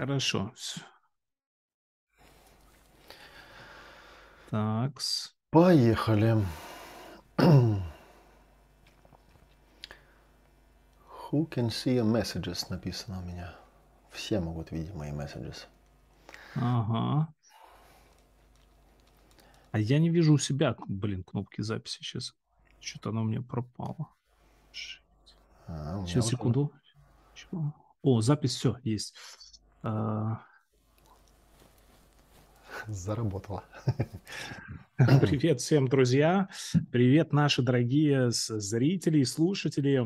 Хорошо. Такс. Поехали. Who can see your messages написано у меня. Все могут видеть мои messages. Ага. А я не вижу у себя, блин, кнопки записи сейчас. Что-то она у меня пропала. А, сейчас, уже... секунду. Чего? О, запись, все, есть. А... Заработала. Привет всем, друзья. Привет, наши дорогие зрители и слушатели.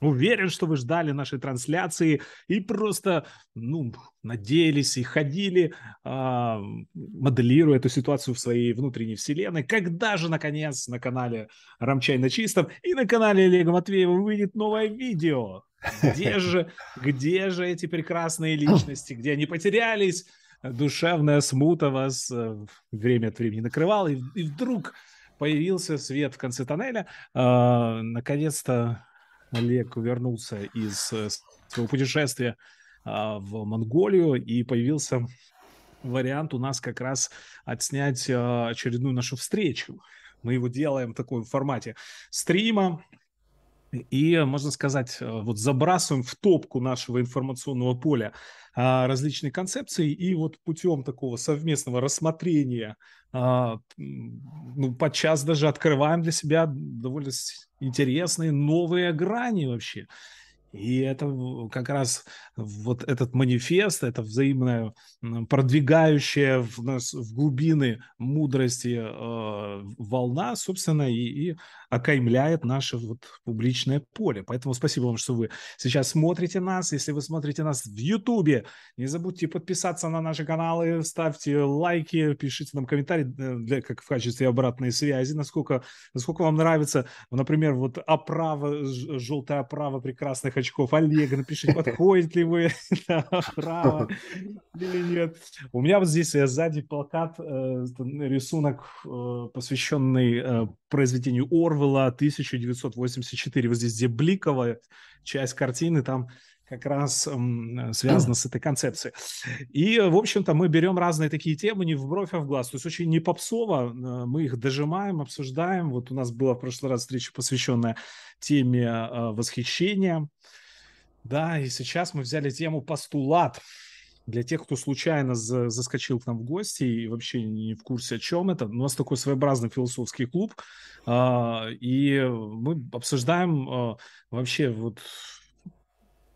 Уверен, что вы ждали нашей трансляции и просто, ну, надеялись и ходили, э, моделируя эту ситуацию в своей внутренней вселенной. Когда же, наконец, на канале Рамчай на чистом и на канале Олега Матвеева выйдет новое видео? Где же, где же эти прекрасные личности, где они потерялись? Душевная смута вас э, время от времени накрывала, и, и вдруг появился свет в конце тоннеля. Э, наконец-то Олег вернулся из э, своего путешествия а, в Монголию, и появился вариант у нас как раз отснять а, очередную нашу встречу. Мы его делаем в таком формате стрима, и, можно сказать, э, вот забрасываем в топку нашего информационного поля а, различные концепции, и вот путем такого совместного рассмотрения, а, ну, подчас даже открываем для себя довольно интересные новые грани вообще. И это как раз вот этот манифест, это взаимное продвигающее в нас в глубины мудрости э, волна, собственно, и, и окаймляет наше вот публичное поле. Поэтому спасибо вам, что вы сейчас смотрите нас. Если вы смотрите нас в Ютубе, не забудьте подписаться на наши каналы, ставьте лайки, пишите нам комментарии э, для, как в качестве обратной связи, насколько, насколько вам нравится, например, вот оправа, желтая оправа прекрасных очков Олега. Напишите, подходит ли вы оправа или нет. У меня вот здесь э, сзади плакат, э, рисунок, посвященный произведению Орвела 1984. Вот здесь, где бликовая часть картины, там как раз м, связано с этой концепцией. И, в общем-то, мы берем разные такие темы не в бровь, а в глаз. То есть очень не попсово, э, мы их дожимаем, обсуждаем. Вот у нас была в прошлый раз встреча, посвященная теме э, восхищения. Да, и сейчас мы взяли тему постулат для тех, кто случайно за, заскочил к нам в гости и вообще не в курсе, о чем это, у нас такой своеобразный философский клуб, э, и мы обсуждаем э, вообще вот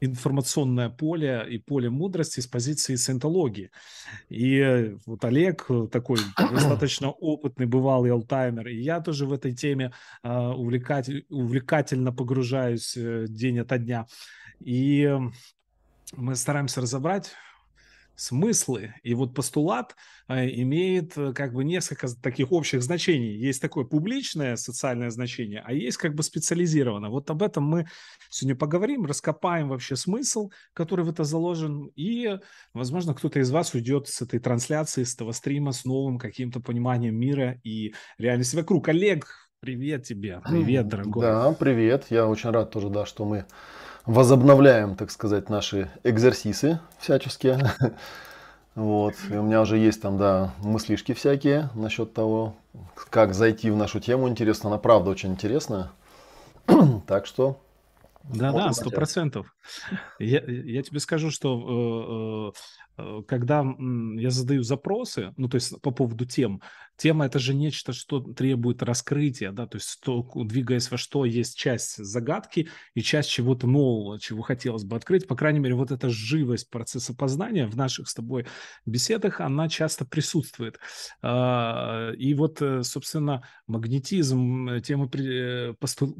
информационное поле и поле мудрости с позиции саентологии. И вот Олег такой достаточно опытный, бывалый алтаймер, и я тоже в этой теме э, увлекатель, увлекательно погружаюсь э, день ото дня. И мы стараемся разобрать смыслы. И вот постулат э, имеет э, как бы несколько таких общих значений. Есть такое публичное социальное значение, а есть как бы специализированное. Вот об этом мы сегодня поговорим, раскопаем вообще смысл, который в это заложен, и, возможно, кто-то из вас уйдет с этой трансляции, с этого стрима с новым каким-то пониманием мира и реальности вокруг. Олег, привет тебе, привет, дорогой. Да, привет. Я очень рад тоже, да, что мы возобновляем, так сказать, наши экзерсисы всяческие. Вот. И у меня уже есть там, да, мыслишки всякие насчет того, как зайти в нашу тему. Интересно, она правда очень интересная. Так что да-да, сто процентов. Я, я тебе скажу, что э, э, когда я задаю запросы, ну, то есть по поводу тем, тема это же нечто, что требует раскрытия, да, то есть то, двигаясь во что есть часть загадки и часть чего-то нового, чего хотелось бы открыть. По крайней мере, вот эта живость процесса познания в наших с тобой беседах, она часто присутствует. А, и вот, э, собственно, магнетизм, темы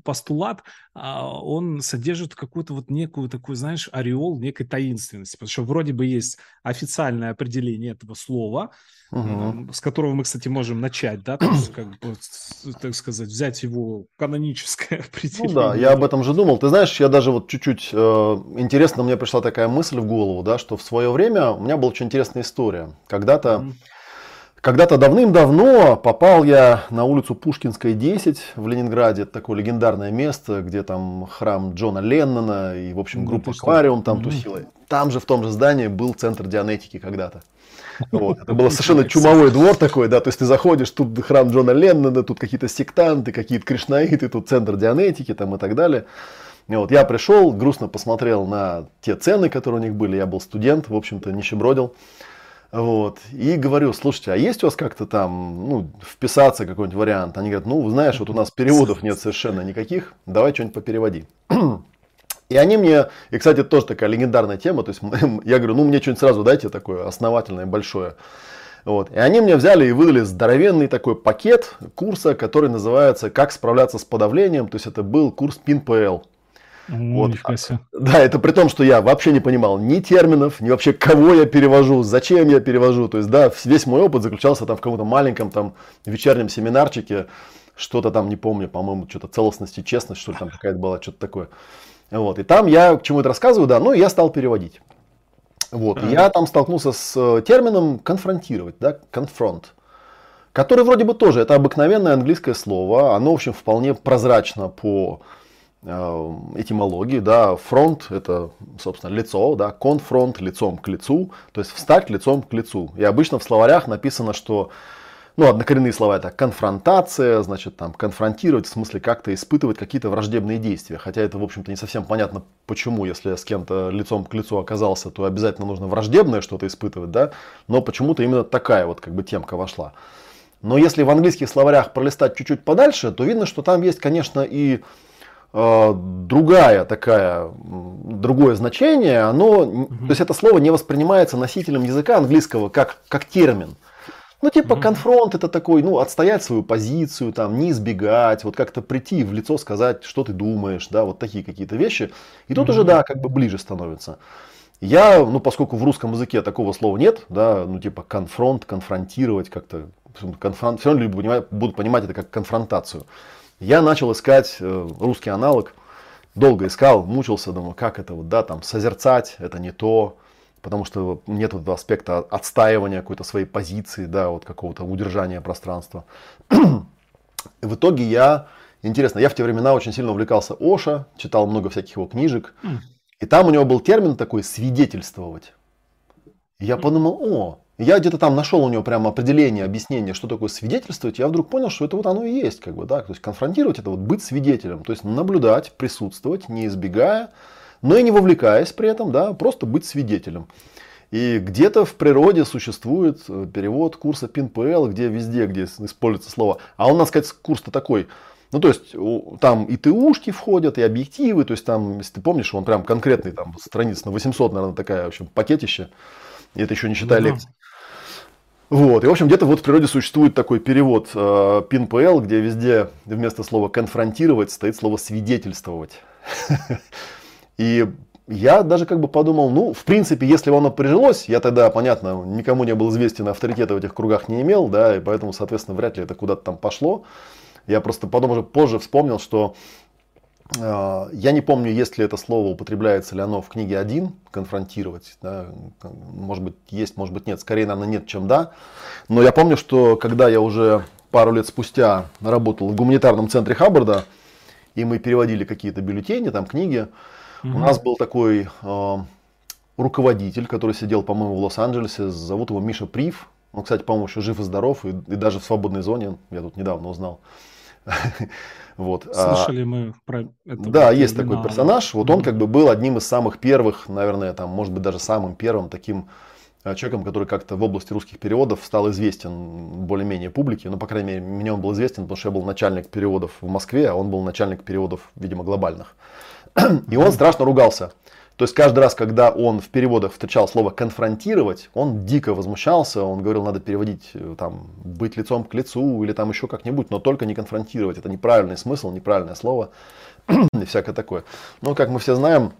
постулат, а, он содержит какую-то вот некую такую, знаешь, ореол некой таинственности, потому что вроде бы есть официальное определение этого слова, угу. с которого мы, кстати, можем начать, да, то есть, как бы, так сказать, взять его каноническое определение. Ну да, я об этом же думал. Ты знаешь, я даже вот чуть-чуть, э, интересно, мне пришла такая мысль в голову, да, что в свое время у меня была очень интересная история. Когда-то... Угу Когда-то давным-давно попал я на улицу Пушкинская, 10 в Ленинграде. Это такое легендарное место, где там храм Джона Леннона и, в общем, группа Аквариум там тусила. Там же, в том же здании, был центр Дианетики когда-то. Вот. Это было совершенно чумовой двор такой, да, то есть ты заходишь, тут храм Джона Леннона, тут какие-то сектанты, какие-то кришнаиты, тут центр Дианетики там и так далее. И вот я пришел, грустно посмотрел на те цены, которые у них были, я был студент, в общем-то, нищебродил. Вот. И говорю, слушайте, а есть у вас как-то там, ну, вписаться какой-нибудь вариант? Они говорят, ну, знаешь, вот у нас переводов нет совершенно никаких, давай что-нибудь попереводи. И они мне, и, кстати, тоже такая легендарная тема, то есть я говорю, ну, мне что-нибудь сразу дайте такое основательное, большое. Вот. И они мне взяли и выдали здоровенный такой пакет курса, который называется «Как справляться с подавлением». То есть это был курс Вот. Да, это при том, что я вообще не понимал ни терминов, ни вообще кого я перевожу, зачем я перевожу. То есть, да, весь мой опыт заключался там в каком-то маленьком там вечернем семинарчике, что-то там, не помню, по-моему, что-то целостность и честность, что ли, там какая-то была, что-то такое. Вот, и там я к чему-то рассказываю, да, ну, я стал переводить. Вот, я там столкнулся с э, термином конфронтировать, да, конфронт, который вроде бы тоже, это обыкновенное английское слово, оно, в общем, вполне прозрачно по этимологии, да, фронт это, собственно, лицо, да, конфронт лицом к лицу, то есть встать лицом к лицу. И обычно в словарях написано, что, ну, однокоренные слова это конфронтация, значит, там, конфронтировать, в смысле как-то испытывать какие-то враждебные действия. Хотя это, в общем-то, не совсем понятно, почему, если я с кем-то лицом к лицу оказался, то обязательно нужно враждебное что-то испытывать, да, но почему-то именно такая вот, как бы, темка вошла. Но если в английских словарях пролистать чуть-чуть подальше, то видно, что там есть, конечно, и Э, другая такая, другое значение, оно, угу. то есть это слово не воспринимается носителем языка английского как, как термин. Ну, типа, угу. конфронт это такой, ну, отстоять свою позицию, там, не избегать, вот как-то прийти в лицо сказать, что ты думаешь, да, вот такие какие-то вещи. И тут угу. уже, да, как бы ближе становится. Я, ну, поскольку в русском языке такого слова нет, да, ну, типа, конфронт, конфронтировать как-то, конфронт, все равно люди будут понимать это как конфронтацию. Я начал искать э, русский аналог, долго искал, мучился, думаю, как это вот, да, там, созерцать, это не то, потому что нет этого аспекта отстаивания какой-то своей позиции, да, вот какого-то удержания пространства. И в итоге я, интересно, я в те времена очень сильно увлекался Оша, читал много всяких его книжек, и там у него был термин такой «свидетельствовать». И я подумал, о, я где-то там нашел у него прямо определение, объяснение, что такое свидетельствовать. Я вдруг понял, что это вот оно и есть, как бы, да, то есть конфронтировать это вот быть свидетелем, то есть наблюдать, присутствовать, не избегая, но и не вовлекаясь при этом, да, просто быть свидетелем. И где-то в природе существует э, перевод курса ПИНПЛ, где везде, где используется слово. А у нас, сказать, курс-то такой, ну, то есть, там и ТУшки входят, и объективы, то есть, там, если ты помнишь, он прям конкретный, там, страница на 800, наверное, такая, в общем, пакетище. И это еще не считая ну, лекций. Вот. И, в общем, где-то вот в природе существует такой перевод э, PIN-PL, где везде вместо слова конфронтировать стоит слово свидетельствовать. И я даже как бы подумал, ну, в принципе, если оно прижилось, я тогда, понятно, никому не был известен, авторитета в этих кругах не имел, да, и поэтому, соответственно, вряд ли это куда-то там пошло. Я просто потом уже позже вспомнил, что я не помню, есть ли это слово, употребляется ли оно в книге один конфронтировать. Да, может быть, есть, может быть, нет. Скорее, наверное, нет, чем да. Но я помню, что когда я уже пару лет спустя работал в гуманитарном центре Хаббарда, и мы переводили какие-то бюллетени, там книги, угу. у нас был такой э, руководитель, который сидел, по-моему, в Лос-Анджелесе, зовут его Миша Прив. Он, кстати, по-моему, еще жив и здоров, и, и даже в свободной зоне, я тут недавно узнал. Вот. А Слышали мы про это. Да, есть такой персонаж. Вот он как бы был одним из самых первых, наверное, там, может быть, даже самым первым таким а, человеком, который как-то в области русских переводов стал известен более-менее публике. Ну, по крайней мере, мне он был известен, потому что я был начальник переводов в Москве, а он был начальник переводов, видимо, глобальных. И он страшно ругался. То есть каждый раз, когда он в переводах встречал слово конфронтировать, он дико возмущался, он говорил, надо переводить э, там быть лицом к лицу или там еще как-нибудь, но только не конфронтировать. Это неправильный смысл, неправильное слово и всякое такое. Но как мы все знаем,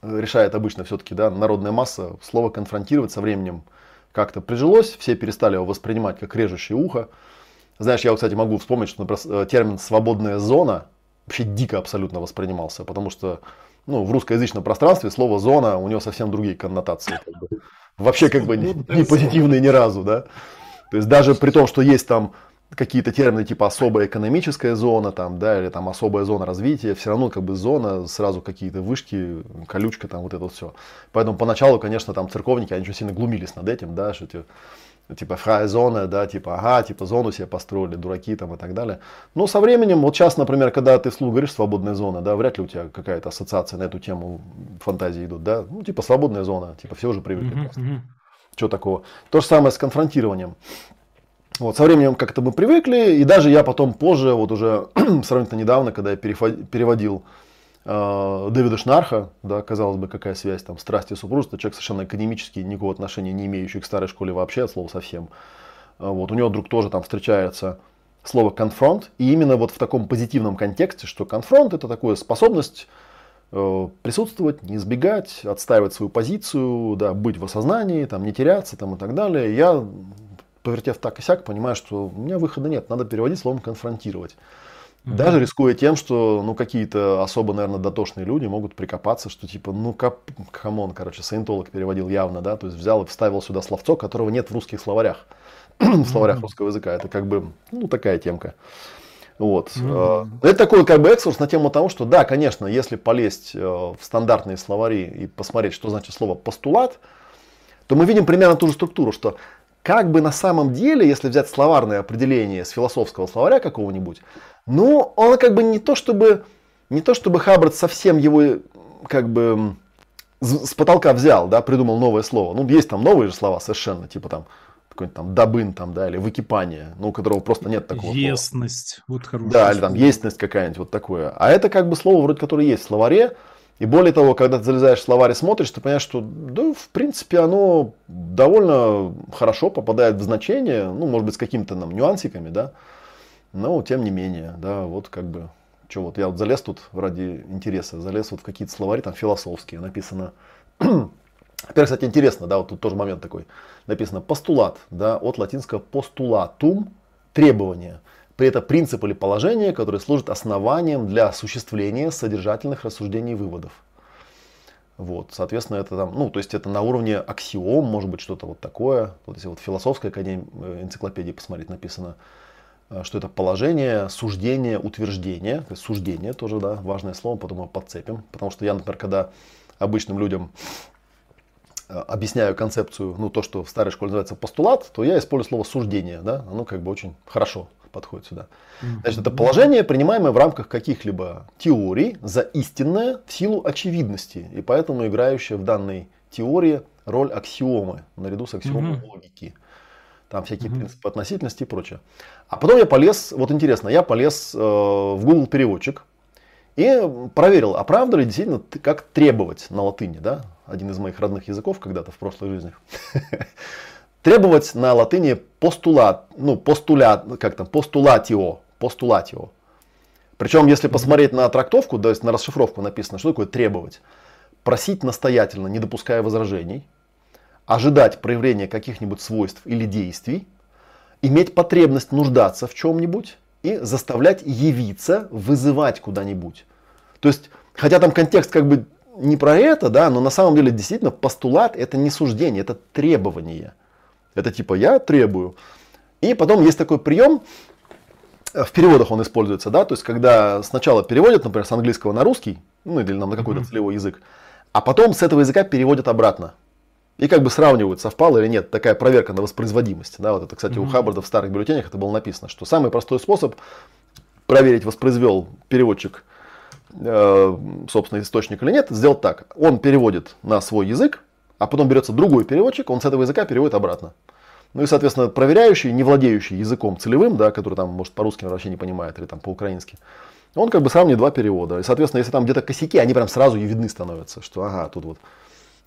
решает обычно все-таки да, народная масса, слово конфронтировать со временем как-то прижилось, все перестали его воспринимать как режущее ухо. Знаешь, я, кстати, могу вспомнить, что например, э, термин «свободная зона» вообще дико абсолютно воспринимался, потому что ну, в русскоязычном пространстве слово зона, у него совсем другие коннотации. Как бы. Вообще как бы не, не позитивные ни разу, да. То есть даже при том, что есть там какие-то термины типа особая экономическая зона там, да, или там особая зона развития, все равно как бы зона, сразу какие-то вышки, колючка там, вот это вот все. Поэтому поначалу, конечно, там церковники, они очень сильно глумились над этим, да, что типа, типа фрая зона, да, типа, ага, типа зону себе построили, дураки там и так далее. Но со временем, вот сейчас, например, когда ты вслух говоришь свободная зона, да, вряд ли у тебя какая-то ассоциация на эту тему фантазии идут, да, ну, типа свободная зона, типа все уже привыкли uh-huh, просто. Что такого? То же самое с конфронтированием. Вот, со временем как-то мы привыкли, и даже я потом позже, вот уже сравнительно недавно, когда я переводил Дэвида Шнарха, да, казалось бы, какая связь там, страсти и супружества, человек совершенно академический, никакого отношения не имеющий к старой школе вообще, от слова совсем. Э, вот, у него вдруг тоже там встречается слово confront, и именно вот в таком позитивном контексте, что confront это такая способность э, присутствовать, не избегать, отстаивать свою позицию, да, быть в осознании, там, не теряться там, и так далее. Я повертев так и сяк, понимаю, что у меня выхода нет, надо переводить словом конфронтировать. Mm-hmm. Даже рискуя тем, что ну, какие-то особо, наверное, дотошные люди могут прикопаться, что типа, ну, кап, come on, короче, саентолог переводил явно, да, то есть взял и вставил сюда словцо, которого нет в русских словарях, в словарях русского языка. Это как бы, ну, такая темка. Вот. Mm-hmm. Это такой как бы экскурс на тему того, что да, конечно, если полезть э, в стандартные словари и посмотреть, что значит слово постулат, то мы видим примерно ту же структуру, что как бы на самом деле, если взять словарное определение с философского словаря какого-нибудь, ну, он как бы не то чтобы, не то чтобы Хаббард совсем его как бы с потолка взял, да, придумал новое слово. Ну, есть там новые же слова совершенно, типа там какой-нибудь там дабын там, да, или выкипание, ну, у которого просто нет такого Естность, слова. вот хорошее Да, или там естность какая-нибудь, вот такое. А это как бы слово вроде которое есть в словаре, и более того, когда ты залезаешь в словарь и смотришь, ты понимаешь, что, да, в принципе, оно довольно хорошо попадает в значение, ну, может быть, с какими-то нам нюансиками, да, но тем не менее, да, вот как бы, что вот, я вот залез тут ради интереса, залез вот в какие-то словари там философские, написано, Теперь, кстати, интересно, да, вот тут тоже момент такой, написано постулат, да, от латинского постулатум, требование. При этом принцип или положение, которое служит основанием для осуществления содержательных рассуждений и выводов. Вот, соответственно, это там, ну, то есть это на уровне аксиом, может быть, что-то вот такое. Вот если вот в философской академии, э, энциклопедии посмотреть, написано, что это положение, суждение, утверждение. Суждение тоже, да, важное слово, потом его подцепим. Потому что я, например, когда обычным людям э, объясняю концепцию, ну, то, что в старой школе называется постулат, то я использую слово суждение, да, оно как бы очень хорошо подходит сюда. Значит, это положение, принимаемое в рамках каких-либо теорий за истинное в силу очевидности, и поэтому играющее в данной теории роль аксиомы, наряду с аксиомой mm-hmm. логики. Там всякие mm-hmm. принципы относительности и прочее. А потом я полез, вот интересно, я полез э, в Google переводчик и проверил, а правда ли действительно как требовать на латыни, да? Один из моих родных языков когда-то в прошлой жизни. требовать на латыни постулат, ну, постулят, как там, постулатио, постулатио. Причем, если посмотреть на трактовку, то есть на расшифровку написано, что такое требовать. Просить настоятельно, не допуская возражений, ожидать проявления каких-нибудь свойств или действий, иметь потребность нуждаться в чем-нибудь и заставлять явиться, вызывать куда-нибудь. То есть, хотя там контекст как бы не про это, да, но на самом деле действительно постулат это не суждение, это требование. Это типа я требую. И потом есть такой прием, э, в переводах он используется, да, то есть когда сначала переводят, например, с английского на русский, ну или на какой-то целевой язык, а потом с этого языка переводят обратно. И как бы сравнивают, совпало или нет, такая проверка на воспроизводимость. Да, вот это, кстати, mm-hmm. у Хаббарда в старых бюллетенях это было написано, что самый простой способ проверить, воспроизвел переводчик, э, собственно, источник или нет, сделать так. Он переводит на свой язык, а потом берется другой переводчик, он с этого языка переводит обратно. Ну и, соответственно, проверяющий, не владеющий языком целевым, да, который там, может, по-русски вообще не понимает или там по-украински, он как бы сравнивает два перевода. И, соответственно, если там где-то косяки, они прям сразу и видны становятся, что ага, тут вот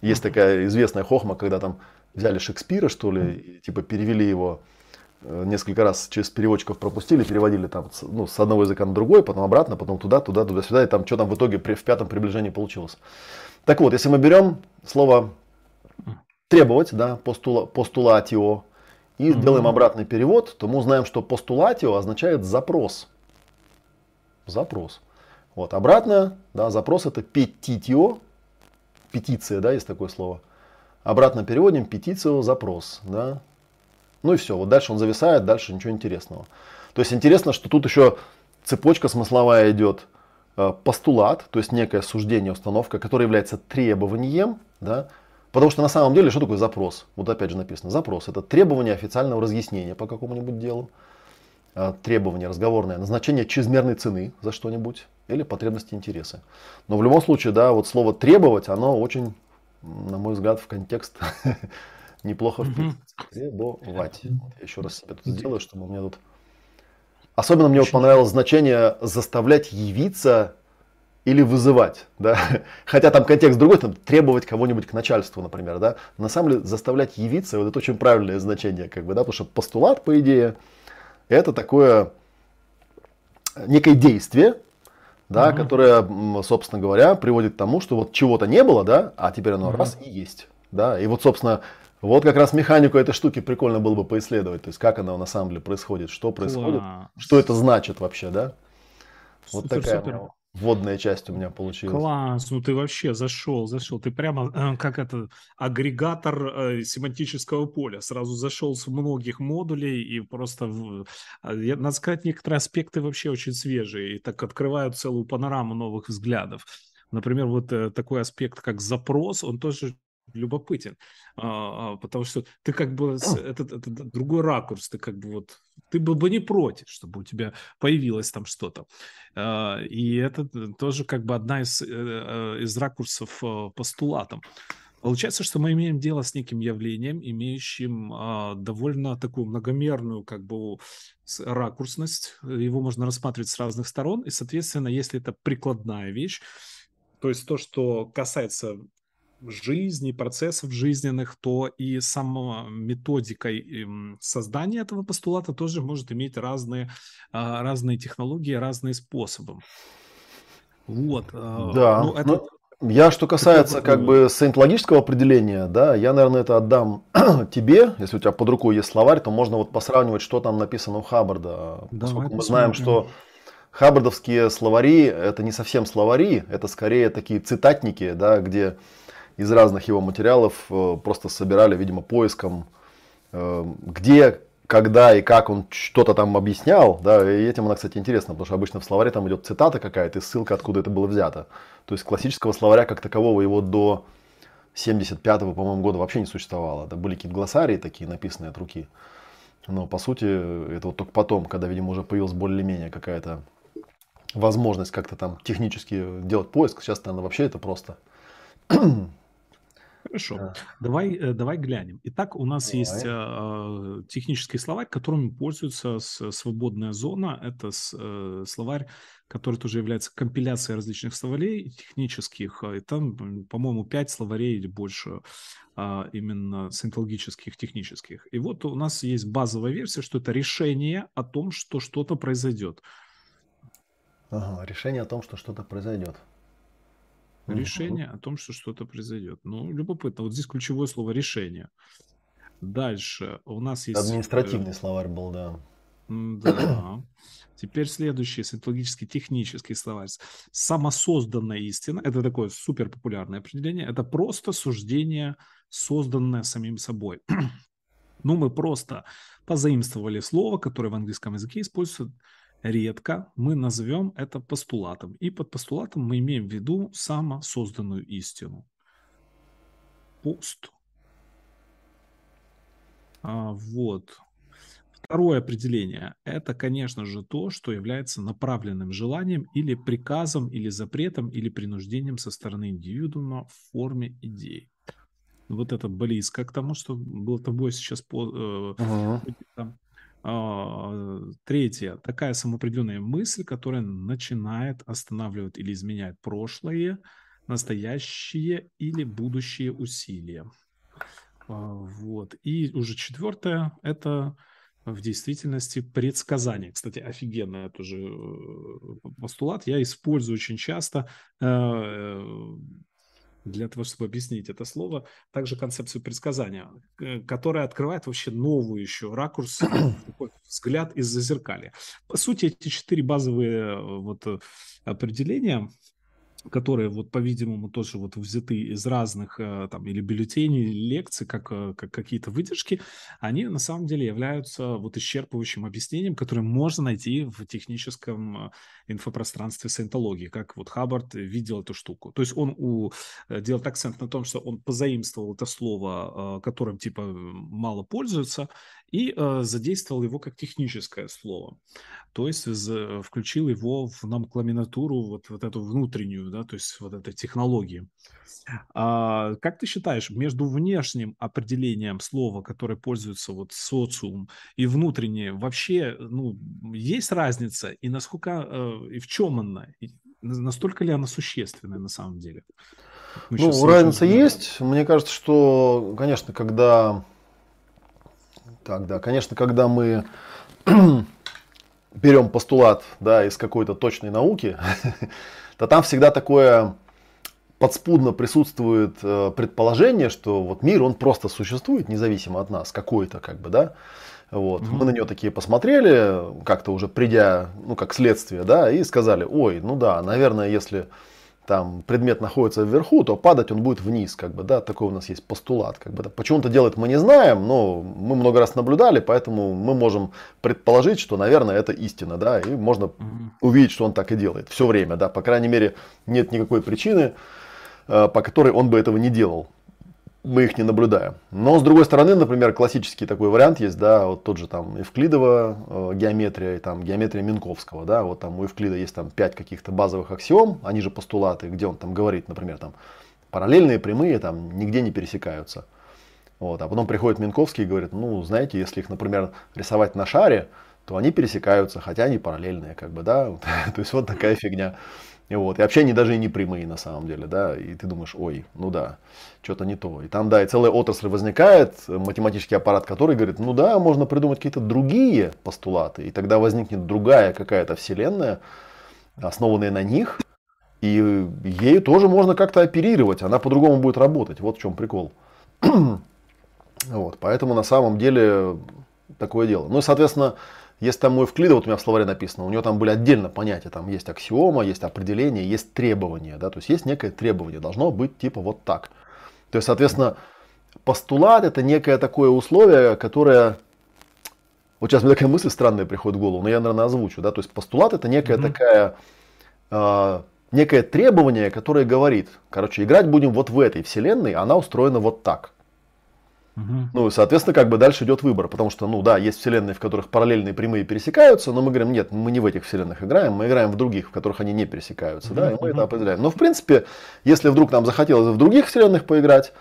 есть такая известная хохма, когда там взяли Шекспира, что ли, и, типа перевели его э, несколько раз через переводчиков пропустили, переводили там ну, с одного языка на другой, потом обратно, потом туда, туда, туда, сюда, и там что там в итоге при, в пятом приближении получилось. Так вот, если мы берем слово требовать, да, постула, постулатио, и mm-hmm. сделаем обратный перевод, то мы узнаем, что постулатио означает запрос. Запрос. Вот, обратно, да, запрос это петитио, петиция, да, есть такое слово. Обратно переводим петицию, запрос, да. Ну и все, вот дальше он зависает, дальше ничего интересного. То есть интересно, что тут еще цепочка смысловая идет. Э, постулат, то есть некое суждение, установка, которое является требованием, да, Потому что на самом деле, что такое запрос? Вот опять же написано, запрос это требование официального разъяснения по какому-нибудь делу, э, требование разговорное, назначение чрезмерной цены за что-нибудь или потребности интересы. Но в любом случае, да, вот слово требовать, оно очень, на мой взгляд, в контекст неплохо вписывается. Требовать. Вот я еще раз себе тут сделаю, чтобы у меня тут... Особенно мне вот понравилось значение заставлять явиться или вызывать, да, хотя там контекст другой, там требовать кого-нибудь к начальству, например, да, на самом деле заставлять явиться, вот это очень правильное значение, как бы, да, потому что постулат, по идее, это такое некое действие, да, угу. которое, собственно говоря, приводит к тому, что вот чего-то не было, да, а теперь оно угу. раз и есть, да, и вот, собственно, вот как раз механику этой штуки прикольно было бы поисследовать, то есть как она на самом деле происходит, что происходит, Класс. что это значит вообще, да. Вот супер, такая супер вводная часть у меня получилась. Класс, ну ты вообще зашел, зашел. Ты прямо э, как это агрегатор э, семантического поля. Сразу зашел с многих модулей и просто, в, э, надо сказать, некоторые аспекты вообще очень свежие и так открывают целую панораму новых взглядов. Например, вот э, такой аспект, как запрос, он тоже любопытен, а, а, потому что ты как бы это, это другой ракурс, ты как бы вот ты был бы не против, чтобы у тебя появилось там что-то, а, и это тоже как бы одна из э, э, из ракурсов постулатом. Получается, что мы имеем дело с неким явлением, имеющим а, довольно такую многомерную как бы ракурсность. Его можно рассматривать с разных сторон, и, соответственно, если это прикладная вещь, то есть то, что касается жизни, процессов жизненных, то и сама методика эм, создания этого постулата тоже может иметь разные, а, разные технологии, разные способы. Вот. А, да. Ну, это... ну, я, что касается как бы саентологического определения, да, я, наверное, это отдам тебе. Если у тебя под рукой есть словарь, то можно вот посравнивать, что там написано у Хаббарда. Давай поскольку мы знаем, что хаббардовские словари это не совсем словари, это скорее такие цитатники, да, где из разных его материалов э, просто собирали, видимо, поиском, э, где, когда и как он что-то там объяснял, да, и этим она, кстати, интересно, потому что обычно в словаре там идет цитата какая-то и ссылка, откуда это было взято. То есть классического словаря как такового его до 75-го, по-моему, года вообще не существовало. Да, были какие-то глоссарии такие, написанные от руки. Но, по сути, это вот только потом, когда, видимо, уже появилась более-менее какая-то возможность как-то там технически делать поиск. Сейчас, наверное, вообще это просто Хорошо. Да. Давай, э, давай глянем. Итак, у нас давай. есть э, технический словарь, которым пользуется свободная зона. Это с, э, словарь, который тоже является компиляцией различных словарей технических. И там, по-моему, пять словарей или больше э, именно синтологических, технических. И вот у нас есть базовая версия, что это решение о том, что что-то произойдет. Ага, решение о том, что что-то произойдет решение о том, что что-то произойдет. Ну, любопытно. Вот здесь ключевое слово решение. Дальше у нас есть... Административный словарь был, да. Да. Теперь следующий синтологический технический словарь. Самосозданная истина. Это такое супер популярное определение. Это просто суждение, созданное самим собой. ну, мы просто позаимствовали слово, которое в английском языке используется редко мы назовем это постулатом. И под постулатом мы имеем в виду самосозданную истину. Пост. А, вот. Второе определение – это, конечно же, то, что является направленным желанием или приказом, или запретом, или принуждением со стороны индивидуума в форме идей. Вот это близко к тому, что было тобой сейчас по, э, uh-huh. А, третье. Такая самоопределенная мысль, которая начинает останавливать или изменять прошлое, настоящие или будущие усилия. А, вот. И уже четвертое – это в действительности предсказание. Кстати, офигенный тоже э, постулат. Я использую очень часто э, для того, чтобы объяснить это слово, также концепцию предсказания, которая открывает вообще новую еще ракурс, взгляд из-за зеркали. По сути, эти четыре базовые э, вот э, определения которые вот, по-видимому, тоже вот взяты из разных э, там или бюллетеней, или лекций, как, э, как какие-то выдержки, они на самом деле являются вот исчерпывающим объяснением, которое можно найти в техническом э, инфопространстве саентологии, как вот Хаббард видел эту штуку. То есть он у, делает акцент на том, что он позаимствовал это слово, которым типа мало пользуются, и э, задействовал его как техническое слово. То есть з- включил его в номенклатуру вот, вот эту внутреннюю, да, то есть вот этой технологии. А, как ты считаешь, между внешним определением слова, которое пользуется вот социум, и внутреннее, вообще, ну, есть разница? И насколько, э, и в чем она? И настолько ли она существенная на самом деле? Мы ну, разница есть. Мне кажется, что, конечно, когда так, да, конечно, когда мы берем постулат да, из какой-то точной науки, то там всегда такое подспудно присутствует э, предположение, что вот мир, он просто существует независимо от нас, какой-то как бы, да. Вот. Mm-hmm. Мы на него такие посмотрели, как-то уже придя, ну, как следствие, да, и сказали, ой, ну да, наверное, если там предмет находится вверху, то падать он будет вниз, как бы, да, такой у нас есть постулат, как бы, да. Почему он это делает, мы не знаем, но мы много раз наблюдали, поэтому мы можем предположить, что, наверное, это истина, да, и можно угу. увидеть, что он так и делает все время, да, по крайней мере, нет никакой причины, э, по которой он бы этого не делал мы их не наблюдаем. Но с другой стороны, например, классический такой вариант есть, да, вот тот же там Евклидова э, геометрия, там геометрия Минковского, да, вот там у Евклида есть там пять каких-то базовых аксиом, они же постулаты, где он там говорит, например, там параллельные прямые там нигде не пересекаются. Вот, а потом приходит Минковский и говорит, ну, знаете, если их, например, рисовать на шаре, то они пересекаются, хотя они параллельные, как бы, да, то есть вот такая фигня. И, вот, и вообще они даже и не прямые на самом деле, да, и ты думаешь, ой, ну да, что-то не то. И там, да, и целая отрасль возникает, математический аппарат, который говорит, ну да, можно придумать какие-то другие постулаты, и тогда возникнет другая какая-то вселенная, основанная на них, и ею тоже можно как-то оперировать, она по-другому будет работать. Вот в чем прикол. вот, поэтому на самом деле такое дело. Ну и, соответственно, если там у Евклида, вот у меня в словаре написано, у него там были отдельно понятия, там есть аксиома, есть определение, есть требование, да, то есть есть некое требование, должно быть типа вот так. То есть, соответственно, постулат это некое такое условие, которое вот сейчас мне такая мысль странная приходит в голову, но я, наверное, озвучу. Да? То есть постулат это некая mm-hmm. такая, э, некое требование, которое говорит, короче, играть будем вот в этой вселенной, она устроена вот так. Угу. Ну, и, соответственно, как бы дальше идет выбор, потому что, ну да, есть вселенные, в которых параллельные прямые пересекаются, но мы говорим, нет, мы не в этих вселенных играем, мы играем в других, в которых они не пересекаются, угу. да, и мы это определяем. Но, в принципе, если вдруг нам захотелось в других вселенных поиграть,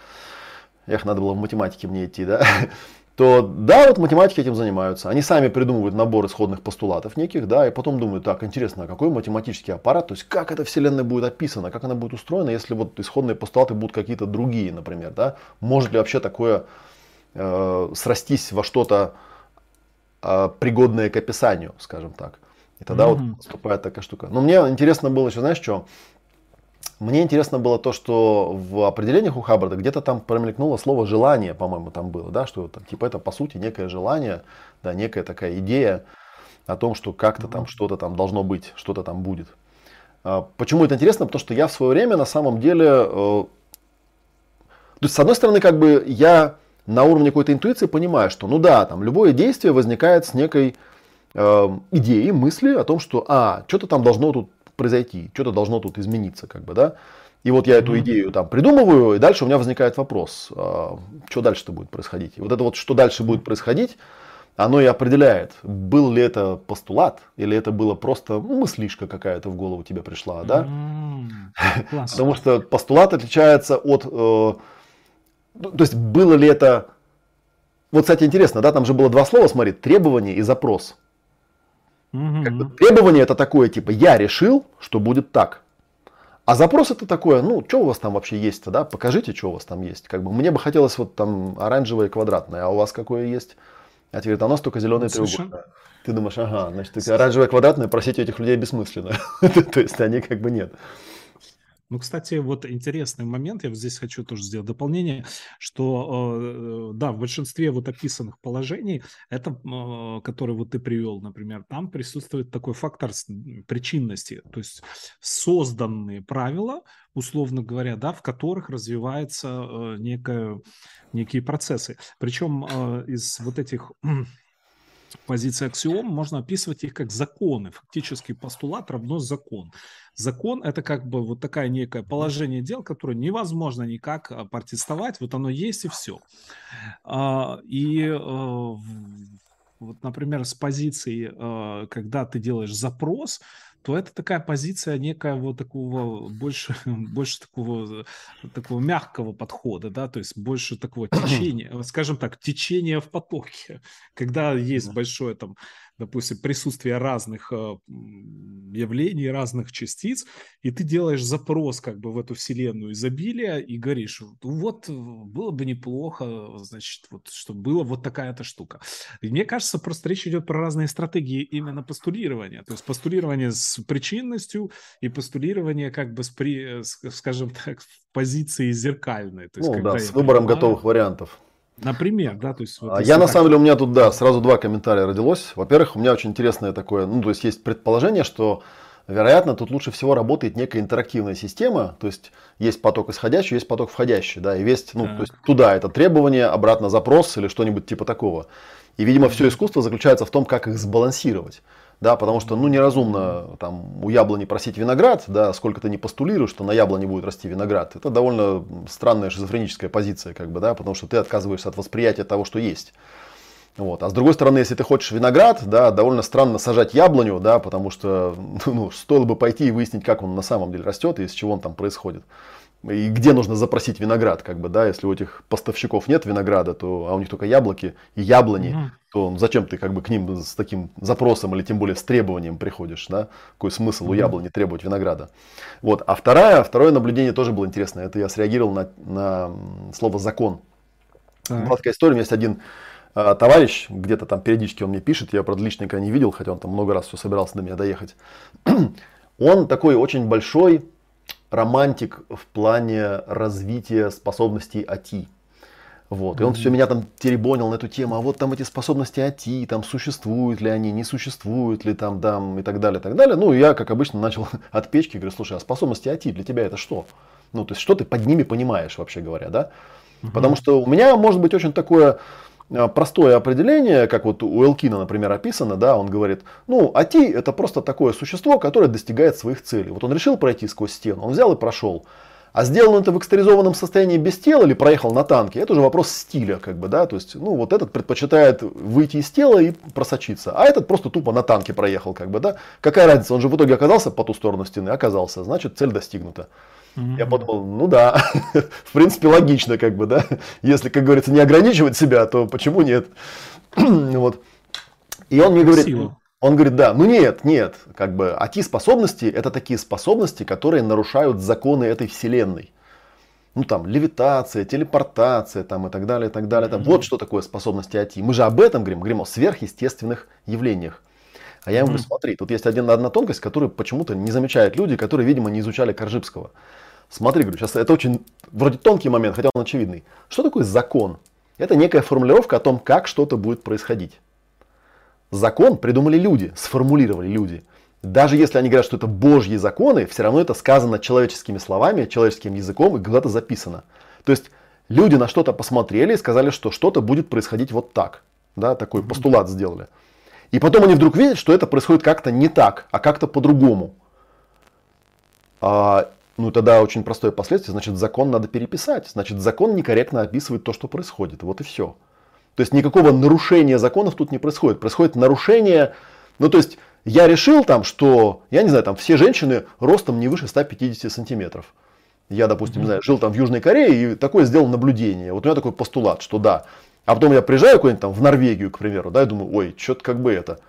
эх, надо было в математике мне идти, да, то да, вот математики этим занимаются. Они сами придумывают набор исходных постулатов неких, да, и потом думают, так, интересно, а какой математический аппарат, то есть как эта вселенная будет описана, как она будет устроена, если вот исходные постулаты будут какие-то другие, например, да, может ли вообще такое э, срастись во что-то э, пригодное к описанию, скажем так. И тогда mm-hmm. вот поступает такая штука. Но мне интересно было еще, знаешь, что? Мне интересно было то, что в определениях у Хаббарда где-то там промелькнуло слово желание, по-моему, там было, да, что там, типа это по сути некое желание, да, некая такая идея о том, что как-то там что-то там должно быть, что-то там будет. А, почему это интересно? Потому что я в свое время на самом деле, э, то есть с одной стороны, как бы я на уровне какой-то интуиции понимаю, что ну да, там любое действие возникает с некой э, идеей, мысли о том, что а, что-то там должно тут произойти, что-то должно тут измениться, как бы, да. И вот я эту идею там придумываю, и дальше у меня возникает вопрос, а, что дальше-то будет происходить. И вот это вот, что дальше будет происходить, оно и определяет, был ли это постулат, или это было просто ну, мыслишка какая-то в голову тебе пришла, да? Потому что постулат отличается от... Э, ну, то есть было ли это... Вот, кстати, интересно, да, там же было два слова, смотри, требование и запрос. Угу. Как бы требование это такое, типа, я решил, что будет так. А запрос это такое, ну, что у вас там вообще есть-то, да, покажите, что у вас там есть. Как бы мне бы хотелось вот там оранжевое и квадратное, а у вас какое есть? А тебе говорит, а у нас только зеленый треугольник. Ты думаешь, ага, значит, оранжевое квадратное, просить этих людей бессмысленно. То есть они как бы нет. Ну, кстати, вот интересный момент, я вот здесь хочу тоже сделать дополнение, что, э, да, в большинстве вот описанных положений, это, э, который вот ты привел, например, там присутствует такой фактор причинности, то есть созданные правила, условно говоря, да, в которых развиваются э, некое, некие процессы. Причем из вот этих позиции аксиом можно описывать их как законы. Фактически постулат равно закон. Закон – это как бы вот такое некое положение дел, которое невозможно никак а, протестовать. Вот оно есть и все. А, и э, вот, например, с позиции, э, когда ты делаешь запрос, то это такая позиция некая вот такого больше, больше такого, такого мягкого подхода, да, то есть больше такого течения, скажем так, течения в потоке, когда есть большое там допустим, присутствие разных э, явлений, разных частиц, и ты делаешь запрос как бы в эту вселенную изобилия и говоришь, вот было бы неплохо, значит, вот, чтобы была вот такая-то штука. И мне кажется, просто речь идет про разные стратегии именно постулирования, то есть постулирование с причинностью и постулирование как бы с, при, скажем так, в позиции зеркальной. То есть, ну да, с выбором понимаю, готовых вариантов. Например, да, то есть... Вот, а я на самом деле, у меня тут, да, сразу два комментария родилось. Во-первых, у меня очень интересное такое, ну, то есть есть предположение, что, вероятно, тут лучше всего работает некая интерактивная система, то есть есть поток исходящий, есть поток входящий, да, и весь, ну, так. то есть туда это требование, обратно запрос или что-нибудь типа такого. И, видимо, все искусство заключается в том, как их сбалансировать да, потому что, ну, неразумно там у яблони просить виноград, да, сколько ты не постулируешь, что на яблоне будет расти виноград. Это довольно странная шизофреническая позиция, как бы, да, потому что ты отказываешься от восприятия того, что есть. Вот. А с другой стороны, если ты хочешь виноград, да, довольно странно сажать яблоню, да, потому что ну, стоило бы пойти и выяснить, как он на самом деле растет и из чего он там происходит и где нужно запросить виноград, как бы, да, если у этих поставщиков нет винограда, то, а у них только яблоки и яблони, угу. то зачем ты как бы к ним с таким запросом или тем более с требованием приходишь, да? Какой смысл угу. у яблони требовать винограда? Вот. А второе, второе наблюдение тоже было интересное. Это я среагировал на, на слово закон. Так. Была такая история, у меня есть один а, товарищ, где-то там периодически он мне пишет, я, правда, лично никогда не видел, хотя он там много раз все собирался до меня доехать. он такой очень большой романтик в плане развития способностей АТИ. Вот. И он mm-hmm. все меня там теребонил на эту тему, а вот там эти способности АТИ, там существуют ли они, не существуют ли там, там и так далее, и так далее. Ну, я, как обычно, начал от печки, говорю, слушай, а способности АТИ для тебя это что? Ну, то есть, что ты под ними понимаешь, вообще говоря, да? Mm-hmm. Потому что у меня может быть очень такое простое определение, как вот у Элкина, например, описано, да, он говорит, ну, АТИ это просто такое существо, которое достигает своих целей. Вот он решил пройти сквозь стену, он взял и прошел. А сделал он это в экстеризованном состоянии без тела или проехал на танке, это уже вопрос стиля, как бы, да, то есть, ну, вот этот предпочитает выйти из тела и просочиться, а этот просто тупо на танке проехал, как бы, да. Какая разница, он же в итоге оказался по ту сторону стены, оказался, значит, цель достигнута. Mm-hmm. Я подумал, ну да, в принципе логично, как бы, да. Если, как говорится, не ограничивать себя, то почему нет? вот. И он мне говорит, Сила. он говорит, да, ну нет, нет, как бы АТИ-способности это такие способности, которые нарушают законы этой вселенной. Ну там левитация, телепортация там и так далее, и так далее. Mm-hmm. Вот что такое способности АТИ. Мы же об этом говорим, говорим о сверхъестественных явлениях. А я ему говорю, смотри, тут есть один, одна тонкость, которую почему-то не замечают люди, которые, видимо, не изучали Коржибского. Смотри, говорю, сейчас это очень вроде тонкий момент, хотя он очевидный. Что такое закон? Это некая формулировка о том, как что-то будет происходить. Закон придумали люди, сформулировали люди. Даже если они говорят, что это божьи законы, все равно это сказано человеческими словами, человеческим языком и куда-то записано. То есть люди на что-то посмотрели и сказали, что что-то будет происходить вот так. Да, такой постулат сделали. И потом они вдруг видят, что это происходит как-то не так, а как-то по-другому. А, ну тогда очень простое последствие, значит закон надо переписать. Значит закон некорректно описывает то, что происходит. Вот и все. То есть никакого нарушения законов тут не происходит. Происходит нарушение, ну то есть я решил там, что, я не знаю, там все женщины ростом не выше 150 сантиметров. Я, допустим, не знаю, жил там в Южной Корее и такое сделал наблюдение. Вот у меня такой постулат, что да, а потом я приезжаю куда-нибудь там в Норвегию, к примеру, да, и думаю, ой, что-то как бы это.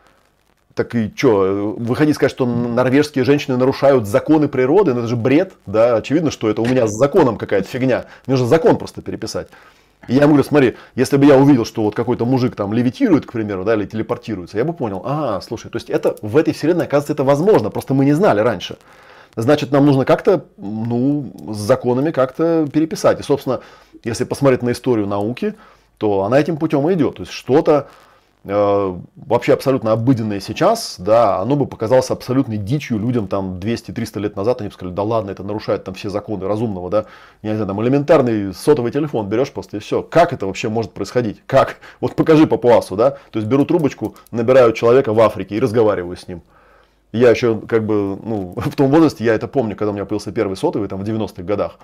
Так и что, выходить сказать, что норвежские женщины нарушают законы природы, ну это же бред, да, очевидно, что это у меня с законом какая-то фигня. Мне нужно закон просто переписать. И я ему говорю, смотри, если бы я увидел, что вот какой-то мужик там левитирует, к примеру, да, или телепортируется, я бы понял, а, слушай, то есть это в этой вселенной, оказывается, это возможно, просто мы не знали раньше. значит, нам нужно как-то, ну, с законами как-то переписать. И, собственно, если посмотреть на историю науки, то она этим путем и идет. То есть что-то э, вообще абсолютно обыденное сейчас, да, оно бы показалось абсолютной дичью людям там 200-300 лет назад. Они бы сказали, да ладно, это нарушает там все законы разумного, да. Я не знаю, там элементарный сотовый телефон берешь просто и все. Как это вообще может происходить? Как? Вот покажи папуасу, да. То есть беру трубочку, набираю человека в Африке и разговариваю с ним. Я еще как бы, ну, в том возрасте, я это помню, когда у меня появился первый сотовый, там в 90-х годах.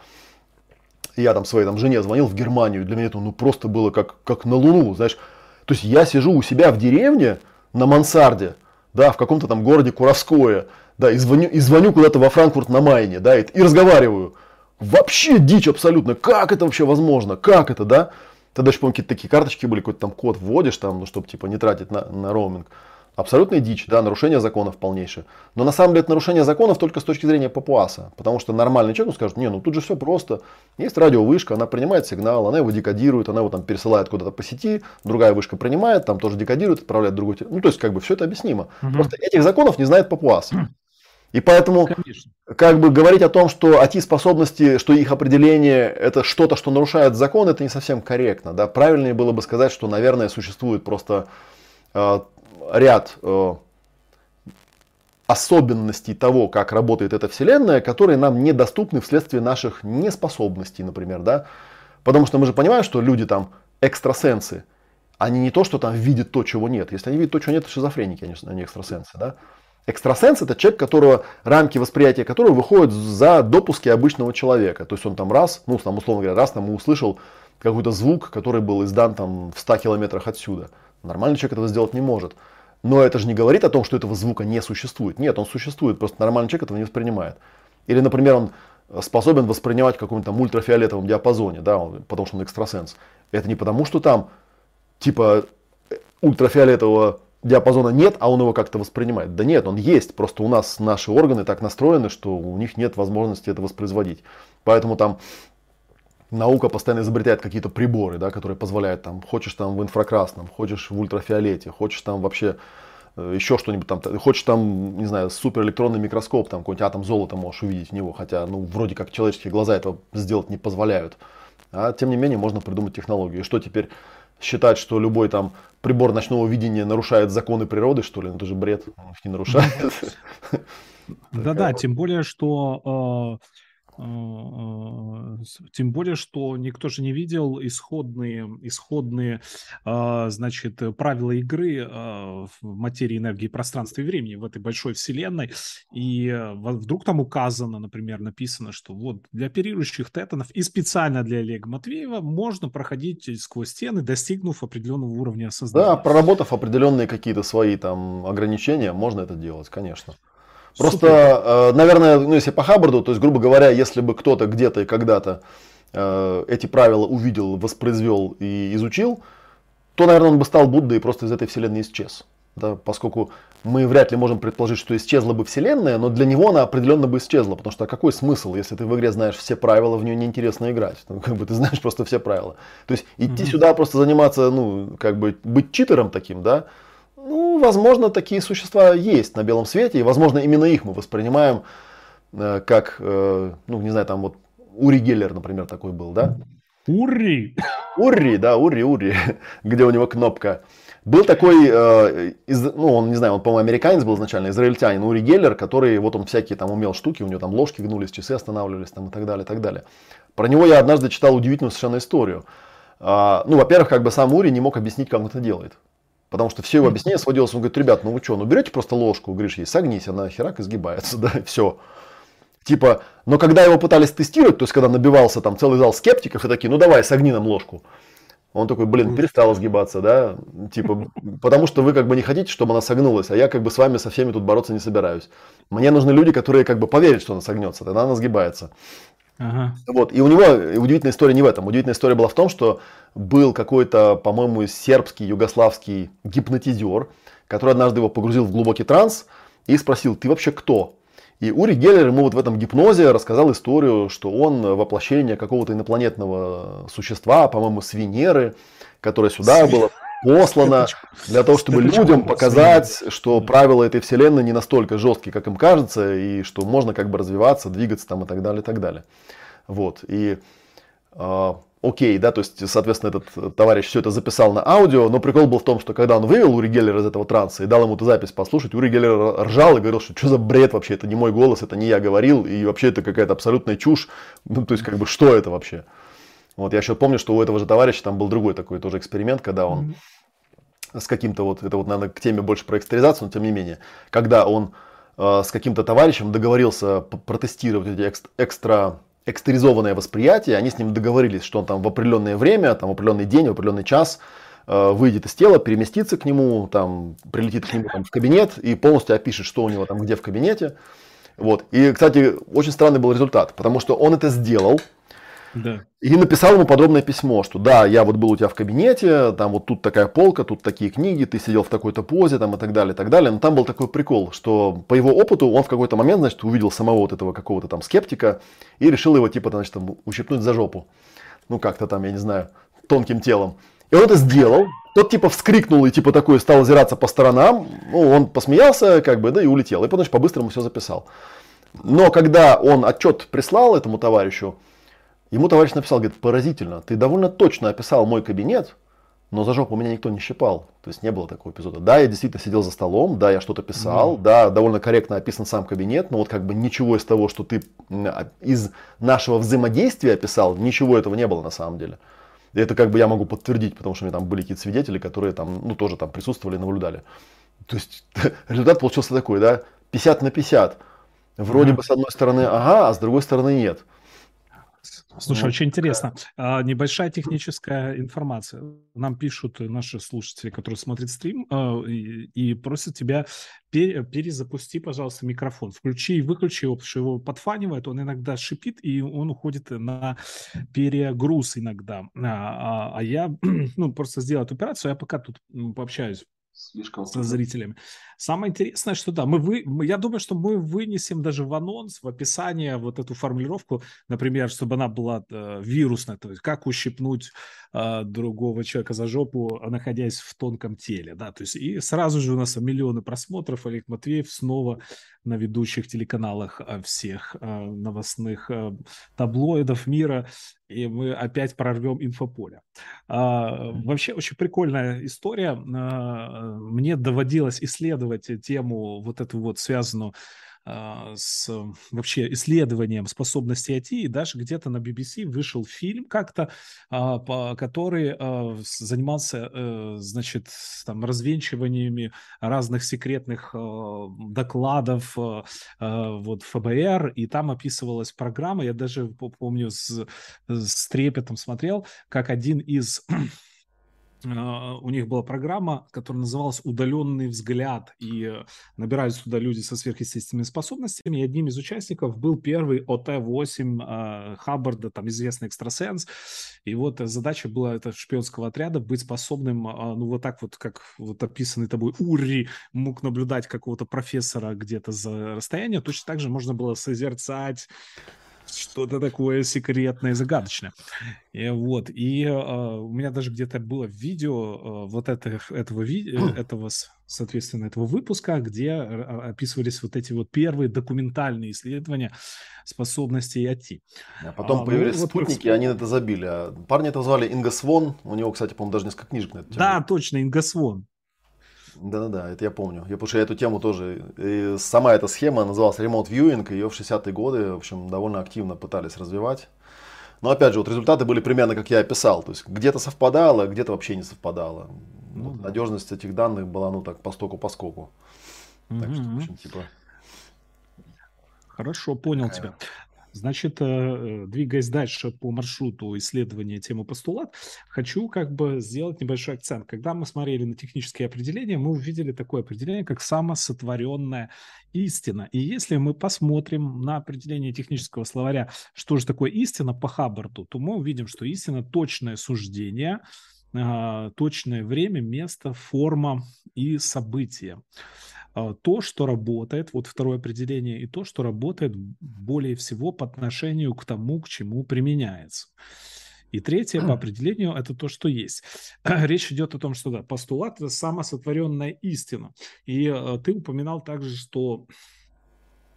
Я там своей там, жене звонил в Германию, для меня это ну, просто было как, как на Луну, знаешь. То есть я сижу у себя в деревне на мансарде, да, в каком-то там городе Куровское, да, и звоню, и звоню куда-то во Франкфурт на Майне, да, и, и разговариваю. Вообще дичь абсолютно. Как это вообще возможно? Как это, да? Тогда еще, помню, какие-то такие карточки были, какой-то там код вводишь, там, ну, чтобы типа не тратить на, на роуминг. Абсолютная дичь, да, нарушение законов полнейшее. Но на самом деле это нарушение законов только с точки зрения папуаса. Потому что нормальный человек скажет, не, ну тут же все просто. Есть радиовышка, она принимает сигнал, она его декодирует, она его там пересылает куда-то по сети, другая вышка принимает, там тоже декодирует, отправляет другой. Ну то есть как бы все это объяснимо. Угу. Просто этих законов не знает папуас. И поэтому, Конечно. как бы говорить о том, что АТИ-способности, что их определение это что-то, что нарушает закон, это не совсем корректно. Да? Правильнее было бы сказать, что, наверное, существует просто э, ряд э, особенностей того, как работает эта вселенная, которые нам недоступны вследствие наших неспособностей, например, да. Потому что мы же понимаем, что люди там экстрасенсы, они не то, что там видят то, чего нет. Если они видят то, чего нет, это шизофреники, они, они экстрасенсы, да. Экстрасенс это человек, которого рамки восприятия которого выходят за допуски обычного человека. То есть он там раз, ну там условно говоря, раз там услышал какой-то звук, который был издан там в 100 километрах отсюда. Нормальный человек этого сделать не может. Но это же не говорит о том, что этого звука не существует. Нет, он существует, просто нормальный человек этого не воспринимает. Или, например, он способен воспринимать в каком-то ультрафиолетовом диапазоне, да, потому что он экстрасенс. Это не потому, что там типа ультрафиолетового диапазона нет, а он его как-то воспринимает. Да нет, он есть, просто у нас наши органы так настроены, что у них нет возможности это воспроизводить. Поэтому там наука постоянно изобретает какие-то приборы, да, которые позволяют там, хочешь там в инфракрасном, хочешь в ультрафиолете, хочешь там вообще э, еще что-нибудь там, хочешь там, не знаю, суперэлектронный микроскоп, там какой-нибудь атом золота можешь увидеть в него, хотя, ну, вроде как человеческие глаза этого сделать не позволяют. А тем не менее можно придумать технологию. И что теперь считать, что любой там прибор ночного видения нарушает законы природы, что ли? Ну, это же бред, он их не нарушает. Да-да, тем более, что э, тем более, что никто же не видел исходные, исходные э, значит, правила игры в материи энергии пространства и времени в этой большой вселенной. И вдруг там указано, например, написано, что вот для оперирующих тетанов и специально для Олега Матвеева можно проходить сквозь стены, достигнув определенного уровня осознания. Да, проработав определенные какие-то свои там ограничения, можно это делать, конечно. Просто, э, наверное, ну, если по Хаббарду, то есть, грубо говоря, если бы кто-то где-то и когда-то э, эти правила увидел, воспроизвел и изучил, то, наверное, он бы стал Буддой и просто из этой вселенной исчез. Да, поскольку мы вряд ли можем предположить, что исчезла бы Вселенная, но для него она определенно бы исчезла. Потому что какой смысл, если ты в игре знаешь все правила, в нее неинтересно играть. Ну, как бы ты знаешь просто все правила. То есть идти mm-hmm. сюда просто заниматься, ну, как бы быть читером таким, да, ну, возможно, такие существа есть на белом свете, и, возможно, именно их мы воспринимаем э, как, э, ну, не знаю, там вот Ури Геллер, например, такой был, да? Ури! Ури, да, Ури, Ури, где у него кнопка. Был такой, э, из, ну, он, не знаю, он, по-моему, американец был изначально, израильтянин, Ури Геллер, который, вот он всякие там умел штуки, у него там ложки гнулись, часы останавливались там и так далее, и так далее. Про него я однажды читал удивительную совершенно историю. А, ну, во-первых, как бы сам Ури не мог объяснить, как он это делает. Потому что все его объяснения сводилось, он говорит, ребят, ну вы что, ну берете просто ложку, говоришь ей, согнись, она херак изгибается, да, и все. Типа, но когда его пытались тестировать, то есть когда набивался там целый зал скептиков и такие, ну давай, согни нам ложку. Он такой, блин, перестала сгибаться, да, типа, потому что вы как бы не хотите, чтобы она согнулась, а я как бы с вами со всеми тут бороться не собираюсь. Мне нужны люди, которые как бы поверят, что она согнется, тогда она сгибается. Ага. Вот. И у него удивительная история не в этом. Удивительная история была в том, что был какой-то, по-моему, сербский, югославский гипнотизер, который однажды его погрузил в глубокий транс и спросил, ты вообще кто? И Ури Геллер ему вот в этом гипнозе рассказал историю, что он воплощение какого-то инопланетного существа, по-моему, с Венеры, которое сюда было послано для того, чтобы людям показать, что правила этой вселенной не настолько жесткие, как им кажется, и что можно как бы развиваться, двигаться там и так далее, и так далее. Вот. И э, окей, да, то есть, соответственно, этот товарищ все это записал на аудио, но прикол был в том, что когда он вывел Ури Геллера из этого транса и дал ему эту запись послушать, Ури Геллер ржал и говорил, что что за бред вообще, это не мой голос, это не я говорил, и вообще это какая-то абсолютная чушь, ну, то есть, как бы, что это вообще? Вот я еще помню, что у этого же товарища там был другой такой тоже эксперимент, когда он mm-hmm. с каким-то вот, это вот, наверное, к теме больше про экстеризацию, но тем не менее, когда он э, с каким-то товарищем договорился протестировать эти экст- экстра экстеризованное восприятие, они с ним договорились, что он там в определенное время, там в определенный день, в определенный час э, выйдет из тела, переместится к нему, там, прилетит к нему там, в кабинет и полностью опишет, что у него там где в кабинете. Вот. И, кстати, очень странный был результат, потому что он это сделал, да. И написал ему подробное письмо, что да, я вот был у тебя в кабинете, там вот тут такая полка, тут такие книги, ты сидел в такой-то позе, там и так далее, и так далее. Но там был такой прикол, что по его опыту он в какой-то момент, значит, увидел самого вот этого какого-то там скептика и решил его типа, значит, там, ущипнуть за жопу. Ну как-то там, я не знаю, тонким телом. И он это сделал, тот типа вскрикнул и типа такой стал озираться по сторонам, ну, он посмеялся, как бы, да, и улетел. И потом, по-быстрому все записал. Но когда он отчет прислал этому товарищу, Ему товарищ написал, говорит, поразительно, ты довольно точно описал мой кабинет, но за жопу меня никто не щипал. То есть не было такого эпизода. Да, я действительно сидел за столом, да, я что-то писал, mm. да, довольно корректно описан сам кабинет, но вот как бы ничего из того, что ты а, из нашего взаимодействия описал, ничего этого не было на самом деле. И это как бы я могу подтвердить, потому что у меня там были какие-то свидетели, которые там, ну, тоже там присутствовали, наблюдали. То есть результат получился такой, да, 50 на 50. Вроде mm. бы с одной стороны ага, а с другой стороны нет. Слушай, ну, очень интересно. А, небольшая техническая информация. Нам пишут наши слушатели, которые смотрят стрим, а, и, и просят тебя пер, перезапусти, пожалуйста, микрофон. Включи и выключи его, потому что его подфанивает, он иногда шипит, и он уходит на перегруз иногда. А, а, а я, ну, просто сделал эту операцию, я пока тут пообщаюсь слишком с зрителями. Самое интересное, что да, мы вы, я думаю, что мы вынесем даже в анонс, в описание вот эту формулировку, например, чтобы она была э, вирусная, то есть как ущипнуть э, другого человека за жопу, находясь в тонком теле, да, то есть и сразу же у нас миллионы просмотров, Олег Матвеев снова на ведущих телеканалах э, всех э, новостных э, таблоидов мира, и мы опять прорвем инфополе. А, вообще очень прикольная история. А, мне доводилось исследовать тему вот эту вот связанную а, с вообще исследованием способностей IT, и даже где-то на BBC вышел фильм как-то, а, который а, занимался, э, значит, там, развенчиваниями разных секретных докладов вот ФБР, и там описывалась программа, я даже помню с, с трепетом смотрел, как один из у них была программа, которая называлась «Удаленный взгляд», и э, набирались туда люди со сверхъестественными способностями, и одним из участников был первый ОТ-8 э, Хаббарда, там известный экстрасенс, и вот задача была этого шпионского отряда быть способным, э, ну вот так вот, как вот описанный тобой Ури мог наблюдать какого-то профессора где-то за расстояние, точно так же можно было созерцать что-то такое секретное, загадочное. И вот, и э, у меня даже где-то было видео э, вот это, этого, ви- э, этого, соответственно, этого выпуска, где а, описывались вот эти вот первые документальные исследования способностей IT. А потом а, появились ну, спутники, вот... они это забили. А парня это звали Инга Свон, у него, кстати, по-моему, даже несколько книжек на эту тему. Да, точно, Инга Свон. Да-да-да, это я помню. Я, потому что я эту тему тоже... И сама эта схема называлась Remote Viewing, ее в 60-е годы, в общем, довольно активно пытались развивать. Но опять же, вот результаты были примерно как я описал. То есть где-то совпадало, где-то вообще не совпадало. Ну, вот, да. Надежность этих данных была, ну так, по стоку по скоку. Так что, в общем, типа... Хорошо, понял тебя. Значит, э, двигаясь дальше по маршруту исследования темы постулат, хочу как бы сделать небольшой акцент. Когда мы смотрели на технические определения, мы увидели такое определение, как самосотворенная истина. И если мы посмотрим на определение технического словаря, что же такое истина по Хаббарду, то мы увидим, что истина – точное суждение, а, точное время, место, форма и событие. А, то, что работает, вот второе определение, и то, что работает более всего по отношению к тому, к чему применяется. И третье по определению это то, что есть. Речь идет о том, что да, постулат – это самосотворенная истина. И э, ты упоминал также, что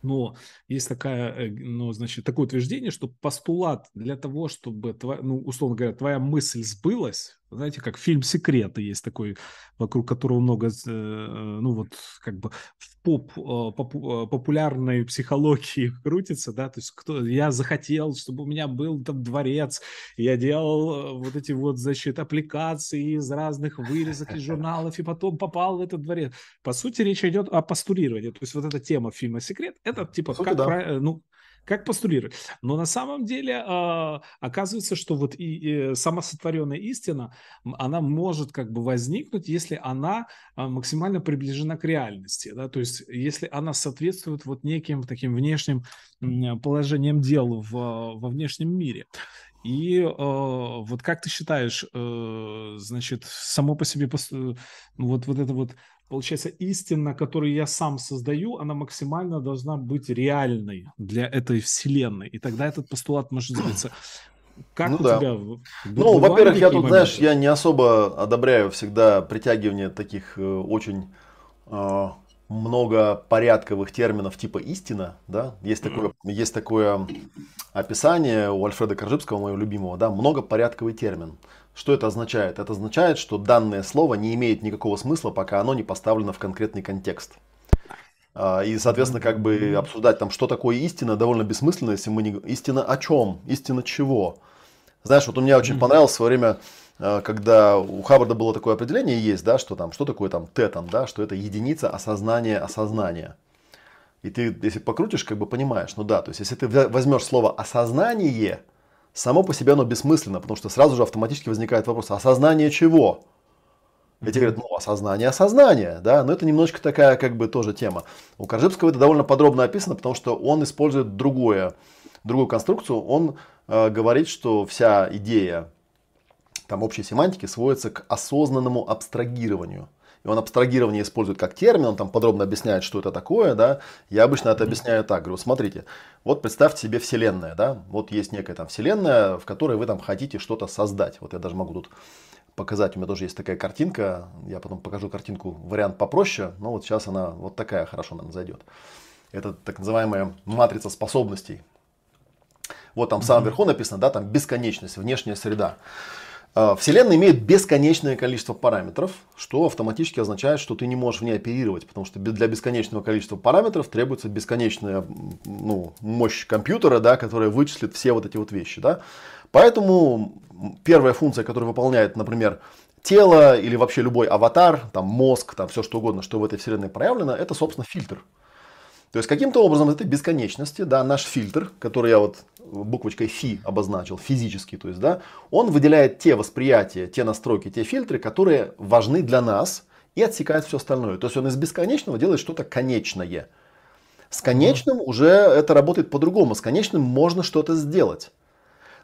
но есть такая, э, ну, значит, такое утверждение, что постулат для того, чтобы, ну, условно говоря, твоя мысль сбылась, знаете, как фильм «Секреты» есть такой, вокруг которого много, э, ну вот, как бы в поп, э, попу, э, популярной психологии крутится, да, то есть кто, я захотел, чтобы у меня был там дворец, я делал вот эти вот, значит, аппликации из разных вырезок из журналов, и потом попал в этот дворец. По сути, речь идет о постулировании, то есть вот эта тема фильма «Секрет», это типа, сути, как, да. ну, как постулировать. Но на самом деле э, оказывается, что вот и, и самосотворенная истина, она может как бы возникнуть, если она э, максимально приближена к реальности. Да? То есть если она соответствует вот неким таким внешним положением дел в, во внешнем мире. И э, вот как ты считаешь, э, значит, само по себе, ну, вот, вот это вот получается, истина, которую я сам создаю, она максимально должна быть реальной для этой вселенной. И тогда этот постулат может сбыться. Как ну, у да. тебя? Ну, во-первых, я тут, моменты? знаешь, я не особо одобряю всегда притягивание таких э, очень э, многопорядковых терминов типа истина, да, есть такое, есть такое описание у Альфреда Коржибского, моего любимого, да, многопорядковый термин. Что это означает? Это означает, что данное слово не имеет никакого смысла, пока оно не поставлено в конкретный контекст. А, и, соответственно, как бы обсуждать там, что такое истина, довольно бессмысленно, если мы не... Истина о чем? Истина чего? Знаешь, вот у меня очень понравилось в свое время, а, когда у Хаббарда было такое определение есть, да, что там, что такое там тетан, да, что это единица осознания осознания. И ты, если покрутишь, как бы понимаешь, ну да, то есть если ты возьмешь слово осознание, само по себе оно бессмысленно, потому что сразу же автоматически возникает вопрос, осознание чего? Тебе говорят, ну, осознание, осознание, да, но это немножечко такая, как бы, тоже тема. У Коржибского это довольно подробно описано, потому что он использует другое, другую конструкцию. Он э, говорит, что вся идея там общей семантики сводится к осознанному абстрагированию и он абстрагирование использует как термин, он там подробно объясняет, что это такое, да, я обычно это объясняю так, говорю, смотрите, вот представьте себе вселенная, да, вот есть некая там вселенная, в которой вы там хотите что-то создать, вот я даже могу тут показать, у меня тоже есть такая картинка, я потом покажу картинку, вариант попроще, но вот сейчас она вот такая хорошо нам зайдет. Это так называемая матрица способностей. Вот там в самом верху написано, да, там бесконечность, внешняя среда. А, Вселенная имеет бесконечное количество параметров, что автоматически означает, что ты не можешь в ней оперировать, потому что для бесконечного количества параметров требуется бесконечная ну, мощь компьютера, да, которая вычислит все вот эти вот вещи. Да. Поэтому первая функция, которую выполняет, например, тело или вообще любой аватар, там мозг, там все что угодно, что в этой вселенной проявлено, это, собственно, фильтр. То есть каким-то образом этой бесконечности, да, наш фильтр, который я вот буквочкой фи обозначил, физический, то есть, да, он выделяет те восприятия, те настройки, те фильтры, которые важны для нас и отсекает все остальное. То есть он из бесконечного делает что-то конечное. С конечным уже это работает по-другому. С конечным можно что-то сделать.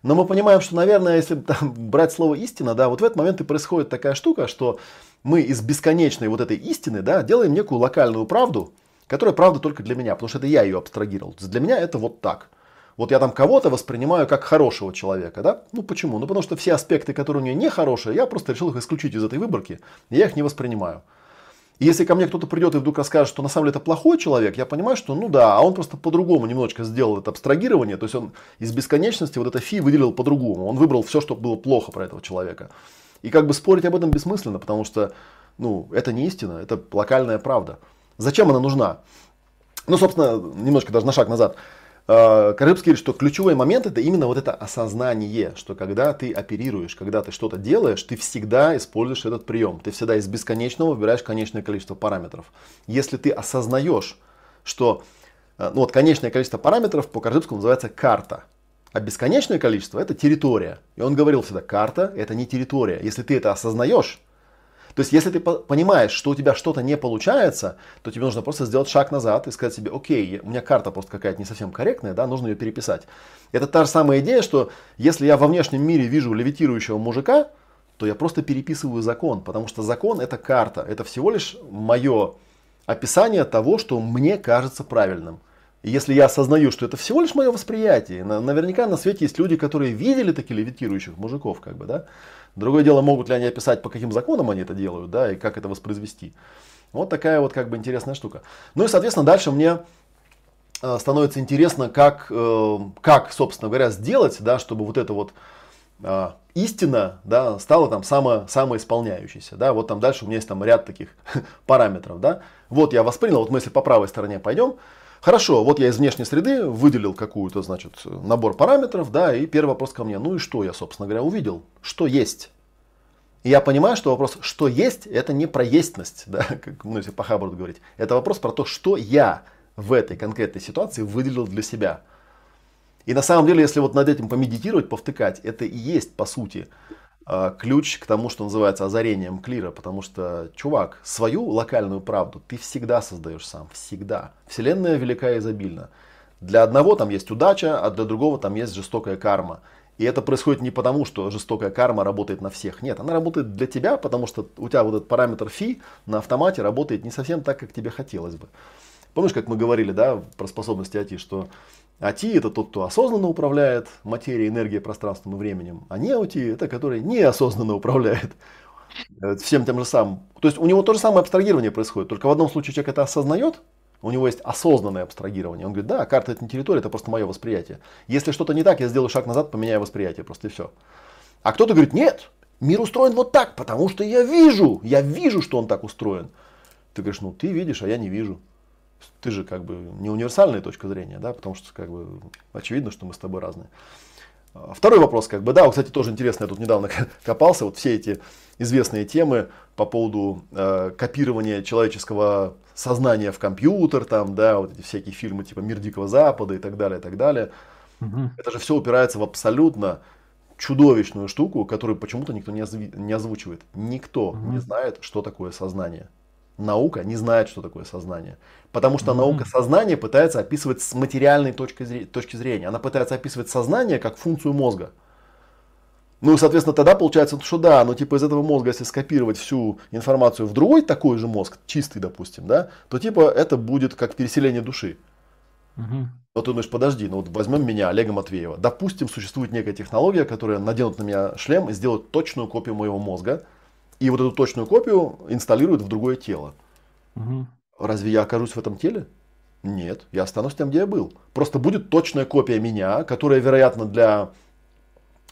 Но мы понимаем, что, наверное, если там, брать слово истина, да, вот в этот момент и происходит такая штука, что мы из бесконечной вот этой истины, да, делаем некую локальную правду, которая правда только для меня, потому что это я ее абстрагировал. Для меня это вот так. Вот я там кого-то воспринимаю как хорошего человека, да? Ну почему? Ну потому что все аспекты, которые у нее не хорошие, я просто решил их исключить из этой выборки, и я их не воспринимаю. И если ко мне кто-то придет и вдруг расскажет, что на самом деле это плохой человек, я понимаю, что ну да, а он просто по-другому немножечко сделал это абстрагирование, то есть он из бесконечности вот это фи выделил по-другому, он выбрал все, что было плохо про этого человека. И как бы спорить об этом бессмысленно, потому что ну, это не истина, это локальная правда. Зачем она нужна? Ну, собственно, немножко даже на шаг назад. А, Карыбский говорит, что ключевой момент это именно вот это осознание, что когда ты оперируешь, когда ты что-то делаешь, ты всегда используешь этот прием. Ты всегда из бесконечного выбираешь конечное количество параметров. Если ты осознаешь, что а, ну вот конечное количество параметров по Карыбскому называется карта, а бесконечное количество это территория. И он говорил всегда, карта это не территория. Если ты это осознаешь, то есть, если ты понимаешь, что у тебя что-то не получается, то тебе нужно просто сделать шаг назад и сказать себе, окей, у меня карта просто какая-то не совсем корректная, да, нужно ее переписать. Это та же самая идея, что если я во внешнем мире вижу левитирующего мужика, то я просто переписываю закон, потому что закон это карта, это всего лишь мое описание того, что мне кажется правильным. И если я осознаю, что это всего лишь мое восприятие, наверняка на свете есть люди, которые видели таких левитирующих мужиков, как бы, да. Другое дело, могут ли они описать, по каким законам они это делают, да, и как это воспроизвести. Вот такая вот как бы интересная штука. Ну и, соответственно, дальше мне э, становится интересно, как, э, как, собственно говоря, сделать, да, чтобы вот это вот э, истина, да, стала там само, самоисполняющейся, да, вот там дальше у меня есть там ряд таких параметров, да. Вот я воспринял, вот мы если по правой стороне пойдем, Хорошо, вот я из внешней среды выделил какую-то, значит, набор параметров, да, и первый вопрос ко мне, ну и что я, собственно говоря, увидел? Что есть? И я понимаю, что вопрос, что есть, это не про естность, да, как, ну, если по Хаббарду говорить. Это вопрос про то, что я в этой конкретной ситуации выделил для себя. И на самом деле, если вот над этим помедитировать, повтыкать, это и есть, по сути, ключ к тому, что называется озарением клира, потому что, чувак, свою локальную правду ты всегда создаешь сам, всегда. Вселенная велика и изобильна. Для одного там есть удача, а для другого там есть жестокая карма. И это происходит не потому, что жестокая карма работает на всех. Нет, она работает для тебя, потому что у тебя вот этот параметр фи на автомате работает не совсем так, как тебе хотелось бы. Помнишь, как мы говорили, да, про способности АТИ, что АТИ это тот, кто осознанно управляет материей, энергией, пространством и временем, а неоти это который неосознанно управляет э, всем тем же самым. То есть у него то же самое абстрагирование происходит, только в одном случае человек это осознает, у него есть осознанное абстрагирование. Он говорит, да, карта это не территория, это просто мое восприятие. Если что-то не так, я сделаю шаг назад, поменяю восприятие, просто и все. А кто-то говорит, нет, мир устроен вот так, потому что я вижу, я вижу, что он так устроен. Ты говоришь, ну ты видишь, а я не вижу ты же как бы не универсальная точка зрения, да, потому что как бы очевидно, что мы с тобой разные. А, второй вопрос, как бы, да, кстати, тоже интересно, я тут недавно копался, вот все эти известные темы по поводу э, копирования человеческого сознания в компьютер, там, да, вот эти всякие фильмы типа «Мир Дикого Запада» и так далее, и так далее. Угу. Это же все упирается в абсолютно чудовищную штуку, которую почему-то никто не, озв... не озвучивает. Никто угу. не знает, что такое сознание наука не знает, что такое сознание. Потому что mm-hmm. наука сознания пытается описывать с материальной точки зрения, точки зрения. Она пытается описывать сознание как функцию мозга. Ну и, соответственно, тогда получается, что да, но типа из этого мозга, если скопировать всю информацию в другой такой же мозг, чистый, допустим, да, то типа это будет как переселение души. Угу. Вот ты думаешь, подожди, ну вот возьмем меня, Олега Матвеева. Допустим, существует некая технология, которая наденут на меня шлем и сделает точную копию моего мозга, и вот эту точную копию инсталируют в другое тело. Угу. Разве я окажусь в этом теле? Нет, я останусь там, где я был. Просто будет точная копия меня, которая, вероятно, для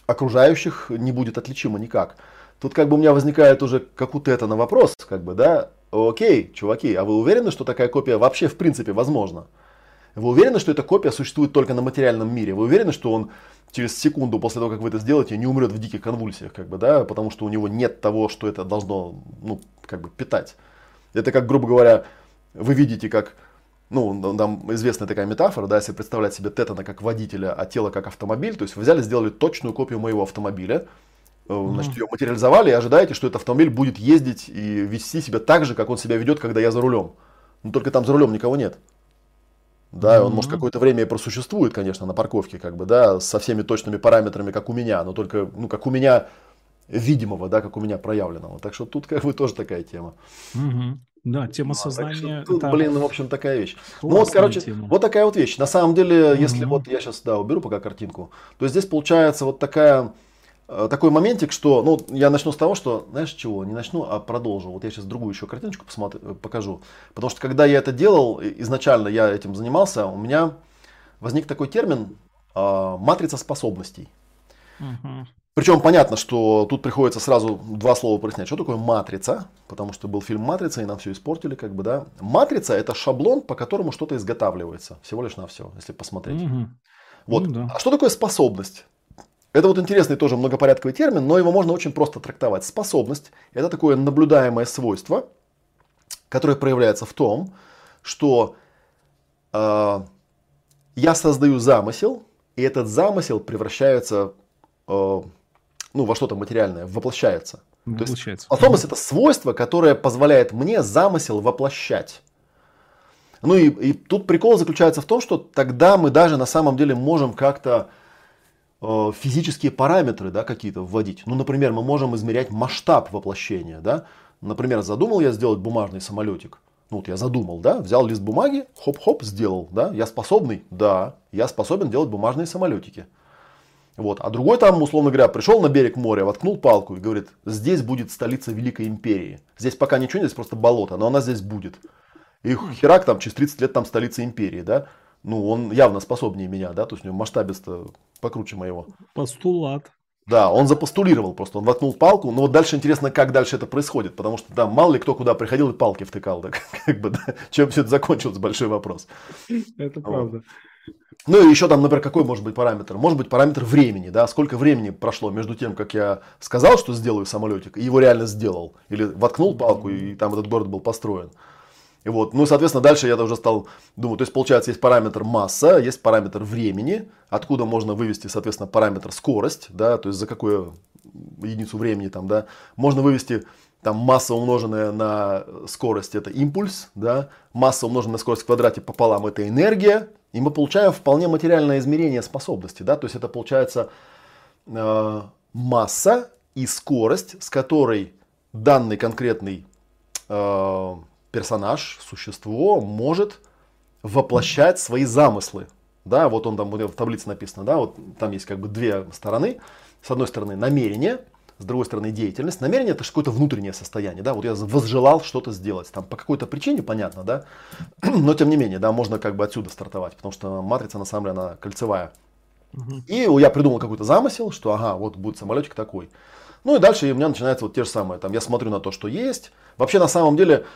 окружающих не будет отличима никак. Тут как бы у меня возникает уже как у Тета на вопрос, как бы, да, окей, чуваки, а вы уверены, что такая копия вообще в принципе возможна? Вы уверены, что эта копия существует только на материальном мире? Вы уверены, что он через секунду после того, как вы это сделаете, не умрет в диких конвульсиях, как бы, да, потому что у него нет того, что это должно, ну, как бы питать. Это как, грубо говоря, вы видите, как, ну, там известная такая метафора, да, если представлять себе Тетана как водителя, а тело как автомобиль, то есть вы взяли, сделали точную копию моего автомобиля, mm-hmm. значит, ее материализовали и ожидаете, что этот автомобиль будет ездить и вести себя так же, как он себя ведет, когда я за рулем. Но только там за рулем никого нет. Да, mm-hmm. он может какое-то время и просуществует, конечно, на парковке, как бы, да, со всеми точными параметрами, как у меня, но только, ну, как у меня видимого, да, как у меня проявленного. Так что тут как бы тоже такая тема. Mm-hmm. Да, тема а, сознания. Тут, это... блин, в общем, такая вещь. Ну вот, короче, тема. вот такая вот вещь. На самом деле, mm-hmm. если вот я сейчас, да, уберу пока картинку, то здесь получается вот такая такой моментик, что, ну, я начну с того, что, знаешь чего, не начну, а продолжу. Вот я сейчас другую еще картиночку посмотрю, э, покажу. Потому что когда я это делал, изначально я этим занимался, у меня возник такой термин э, матрица способностей. Угу. Причем понятно, что тут приходится сразу два слова прояснять. Что такое матрица? Потому что был фильм «Матрица», и нам все испортили, как бы, да. Матрица – это шаблон, по которому что-то изготавливается. Всего лишь на все, если посмотреть. Угу. Вот. Ну, да. А что такое способность? Это вот интересный тоже многопорядковый термин, но его можно очень просто трактовать. Способность – это такое наблюдаемое свойство, которое проявляется в том, что э, я создаю замысел, и этот замысел превращается э, ну, во что-то материальное, воплощается. воплощается. То есть, способность – это свойство, которое позволяет мне замысел воплощать. Ну и, и тут прикол заключается в том, что тогда мы даже на самом деле можем как-то физические параметры да, какие-то вводить. Ну, например, мы можем измерять масштаб воплощения. Да? Например, задумал я сделать бумажный самолетик. Ну, вот я задумал, да, взял лист бумаги, хоп-хоп, сделал, да. Я способный? Да, я способен делать бумажные самолетики. Вот. А другой там, условно говоря, пришел на берег моря, воткнул палку и говорит, здесь будет столица Великой Империи. Здесь пока ничего здесь просто болото, но она здесь будет. И херак там через 30 лет там столица Империи, да. Ну, он явно способнее меня, да, то есть у него масштабец-то покруче моего. Постулат. Да, он запостулировал просто, он воткнул палку, но вот дальше интересно, как дальше это происходит, потому что да, мало ли кто куда приходил и палки втыкал, да, как бы, да, чем все это закончилось, большой вопрос. Это правда. Ну и еще там, например, какой может быть параметр? Может быть параметр времени, да, сколько времени прошло между тем, как я сказал, что сделаю самолетик, и его реально сделал, или воткнул палку, и там этот город был построен. И вот, ну, соответственно, дальше я уже стал думать, то есть, получается, есть параметр масса, есть параметр времени, откуда можно вывести, соответственно, параметр скорость, да, то есть за какую единицу времени там, да, можно вывести там масса умноженная на скорость это импульс, да, масса умноженная на скорость в квадрате пополам это энергия, и мы получаем вполне материальное измерение способности, да, то есть это получается э, масса и скорость, с которой данный конкретный э, персонаж, существо может воплощать свои замыслы. Да, вот он там в таблице написано, да, вот там есть как бы две стороны. С одной стороны намерение, с другой стороны деятельность. Намерение это какое-то внутреннее состояние, да, вот я возжелал что-то сделать, там по какой-то причине, понятно, да, но тем не менее, да, можно как бы отсюда стартовать, потому что матрица на самом деле она кольцевая. И я придумал какой-то замысел, что ага, вот будет самолетик такой. Ну и дальше у меня начинается вот те же самые, там я смотрю на то, что есть. Вообще на самом деле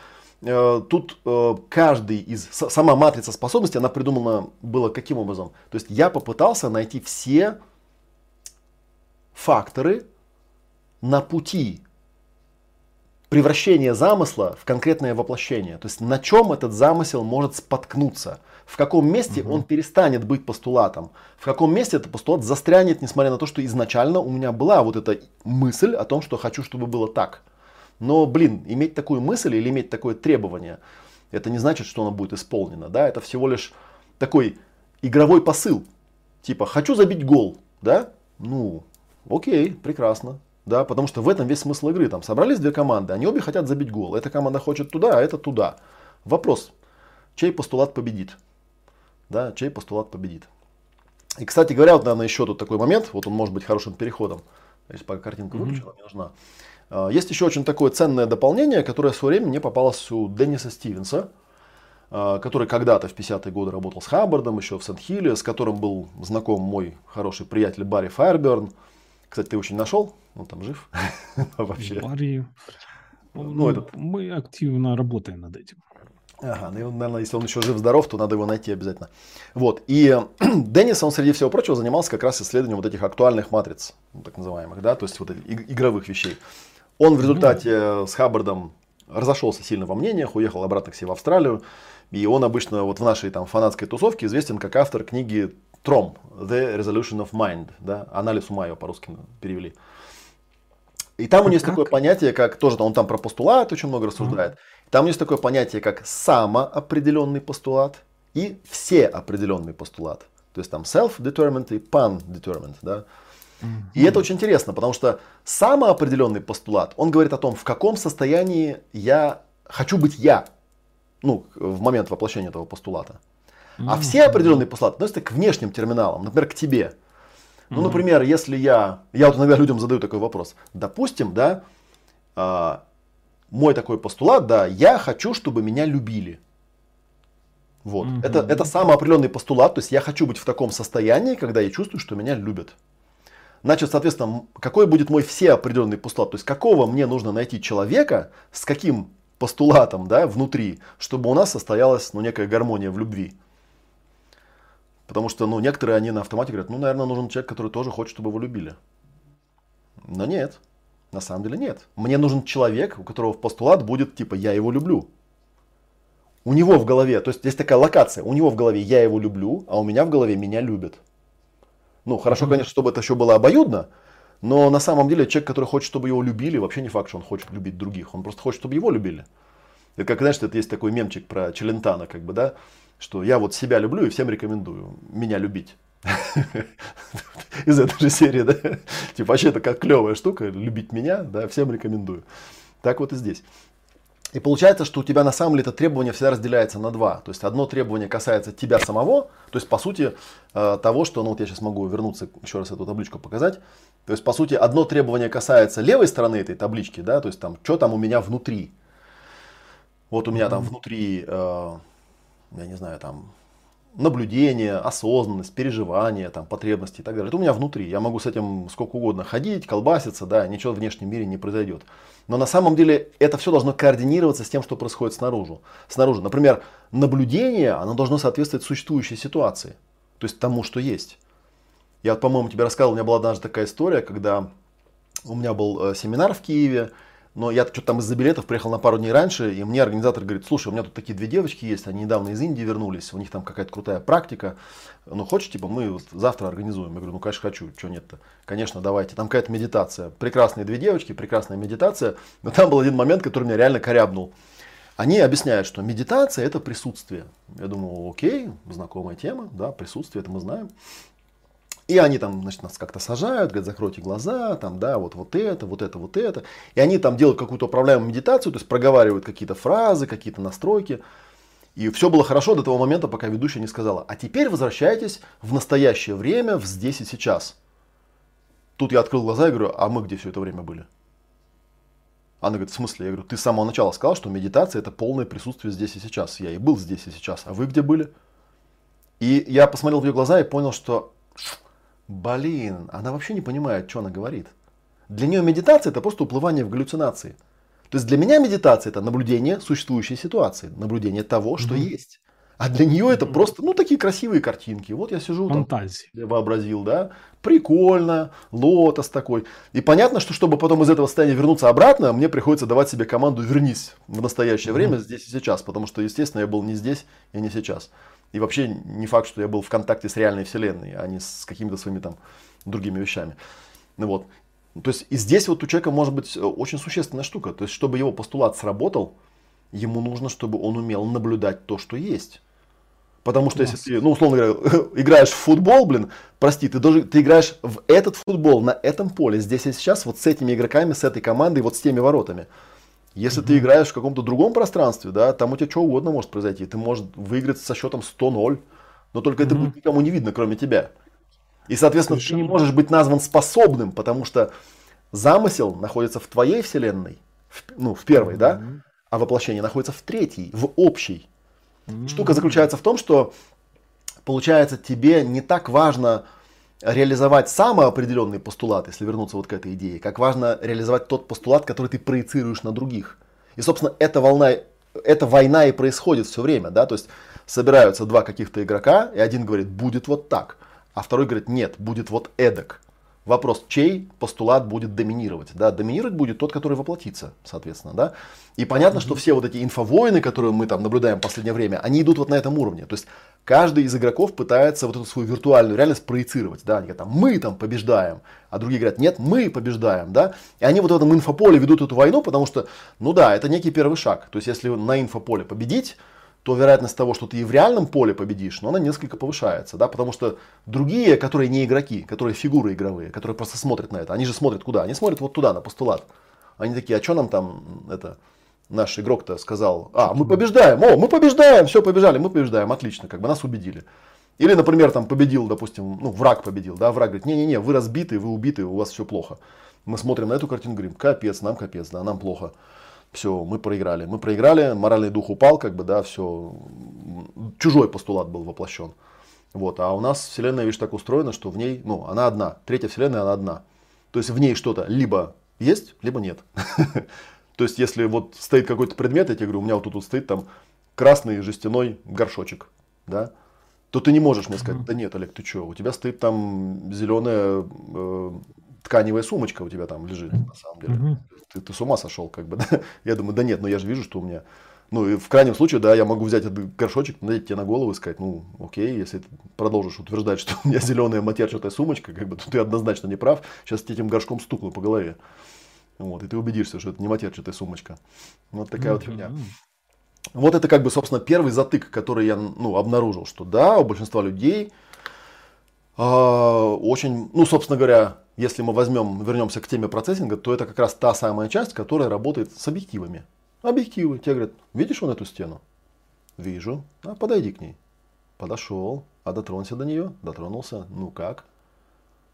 тут э, каждый из... Сама матрица способностей, она придумана была каким образом? То есть я попытался найти все факторы на пути превращения замысла в конкретное воплощение. То есть на чем этот замысел может споткнуться. В каком месте угу. он перестанет быть постулатом. В каком месте этот постулат застрянет, несмотря на то, что изначально у меня была вот эта мысль о том, что хочу, чтобы было так. Но, блин, иметь такую мысль или иметь такое требование, это не значит, что оно будет исполнено. Да? Это всего лишь такой игровой посыл. Типа, хочу забить гол. Да? Ну, окей, прекрасно. Да, потому что в этом весь смысл игры. Там собрались две команды, они обе хотят забить гол. Эта команда хочет туда, а это туда. Вопрос, чей постулат победит? Да, чей постулат победит? И, кстати говоря, вот, наверное, еще тут такой момент, вот он может быть хорошим переходом. Если пока картинка выключена, mm-hmm. не нужна. А, есть еще очень такое ценное дополнение, которое в свое время мне попалось у Денниса Стивенса, а, который когда-то в 50-е годы работал с Хаббардом, еще в Сент-Хилле, с которым был знаком мой хороший приятель Барри Файерберн. Кстати, ты очень нашел? Он там жив? Вообще. Барри... Ну, ну, этот... Мы активно работаем над этим. Ага, ну, наверное, если он еще жив-здоров, то надо его найти обязательно. Вот, и Деннис, он, среди всего прочего, занимался как раз исследованием вот этих актуальных матриц, так называемых, да, то есть вот этих игровых вещей. Он в результате с Хаббардом разошелся сильно во мнениях, уехал обратно к себе в Австралию. И он обычно вот в нашей там фанатской тусовке известен как автор книги Тром, The Resolution of Mind, да, анализ ума его по-русски перевели. И там у него есть такое понятие, как тоже он там про постулат очень много рассуждает. Там есть такое понятие, как самоопределенный постулат и все определенный постулат. То есть там self-determined и pan-determined, да. И это очень интересно, потому что самоопределенный постулат, он говорит о том, в каком состоянии я хочу быть я, ну, в момент воплощения этого постулата. А все определенные постулаты относятся к внешним терминалам, например, к тебе. Ну, например, если я, я вот иногда людям задаю такой вопрос. Допустим, да, э, мой такой постулат, да, я хочу, чтобы меня любили. Вот. Это, это самоопределенный постулат, то есть я хочу быть в таком состоянии, когда я чувствую, что меня любят. Значит, соответственно, какой будет мой все определенный постулат? То есть, какого мне нужно найти человека, с каким постулатом да, внутри, чтобы у нас состоялась ну, некая гармония в любви. Потому что ну, некоторые они на автомате говорят, ну, наверное, нужен человек, который тоже хочет, чтобы его любили. Но нет. На самом деле нет. Мне нужен человек, у которого в постулат будет типа «я его люблю». У него в голове, то есть здесь такая локация, у него в голове «я его люблю», а у меня в голове «меня любят». Ну, хорошо, конечно, чтобы это еще было обоюдно, но на самом деле человек, который хочет, чтобы его любили, вообще не факт, что он хочет любить других. Он просто хочет, чтобы его любили. Это как, знаешь, это есть такой мемчик про Челентана, как бы, да, что я вот себя люблю и всем рекомендую меня любить. Из этой же серии, да. Типа, вообще это как клевая штука, любить меня, да, всем рекомендую. Так вот и здесь. И получается, что у тебя на самом деле это требование всегда разделяется на два. То есть одно требование касается тебя самого, то есть по сути э, того, что, ну вот я сейчас могу вернуться, еще раз эту табличку показать. То есть по сути одно требование касается левой стороны этой таблички, да, то есть там, что там у меня внутри. Вот у меня там внутри, э, я не знаю, там наблюдение, осознанность, переживания, там, потребности и так далее. Это у меня внутри. Я могу с этим сколько угодно ходить, колбаситься, да, ничего в внешнем мире не произойдет. Но на самом деле это все должно координироваться с тем, что происходит снаружи. снаружи. Например, наблюдение, оно должно соответствовать существующей ситуации, то есть тому, что есть. Я, по-моему, тебе рассказывал, у меня была однажды такая история, когда у меня был э, семинар в Киеве, но я что-то там из-за билетов приехал на пару дней раньше, и мне организатор говорит, слушай, у меня тут такие две девочки есть, они недавно из Индии вернулись, у них там какая-то крутая практика, ну хочешь, типа, мы вот завтра организуем? Я говорю, ну конечно хочу, что нет-то? Конечно, давайте. Там какая-то медитация. Прекрасные две девочки, прекрасная медитация, но там был один момент, который меня реально корябнул. Они объясняют, что медитация это присутствие. Я думаю, окей, знакомая тема, да, присутствие, это мы знаем. И они там, значит, нас как-то сажают, говорят, закройте глаза, там, да, вот, вот это, вот это, вот это. И они там делают какую-то управляемую медитацию, то есть проговаривают какие-то фразы, какие-то настройки. И все было хорошо до того момента, пока ведущая не сказала, а теперь возвращайтесь в настоящее время, в здесь и сейчас. Тут я открыл глаза и говорю, а мы где все это время были? Она говорит, в смысле? Я говорю, ты с самого начала сказал, что медитация это полное присутствие здесь и сейчас. Я и был здесь и сейчас. А вы где были? И я посмотрел в ее глаза и понял, что Блин, она вообще не понимает, что она говорит. Для нее медитация это просто уплывание в галлюцинации. То есть для меня медитация это наблюдение существующей ситуации, наблюдение того, что mm-hmm. есть. А для нее это просто, ну, такие красивые картинки. Вот я сижу там, вообразил, да, прикольно, лотос такой. И понятно, что чтобы потом из этого состояния вернуться обратно, мне приходится давать себе команду «вернись в настоящее mm-hmm. время, здесь и сейчас», потому что, естественно, я был не здесь и не сейчас. И вообще не факт, что я был в контакте с реальной вселенной, а не с какими-то своими там другими вещами. Ну вот. То есть и здесь вот у человека может быть э, очень существенная штука. То есть чтобы его постулат сработал, ему нужно, чтобы он умел наблюдать то, что есть. Потому что если ты, ну, условно говоря, играешь в футбол, блин, прости, ты, должен, ты играешь в этот футбол на этом поле, здесь и сейчас, вот с этими игроками, с этой командой, вот с теми воротами. Если mm-hmm. ты играешь в каком-то другом пространстве, да, там у тебя что угодно может произойти. Ты можешь выиграть со счетом 100-0, но только mm-hmm. это будет никому не видно, кроме тебя. И, соответственно, Совершенно. ты не можешь быть назван способным, потому что замысел находится в твоей вселенной, в, ну, в первой, mm-hmm. да, а воплощение находится в третьей, в общей. Mm-hmm. Штука заключается в том, что, получается, тебе не так важно реализовать самоопределенный постулат, если вернуться вот к этой идее, как важно реализовать тот постулат, который ты проецируешь на других. И, собственно, эта волна, эта война и происходит все время, да, то есть собираются два каких-то игрока, и один говорит, будет вот так, а второй говорит, нет, будет вот эдак. Вопрос, чей постулат будет доминировать? Да, доминировать будет тот, который воплотится, соответственно. Да? И понятно, что все вот эти инфовойны, которые мы там наблюдаем в последнее время, они идут вот на этом уровне. То есть каждый из игроков пытается вот эту свою виртуальную реальность проецировать. Да? Они говорят, там, мы там побеждаем, а другие говорят, нет, мы побеждаем. Да? И они вот в этом инфополе ведут эту войну, потому что, ну да, это некий первый шаг. То есть если на инфополе победить, то вероятность того, что ты и в реальном поле победишь, но она несколько повышается, да, потому что другие, которые не игроки, которые фигуры игровые, которые просто смотрят на это, они же смотрят куда? Они смотрят вот туда, на постулат. Они такие, а что нам там это наш игрок-то сказал, а, мы побеждаем, о, мы побеждаем, все, побежали, мы побеждаем, отлично, как бы нас убедили. Или, например, там победил, допустим, ну, враг победил, да, враг говорит, не-не-не, вы разбиты, вы убиты, у вас все плохо. Мы смотрим на эту картину, говорим, капец, нам капец, да, нам плохо все, мы проиграли. Мы проиграли, моральный дух упал, как бы, да, все, чужой постулат был воплощен. Вот, а у нас Вселенная, видишь, так устроена, что в ней, ну, она одна, третья Вселенная, она одна. То есть в ней что-то либо есть, либо нет. То есть если вот стоит какой-то предмет, я тебе говорю, у меня вот тут стоит там красный жестяной горшочек, да, то ты не можешь мне сказать, да нет, Олег, ты что, у тебя стоит там зеленая э, тканевая сумочка у тебя там лежит, на самом деле ты, ты с ума сошел, как бы, да? Я думаю, да нет, но я же вижу, что у меня... Ну, и в крайнем случае, да, я могу взять этот горшочек, надеть тебе на голову и сказать, ну, окей, если ты продолжишь утверждать, что у меня зеленая матерчатая сумочка, как бы, то ты однозначно не прав, сейчас тебе этим горшком стукну по голове. Вот, и ты убедишься, что это не матерчатая сумочка. Вот такая mm-hmm. вот фигня. Вот это как бы, собственно, первый затык, который я ну, обнаружил, что да, у большинства людей э, очень, ну, собственно говоря, если мы возьмем, вернемся к теме процессинга, то это как раз та самая часть, которая работает с объективами. Объективы. Тебе говорят, видишь вон эту стену? Вижу. А подойди к ней. Подошел. А дотронулся до нее? Дотронулся. Ну как?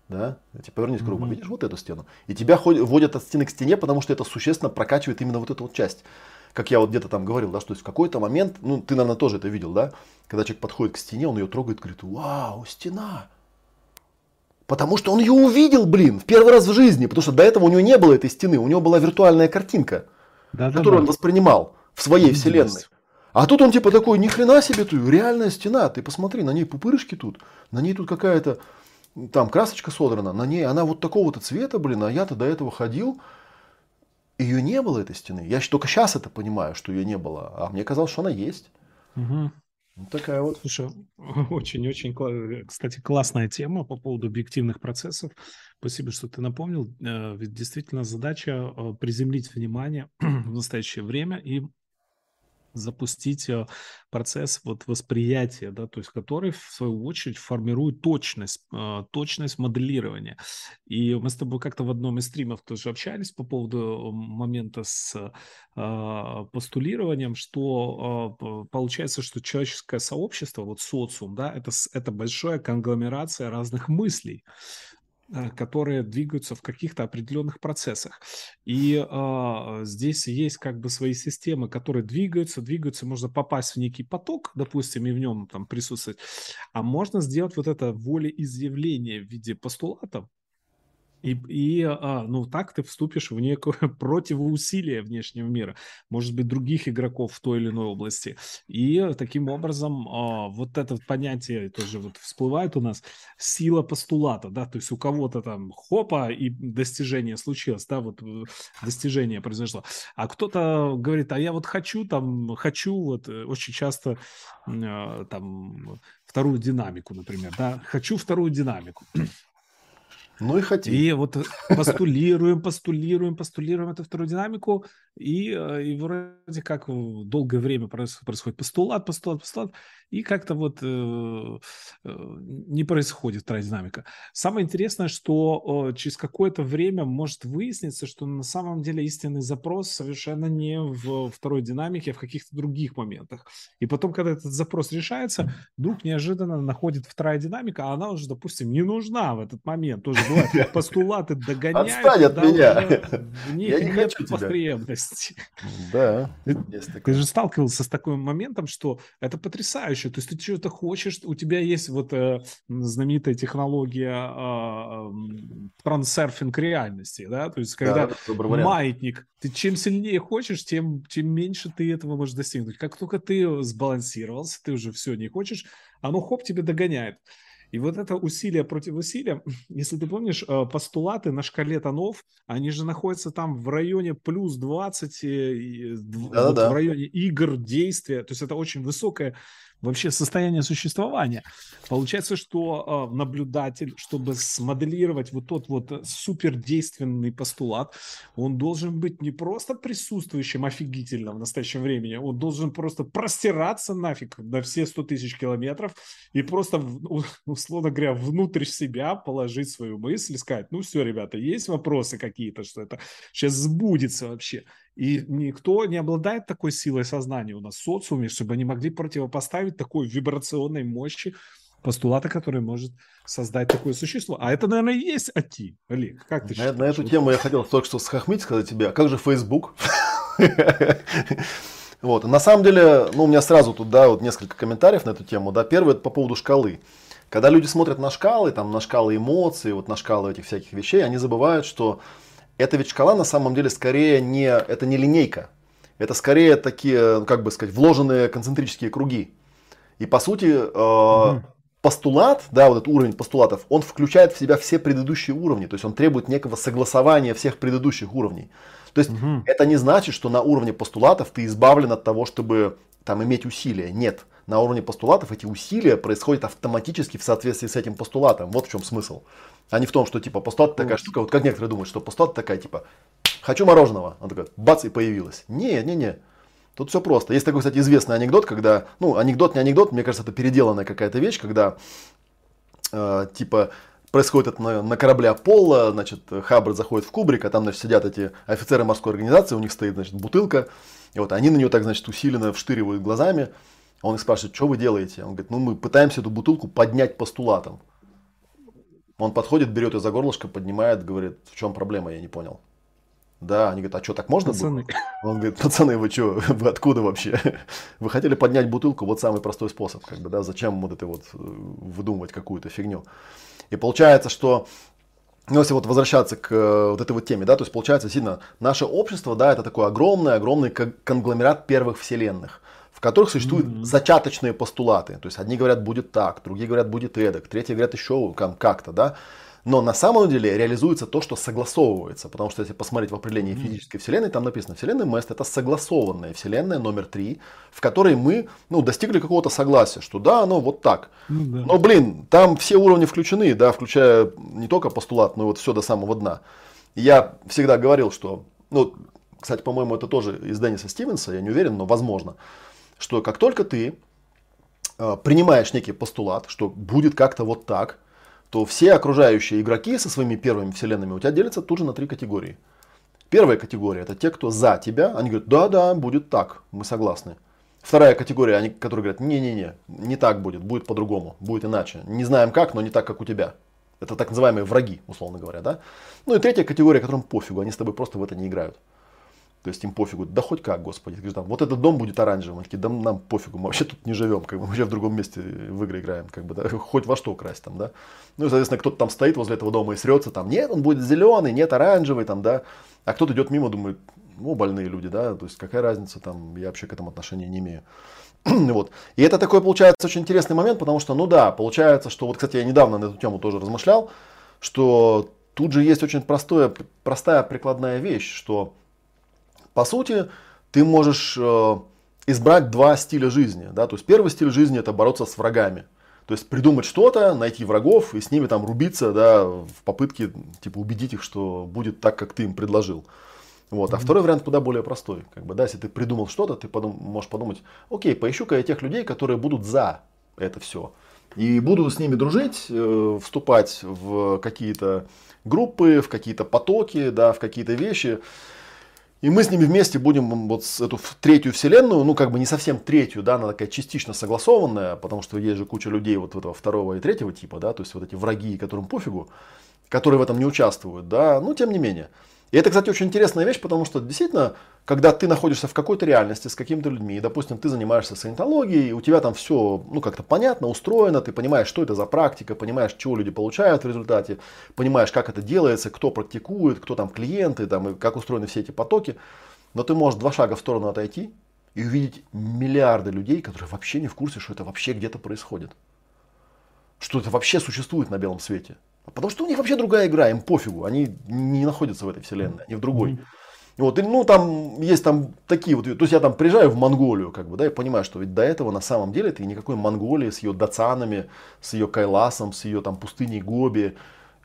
Да? Теперь повернись к кругу. Видишь вот эту стену? И тебя вводят от стены к стене, потому что это существенно прокачивает именно вот эту вот часть. Как я вот где-то там говорил, да, что есть в какой-то момент, ну ты, наверное, тоже это видел, да? Когда человек подходит к стене, он ее трогает, говорит, вау, стена. Потому что он ее увидел, блин, в первый раз в жизни. Потому что до этого у него не было этой стены. У него была виртуальная картинка, да, которую да, он воспринимал в своей Виделось. вселенной. А тут он типа такой, ни хрена себе ты, реальная стена. Ты посмотри, на ней пупырышки тут. На ней тут какая-то там красочка содрана. На ней она вот такого-то цвета, блин. А я-то до этого ходил. Ее не было, этой стены. Я только сейчас это понимаю, что ее не было. А мне казалось, что она есть. Угу. Вот такая вот. Слушай, очень-очень, кстати, классная тема по поводу объективных процессов. Спасибо, что ты напомнил. Э, ведь действительно задача э, приземлить внимание в настоящее время и запустить э, процесс вот восприятия, да, то есть который в свою очередь формирует точность, э, точность моделирования. И мы с тобой как-то в одном из стримов тоже общались по поводу э, момента с постулированием, что получается, что человеческое сообщество, вот социум, да, это, это большая конгломерация разных мыслей. Э, которые двигаются в каких-то определенных процессах. И э, здесь есть как бы свои системы, которые двигаются, двигаются, можно попасть в некий поток, допустим, и в нем там присутствовать, а можно сделать вот это волеизъявление в виде постулатов, и, и а, ну, так ты вступишь в некое противоусилие внешнего мира, может быть, других игроков в той или иной области. И таким образом а, вот это понятие тоже вот всплывает у нас, сила постулата, да, то есть у кого-то там хопа и достижение случилось, да, вот э, достижение произошло. А кто-то говорит, а я вот хочу там, хочу вот э, очень часто там вторую динамику, например, да, хочу вторую динамику. Ну и хотим. И вот постулируем, постулируем, постулируем эту вторую динамику, и, э, и вроде как долгое время происходит постулат, постулат, постулат, и как-то вот э, э, не происходит вторая динамика. Самое интересное, что через какое-то время может выясниться, что на самом деле истинный запрос совершенно не в второй динамике, а в каких-то других моментах. И потом, когда этот запрос решается, вдруг неожиданно находит вторая динамика, а она уже, допустим, не нужна в этот момент. Тоже бывает, постулаты догоняют. Отстань от меня. В них нет потребности есть. Да. Ты, ты же сталкивался с таким моментом, что это потрясающе. То есть ты что-то хочешь, у тебя есть вот э, знаменитая технология э, трансерфинг реальности, да, то есть когда да, маятник, ты чем сильнее хочешь, тем, тем меньше ты этого можешь достигнуть. Как только ты сбалансировался, ты уже все не хочешь, оно хоп тебе догоняет. И вот это усилие против усилия, если ты помнишь, э, постулаты на шкале тонов, они же находятся там в районе плюс 20, да, вот да. в районе игр, действия. То есть это очень высокое вообще состояние существования. Получается, что э, наблюдатель, чтобы смоделировать вот тот вот э, супердейственный постулат, он должен быть не просто присутствующим офигительно в настоящем времени, он должен просто простираться нафиг на все 100 тысяч километров и просто, условно говоря, внутрь себя положить свою мысль, сказать, ну все, ребята, есть вопросы какие-то, что это сейчас сбудется вообще. И никто не обладает такой силой сознания у нас в социуме, чтобы они могли противопоставить такой вибрационной мощи постулата, который может создать такое существо. А это, наверное, и есть АТИ. Олег, как ты на, считаешь? На эту тему я хотел только что схохмить, сказать тебе, а как же Facebook? Вот. На самом деле, ну, у меня сразу тут, да, вот несколько комментариев на эту тему. Да. Первый это по поводу шкалы. Когда люди смотрят на шкалы, там, на шкалы эмоций, вот на шкалы этих всяких вещей, они забывают, что эта ведь шкала на самом деле скорее не, это не линейка. Это скорее такие, ну, как бы сказать, вложенные концентрические круги. И по сути, э, угу. постулат, да, вот этот уровень постулатов, он включает в себя все предыдущие уровни. То есть он требует некого согласования всех предыдущих уровней. То есть угу. это не значит, что на уровне постулатов ты избавлен от того, чтобы там иметь усилия. Нет. На уровне постулатов эти усилия происходят автоматически в соответствии с этим постулатом. Вот в чем смысл. А не в том, что типа постулат такая штука, вот как некоторые думают, что постулат такая типа хочу мороженого. Он такой, бац, и появилась. Не, не, не. Тут все просто. Есть такой, кстати, известный анекдот, когда, ну, анекдот не анекдот, мне кажется, это переделанная какая-то вещь, когда э, типа происходит это на, на корабле Аполло, значит, Хаббард заходит в кубрик, а там, значит, сидят эти офицеры морской организации, у них стоит, значит, бутылка, и вот они на него так, значит, усиленно вштыривают глазами, он их спрашивает, что вы делаете? Он говорит, ну мы пытаемся эту бутылку поднять постулатом. Он подходит, берет ее за горлышко, поднимает, говорит, в чем проблема, я не понял. Да, они говорят, а что, так можно пацаны. было? Он говорит, пацаны, вы что, вы откуда вообще? Вы хотели поднять бутылку, вот самый простой способ, как бы, да, зачем вот это вот э, выдумывать какую-то фигню. И получается, что ну, если вот возвращаться к э, вот этой вот теме, да, то есть получается, сильно наше общество, да, это такой огромный, огромный конгломерат первых вселенных, которых существуют mm-hmm. зачаточные постулаты. То есть одни говорят, будет так, другие говорят, будет эдак, третьи говорят еще как-то, да. Но на самом деле реализуется то, что согласовывается. Потому что если посмотреть в определении физической вселенной, там написано, вселенная Мест это согласованная вселенная номер три, в которой мы ну, достигли какого-то согласия, что да, оно вот так. Ну, да. Но, блин, там все уровни включены, да, включая не только постулат, но и вот все до самого дна. Я всегда говорил, что, ну, кстати, по-моему, это тоже из Денниса Стивенса, я не уверен, но возможно, что как только ты э, принимаешь некий постулат, что будет как-то вот так, то все окружающие игроки со своими первыми вселенными у тебя делятся тут же на три категории. Первая категория это те, кто за тебя, они говорят, да-да, будет так, мы согласны. Вторая категория, они, которые говорят, не-не-не, не так будет, будет по-другому, будет иначе. Не знаем как, но не так, как у тебя. Это так называемые враги, условно говоря, да? Ну и третья категория, которым пофигу, они с тобой просто в это не играют. То есть им пофигу, да хоть как, господи. Говоришь, там, вот этот дом будет оранжевым. Они такие, да нам пофигу, мы вообще тут не живем, как бы, мы вообще в другом месте в игры играем, как бы, да, хоть во что красть там, да. Ну и, соответственно, кто-то там стоит возле этого дома и срется, там, нет, он будет зеленый, нет, оранжевый, там, да. А кто-то идет мимо, думает, ну, больные люди, да, то есть какая разница, там, я вообще к этому отношения не имею. вот. И это такой, получается, очень интересный момент, потому что, ну да, получается, что, вот, кстати, я недавно на эту тему тоже размышлял, что тут же есть очень простое, простая прикладная вещь, что по сути, ты можешь э, избрать два стиля жизни. Да? То есть первый стиль жизни это бороться с врагами. То есть придумать что-то, найти врагов и с ними там рубиться, да, в попытке типа убедить их, что будет так, как ты им предложил. Вот. А второй вариант куда более простой. Как бы, да, если ты придумал что-то, ты подум, можешь подумать, окей, поищу-ка я тех людей, которые будут за это все. И буду с ними дружить, э, вступать в какие-то группы, в какие-то потоки, да, в какие-то вещи. И мы с ними вместе будем вот эту третью вселенную, ну как бы не совсем третью, да, она такая частично согласованная, потому что есть же куча людей вот этого второго и третьего типа, да, то есть вот эти враги, которым пофигу, которые в этом не участвуют, да, но тем не менее. И это, кстати, очень интересная вещь, потому что действительно, когда ты находишься в какой-то реальности с какими-то людьми, и, допустим, ты занимаешься саентологией, у тебя там все, ну, как-то понятно, устроено, ты понимаешь, что это за практика, понимаешь, чего люди получают в результате, понимаешь, как это делается, кто практикует, кто там клиенты, там, и как устроены все эти потоки, но ты можешь два шага в сторону отойти и увидеть миллиарды людей, которые вообще не в курсе, что это вообще где-то происходит. Что это вообще существует на белом свете. Потому что у них вообще другая игра, им пофигу, они не находятся в этой вселенной, они в другой. Вот, и, ну, там есть там такие вот, то есть я там приезжаю в Монголию, как бы, да, и понимаю, что ведь до этого на самом деле это никакой Монголии с ее дацанами, с ее Кайласом, с ее там пустыней Гоби,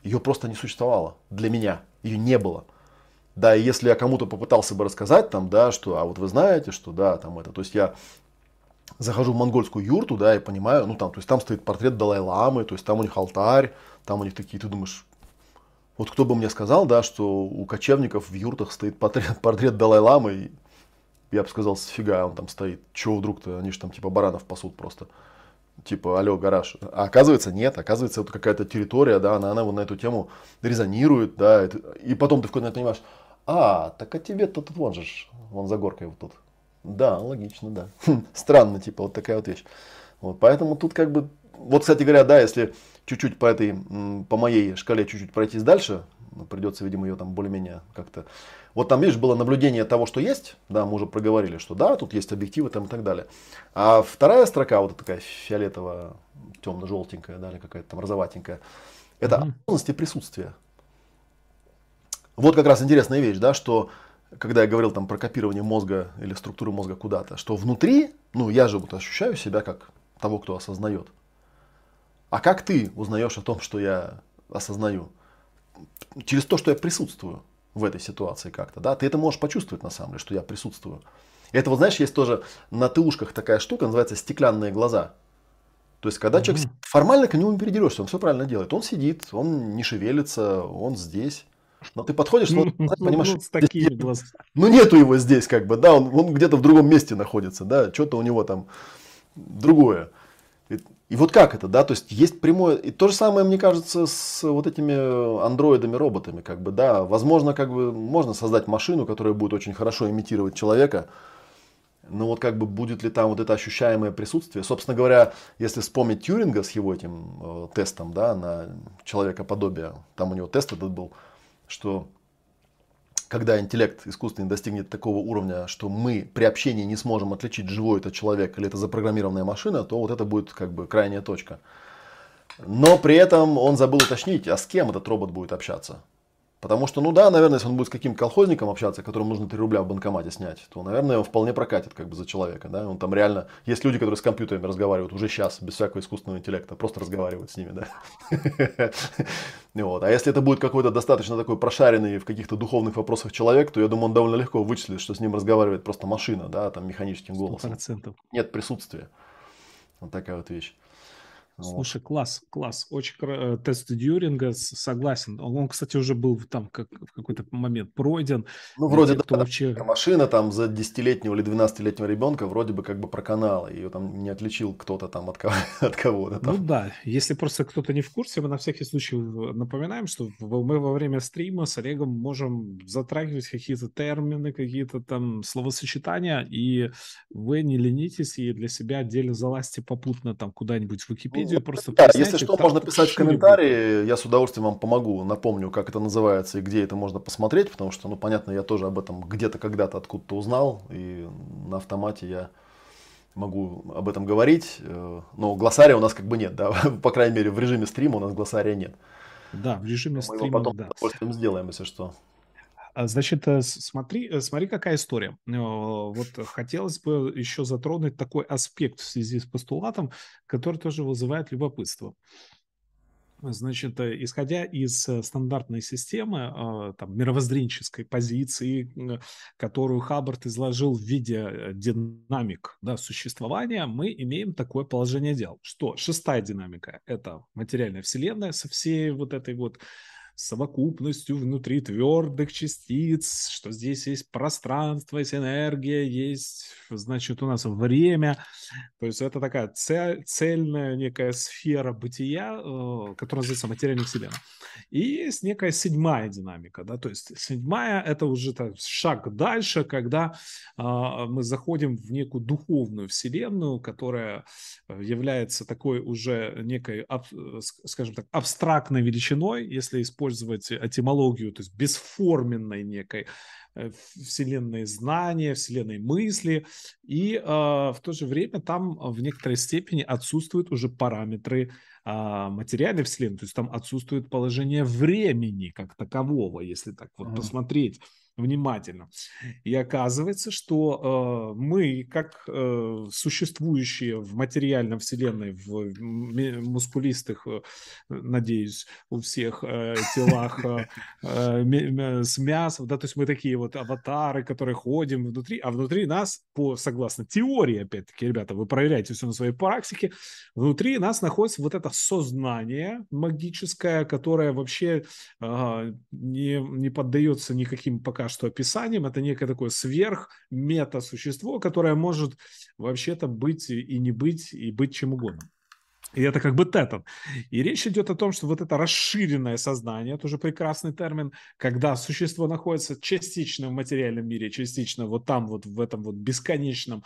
ее просто не существовало для меня, ее не было. Да, и если я кому-то попытался бы рассказать там, да, что, а вот вы знаете, что, да, там это, то есть я захожу в монгольскую юрту, да, и понимаю, ну там, то есть там стоит портрет Далай-ламы, то есть там у них алтарь, там у них такие, ты думаешь, вот кто бы мне сказал, да, что у кочевников в юртах стоит портрет, портрет Далай-ламы, и я бы сказал, сфига он там стоит, чего вдруг-то, они же там типа баранов пасут просто. Типа, алло, гараж. А оказывается, нет, оказывается, это какая-то территория, да, она, она вот на эту тему резонирует, да, и потом ты в какой-то понимаешь, а, так а тебе тут вон же, вон за горкой вот тут. Да, логично, да. Странно, типа, вот такая вот вещь. Вот, поэтому тут как бы, вот, кстати говоря, да, если чуть-чуть по этой, по моей шкале чуть-чуть пройтись дальше, ну, придется, видимо, ее там более-менее как-то... Вот там, видишь, было наблюдение того, что есть, да, мы уже проговорили, что да, тут есть объективы там и так далее. А вторая строка, вот такая фиолетовая, темно-желтенькая, да, или какая-то там розоватенькая, это mm-hmm. осознанность и присутствие. Вот как раз интересная вещь, да, что когда я говорил там про копирование мозга или структуры мозга куда-то, что внутри, ну я же вот ощущаю себя как того, кто осознает. А как ты узнаешь о том, что я осознаю? Через то, что я присутствую в этой ситуации как-то, да? Ты это можешь почувствовать на самом деле, что я присутствую. И это вот знаешь, есть тоже на тылушках такая штука, называется стеклянные глаза. То есть, когда угу. человек формально к нему не передерешься, он все правильно делает. Он сидит, он не шевелится, он здесь. Но ты подходишь, ну, ну, понимаешь, ну, с такими здесь, ну нету его здесь, как бы, да, он, он где-то в другом месте находится, да, что-то у него там другое. И, вот как это, да, то есть есть прямое, и то же самое, мне кажется, с вот этими андроидами, роботами, как бы, да, возможно, как бы, можно создать машину, которая будет очень хорошо имитировать человека, но вот как бы будет ли там вот это ощущаемое присутствие. Собственно говоря, если вспомнить Тьюринга с его этим э, тестом, да, на человекоподобие, там у него тест этот был, что когда интеллект искусственный достигнет такого уровня, что мы при общении не сможем отличить, живой это человек или это запрограммированная машина, то вот это будет как бы крайняя точка. Но при этом он забыл уточнить, а с кем этот робот будет общаться. Потому что, ну да, наверное, если он будет с каким-то колхозником общаться, которому нужно 3 рубля в банкомате снять, то, наверное, его вполне прокатит как бы за человека. Да? Он там реально... Есть люди, которые с компьютерами разговаривают уже сейчас, без всякого искусственного интеллекта, просто разговаривают с ними. Да? вот. А если это будет какой-то достаточно такой прошаренный в каких-то духовных вопросах человек, то я думаю, он довольно легко вычислит, что с ним разговаривает просто машина, да, там механическим голосом. 100%. Нет присутствия. Вот такая вот вещь. Слушай, класс, класс. Очень э, тест Дьюринга, согласен. Он, кстати, уже был там как, в какой-то момент пройден. Ну, вроде да, вообще... машина там за 10-летнего или 12-летнего ребенка вроде бы как бы проканала. Ее там не отличил кто-то там от, кого- от кого-то. Там. Ну да, если просто кто-то не в курсе, мы на всякий случай напоминаем, что мы во время стрима с Олегом можем затрагивать какие-то термины, какие-то там словосочетания, и вы не ленитесь и для себя отдельно залазьте попутно там куда-нибудь в Википедию, видео просто... Да, если что, можно писать в комментарии, я с удовольствием вам помогу, напомню, как это называется и где это можно посмотреть, потому что, ну, понятно, я тоже об этом где-то когда-то откуда-то узнал, и на автомате я могу об этом говорить, э, но глоссария у нас как бы нет, да, по крайней мере, в режиме стрима у нас глоссария нет. Да, в режиме стрима, Мы его потом да. с удовольствием сделаем, если что. А, значит, э, смотри, э, смотри, какая история. Э, вот хотелось бы еще затронуть такой аспект в связи с постулатом, который тоже вызывает любопытство. Значит, исходя из стандартной системы, там, мировоззренческой позиции, которую Хаббард изложил в виде динамик да, существования, мы имеем такое положение дел, что шестая динамика – это материальная вселенная со всей вот этой вот совокупностью внутри твердых частиц, что здесь есть пространство, есть энергия, есть, значит, у нас время. То есть это такая цель, цельная некая сфера бытия, э, которая называется материальная вселенная. И есть некая седьмая динамика, да, то есть седьмая это уже так, шаг дальше, когда а, мы заходим в некую духовную вселенную, которая является такой уже некой, скажем так, абстрактной величиной, если использовать использовать этимологию, то есть бесформенной некой э, вселенной знания, вселенной мысли, и э, в то же время там в некоторой степени отсутствуют уже параметры э, материальной вселенной, то есть там отсутствует положение времени как такового, если так вот mm-hmm. посмотреть внимательно. И оказывается, что э, мы, как э, существующие в материальном вселенной, в мускулистых, э, надеюсь, у всех э, телах э, э, с мясом, да, то есть мы такие вот аватары, которые ходим внутри, а внутри нас, по согласно теории, опять-таки, ребята, вы проверяете все на своей практике, внутри нас находится вот это сознание магическое, которое вообще э, не, не поддается никаким пока что описанием. Это некое такое сверх-мета-существо, которое может вообще-то быть и не быть, и быть чем угодно. И это как бы тетан. И речь идет о том, что вот это расширенное сознание, тоже прекрасный термин, когда существо находится частично в материальном мире, частично вот там, вот в этом вот бесконечном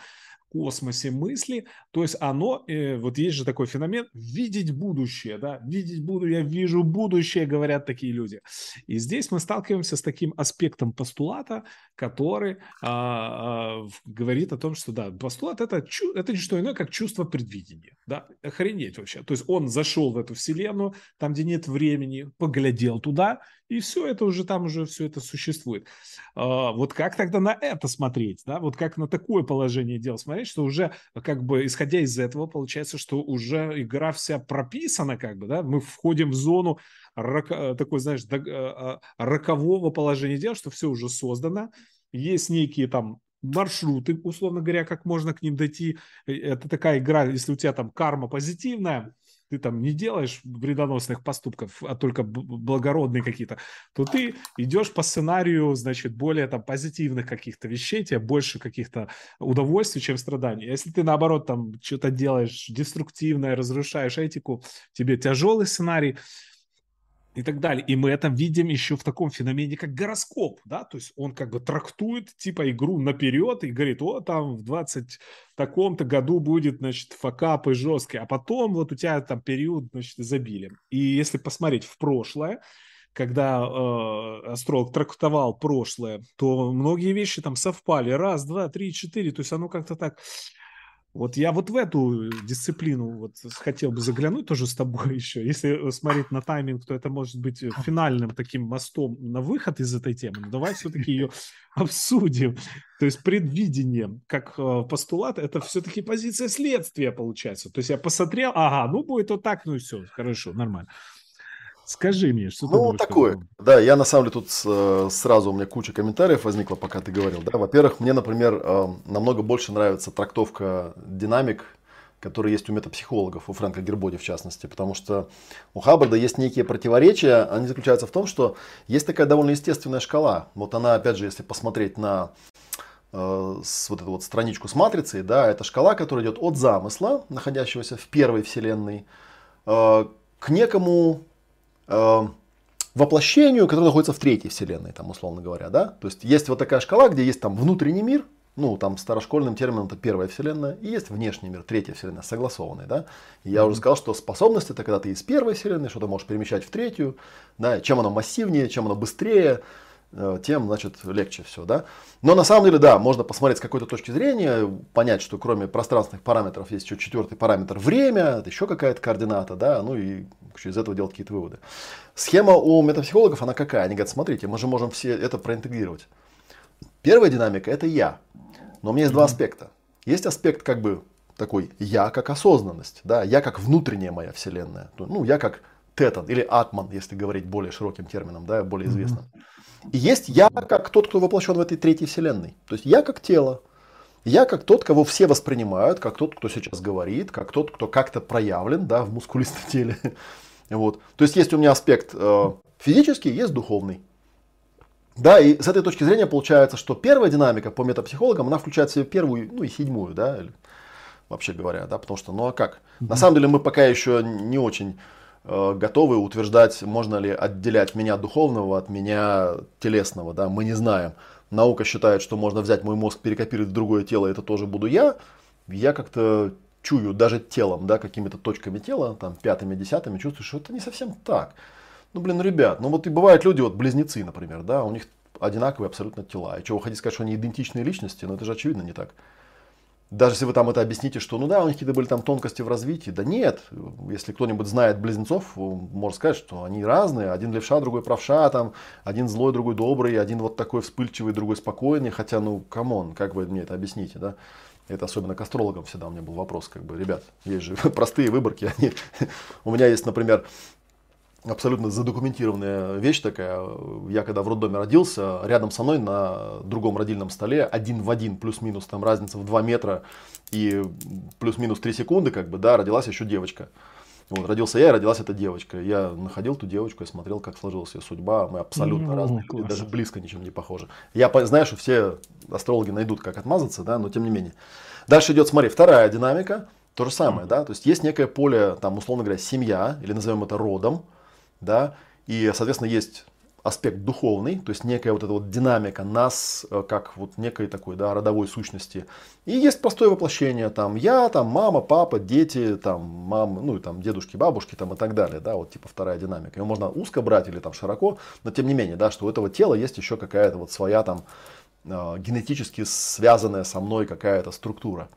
космосе мысли, то есть оно, э, вот есть же такой феномен, видеть будущее, да, видеть буду, я вижу будущее, говорят такие люди. И здесь мы сталкиваемся с таким аспектом постулата, который а, а, говорит о том, что, да, постулат это, это не что иное, как чувство предвидения, да, охренеть вообще. То есть он зашел в эту вселенную, там, где нет времени, поглядел туда, и все это уже там уже все это существует. А, вот как тогда на это смотреть, да, вот как на такое положение дел смотреть, что уже как бы исходя из этого получается, что уже игра вся прописана как бы, да, мы входим в зону рока, такой, знаешь, а, рокового положения дел, что все уже создано, есть некие там маршруты, условно говоря, как можно к ним дойти. Э, это такая игра, если у тебя там карма позитивная, ты там не делаешь вредоносных поступков, а только благородные какие-то, то ты идешь по сценарию, значит, более там позитивных каких-то вещей, тебе больше каких-то удовольствий, чем страданий. А если ты, наоборот, там что-то делаешь деструктивное, разрушаешь этику, тебе тяжелый сценарий, и так далее. И мы это видим еще в таком феномене, как гороскоп, да, то есть он как бы трактует типа игру наперед и говорит, о, там в 20 таком-то году будет, значит, факапы жесткие, а потом вот у тебя там период, значит, изобилия. И если посмотреть в прошлое, когда э, астролог трактовал прошлое, то многие вещи там совпали. Раз, два, три, четыре. То есть оно как-то так вот я вот в эту дисциплину вот хотел бы заглянуть тоже с тобой еще. Если смотреть на тайминг, то это может быть финальным таким мостом на выход из этой темы. Но давай все-таки ее обсудим. То есть предвидение как э, постулат, это все-таки позиция следствия получается. То есть я посмотрел, ага, ну будет вот так, ну и все, хорошо, нормально. Скажи мне, что ну, ты такое. Да, я на самом деле тут э, сразу у меня куча комментариев возникла, пока ты говорил. Да, во-первых, мне, например, э, намного больше нравится трактовка динамик, который есть у метапсихологов, у Фрэнка Гербоди в частности, потому что у Хаббарда есть некие противоречия, они заключаются в том, что есть такая довольно естественная шкала. Вот она, опять же, если посмотреть на э, с вот эту вот страничку с матрицей, да, это шкала, которая идет от замысла, находящегося в первой вселенной, э, к некому воплощению, которое находится в третьей вселенной, там, условно говоря, да. То есть есть вот такая шкала, где есть там внутренний мир, ну, там старошкольным термином это первая вселенная, и есть внешний мир, третья вселенная, согласованный, да. И я mm-hmm. уже сказал, что способность это когда ты из первой вселенной что-то можешь перемещать в третью, да, чем оно массивнее, чем оно быстрее, тем, значит, легче все, да. Но на самом деле, да, можно посмотреть с какой-то точки зрения, понять, что кроме пространственных параметров есть еще четвертый параметр время, это еще какая-то координата, да, ну и из этого делать какие-то выводы. Схема у метапсихологов, она какая? Они говорят, смотрите, мы же можем все это проинтегрировать. Первая динамика – это я. Но у меня есть mm-hmm. два аспекта. Есть аспект как бы такой я как осознанность, да, я как внутренняя моя вселенная, ну, я как тетан или атман, если говорить более широким термином, да, более известным. Mm-hmm. И есть я как тот, кто воплощен в этой третьей вселенной. То есть я как тело. Я как тот, кого все воспринимают, как тот, кто сейчас говорит, как тот, кто как-то проявлен да, в мускулистом теле. Вот. То есть есть у меня аспект э, физический, есть духовный. Да, и с этой точки зрения получается, что первая динамика по метапсихологам, она включает в себя первую, ну и седьмую, да, вообще говоря, да, потому что, ну а как? Mm-hmm. На самом деле мы пока еще не очень готовы утверждать, можно ли отделять меня духовного от меня телесного. Да? Мы не знаем. Наука считает, что можно взять мой мозг, перекопировать в другое тело, это тоже буду я. Я как-то чую даже телом, да, какими-то точками тела, там, пятыми, десятыми, чувствую, что это не совсем так. Ну, блин, ребят, ну вот и бывают люди, вот близнецы, например, да, у них одинаковые абсолютно тела. И что, вы хотите сказать, что они идентичные личности? Ну, это же очевидно не так. Даже если вы там это объясните, что ну да, у них какие-то были там тонкости в развитии, да нет, если кто-нибудь знает близнецов, может сказать, что они разные, один левша, другой правша, там, один злой, другой добрый, один вот такой вспыльчивый, другой спокойный, хотя, ну, come on, как вы мне это объясните, да? Это особенно к астрологам всегда у меня был вопрос, как бы, ребят, есть же простые выборки, они... у меня есть, например, абсолютно задокументированная вещь такая. Я когда в роддоме родился, рядом со мной на другом родильном столе один в один, плюс-минус, там разница в 2 метра и плюс-минус 3 секунды, как бы, да, родилась еще девочка. Вот, родился я, и родилась эта девочка. Я находил ту девочку и смотрел, как сложилась ее судьба. Мы абсолютно ну, разные люди, даже близко ничем не похожи. Я знаю, что все астрологи найдут, как отмазаться, да, но тем не менее. Дальше идет, смотри, вторая динамика. То же самое, да, то есть есть некое поле, там, условно говоря, семья, или назовем это родом, да, и, соответственно, есть аспект духовный, то есть некая вот эта вот динамика нас, э, как вот некой такой, да, родовой сущности. И есть простое воплощение, там, я, там, мама, папа, дети, там, мама, ну, и там, дедушки, бабушки, там, и так далее, да, вот, типа, вторая динамика. Ее можно узко брать или там широко, но тем не менее, да, что у этого тела есть еще какая-то вот своя там э, генетически связанная со мной какая-то структура.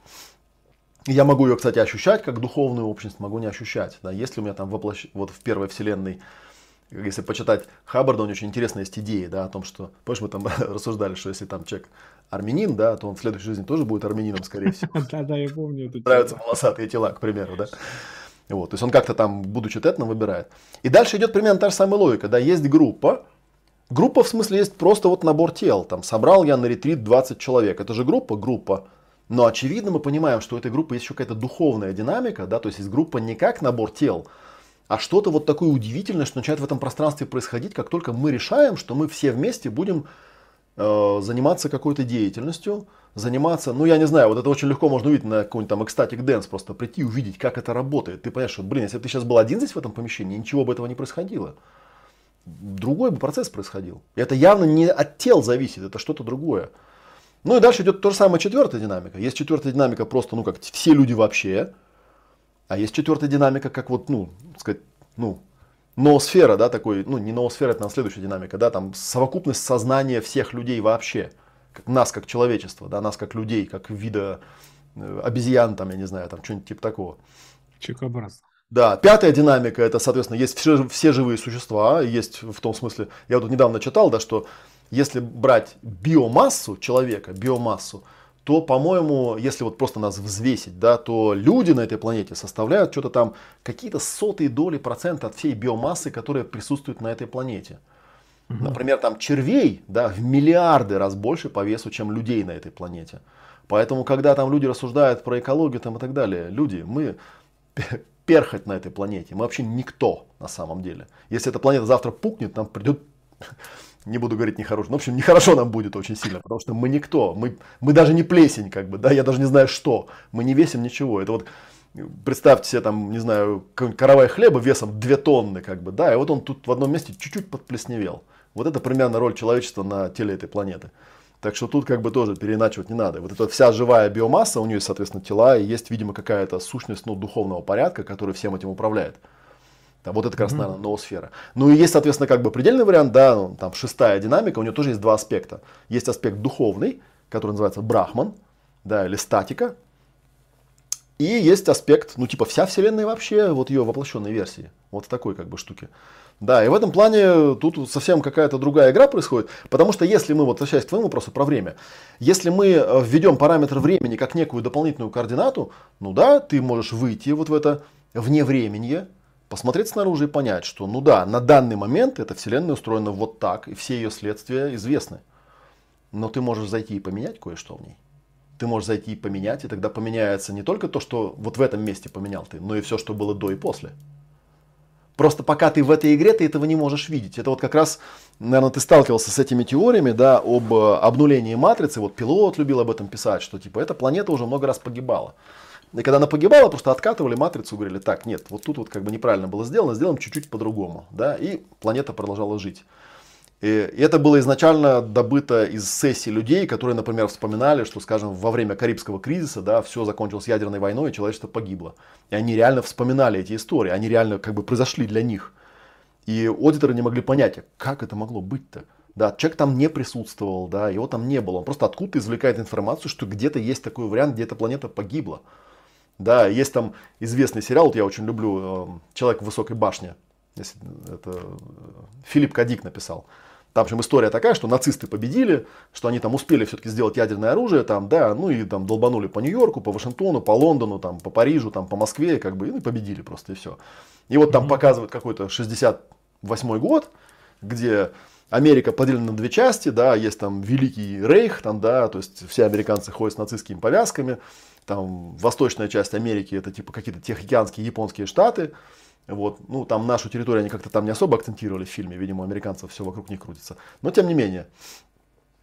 Я могу ее, кстати, ощущать как духовную общность, могу не ощущать. Да, если у меня там воплощ... вот в первой вселенной, если почитать Хаббарда, у него очень интересная есть идея, да, о том, что, помнишь, мы там рассуждали, что если там человек армянин, да, то он в следующей жизни тоже будет армянином, скорее всего. Да, да, я помню. Нравятся волосатые тела, к примеру, да. Вот, то есть он как-то там, будучи тетном, выбирает. И дальше идет примерно та же самая логика, да, есть группа, Группа в смысле есть просто вот набор тел. Там собрал я на ретрит 20 человек. Это же группа, группа. Но очевидно мы понимаем, что у этой группы есть еще какая-то духовная динамика, да, то есть есть группа не как набор тел, а что-то вот такое удивительное, что начинает в этом пространстве происходить, как только мы решаем, что мы все вместе будем э, заниматься какой-то деятельностью, заниматься, ну я не знаю, вот это очень легко можно увидеть на какой-нибудь там ecstatic dance, просто прийти увидеть, как это работает. Ты понимаешь, что, блин, если бы ты сейчас был один здесь в этом помещении, ничего бы этого не происходило. Другой бы процесс происходил. И это явно не от тел зависит, это что-то другое. Ну и дальше идет то же самое четвертая динамика. Есть четвертая динамика просто, ну как все люди вообще. А есть четвертая динамика, как вот, ну, сказать, ну, ноосфера, да, такой, ну, не ноосфера, это на следующая динамика, да, там совокупность сознания всех людей вообще. Как нас, как человечество, да, нас как людей, как вида э, обезьян, там, я не знаю, там, что-нибудь типа такого. Чекобразно. Да, пятая динамика, это, соответственно, есть все, все живые существа, есть в том смысле, я вот недавно читал, да, что если брать биомассу человека, биомассу, то, по-моему, если вот просто нас взвесить, да, то люди на этой планете составляют что-то там какие-то сотые доли процента от всей биомассы, которая присутствует на этой планете. Угу. Например, там червей, да, в миллиарды раз больше по весу, чем людей на этой планете. Поэтому, когда там люди рассуждают про экологию там и так далее, люди, мы перхоть на этой планете, мы вообще никто на самом деле. Если эта планета завтра пукнет, нам придет не буду говорить нехорошо, но, в общем, нехорошо нам будет очень сильно, потому что мы никто, мы, мы даже не плесень, как бы, да, я даже не знаю что, мы не весим ничего, это вот, представьте себе там, не знаю, каравай хлеба весом 2 тонны, как бы, да, и вот он тут в одном месте чуть-чуть подплесневел. Вот это примерно роль человечества на теле этой планеты. Так что тут как бы тоже переиначивать не надо. Вот эта вся живая биомасса, у нее, соответственно, тела, и есть, видимо, какая-то сущность ну, духовного порядка, который всем этим управляет. Там, вот это как раз, наверное, ноосфера. Ну и есть, соответственно, как бы предельный вариант, да, ну, там шестая динамика, у нее тоже есть два аспекта. Есть аспект духовный, который называется брахман, да, или статика. И есть аспект, ну типа вся вселенная вообще, вот ее воплощенной версии. Вот в такой как бы штуке. Да, и в этом плане тут совсем какая-то другая игра происходит, потому что если мы, вот возвращаясь к твоему вопросу про время, если мы э, введем параметр времени как некую дополнительную координату, ну да, ты можешь выйти вот в это вне времени, посмотреть снаружи и понять, что ну да, на данный момент эта вселенная устроена вот так, и все ее следствия известны. Но ты можешь зайти и поменять кое-что в ней. Ты можешь зайти и поменять, и тогда поменяется не только то, что вот в этом месте поменял ты, но и все, что было до и после. Просто пока ты в этой игре, ты этого не можешь видеть. Это вот как раз, наверное, ты сталкивался с этими теориями, да, об э, обнулении матрицы. Вот пилот любил об этом писать, что типа эта планета уже много раз погибала. И когда она погибала, просто откатывали матрицу, говорили, так, нет, вот тут вот как бы неправильно было сделано, сделаем чуть-чуть по-другому. Да? И планета продолжала жить. И это было изначально добыто из сессий людей, которые, например, вспоминали, что, скажем, во время Карибского кризиса да, все закончилось ядерной войной, и человечество погибло. И они реально вспоминали эти истории, они реально как бы произошли для них. И аудиторы не могли понять, а как это могло быть-то. Да, человек там не присутствовал, да, его там не было. Он просто откуда-то извлекает информацию, что где-то есть такой вариант, где эта планета погибла. Да, есть там известный сериал, вот я очень люблю эм, «Человек в высокой башне». Это э, Филипп Кадик написал. Там, в общем, история такая, что нацисты победили, что они там успели все-таки сделать ядерное оружие, там, да, ну и там долбанули по Нью-Йорку, по Вашингтону, по Лондону, там, по Парижу, там, по Москве, как бы, ну и победили просто, и все. И вот там показывают какой-то 68 год, где Америка поделена на две части, да, есть там Великий Рейх, там, да, то есть все американцы ходят с нацистскими повязками, там восточная часть Америки это типа какие-то тихоокеанские японские штаты. Вот, ну, там нашу территорию они как-то там не особо акцентировали в фильме, видимо, американцев все вокруг них крутится. Но тем не менее.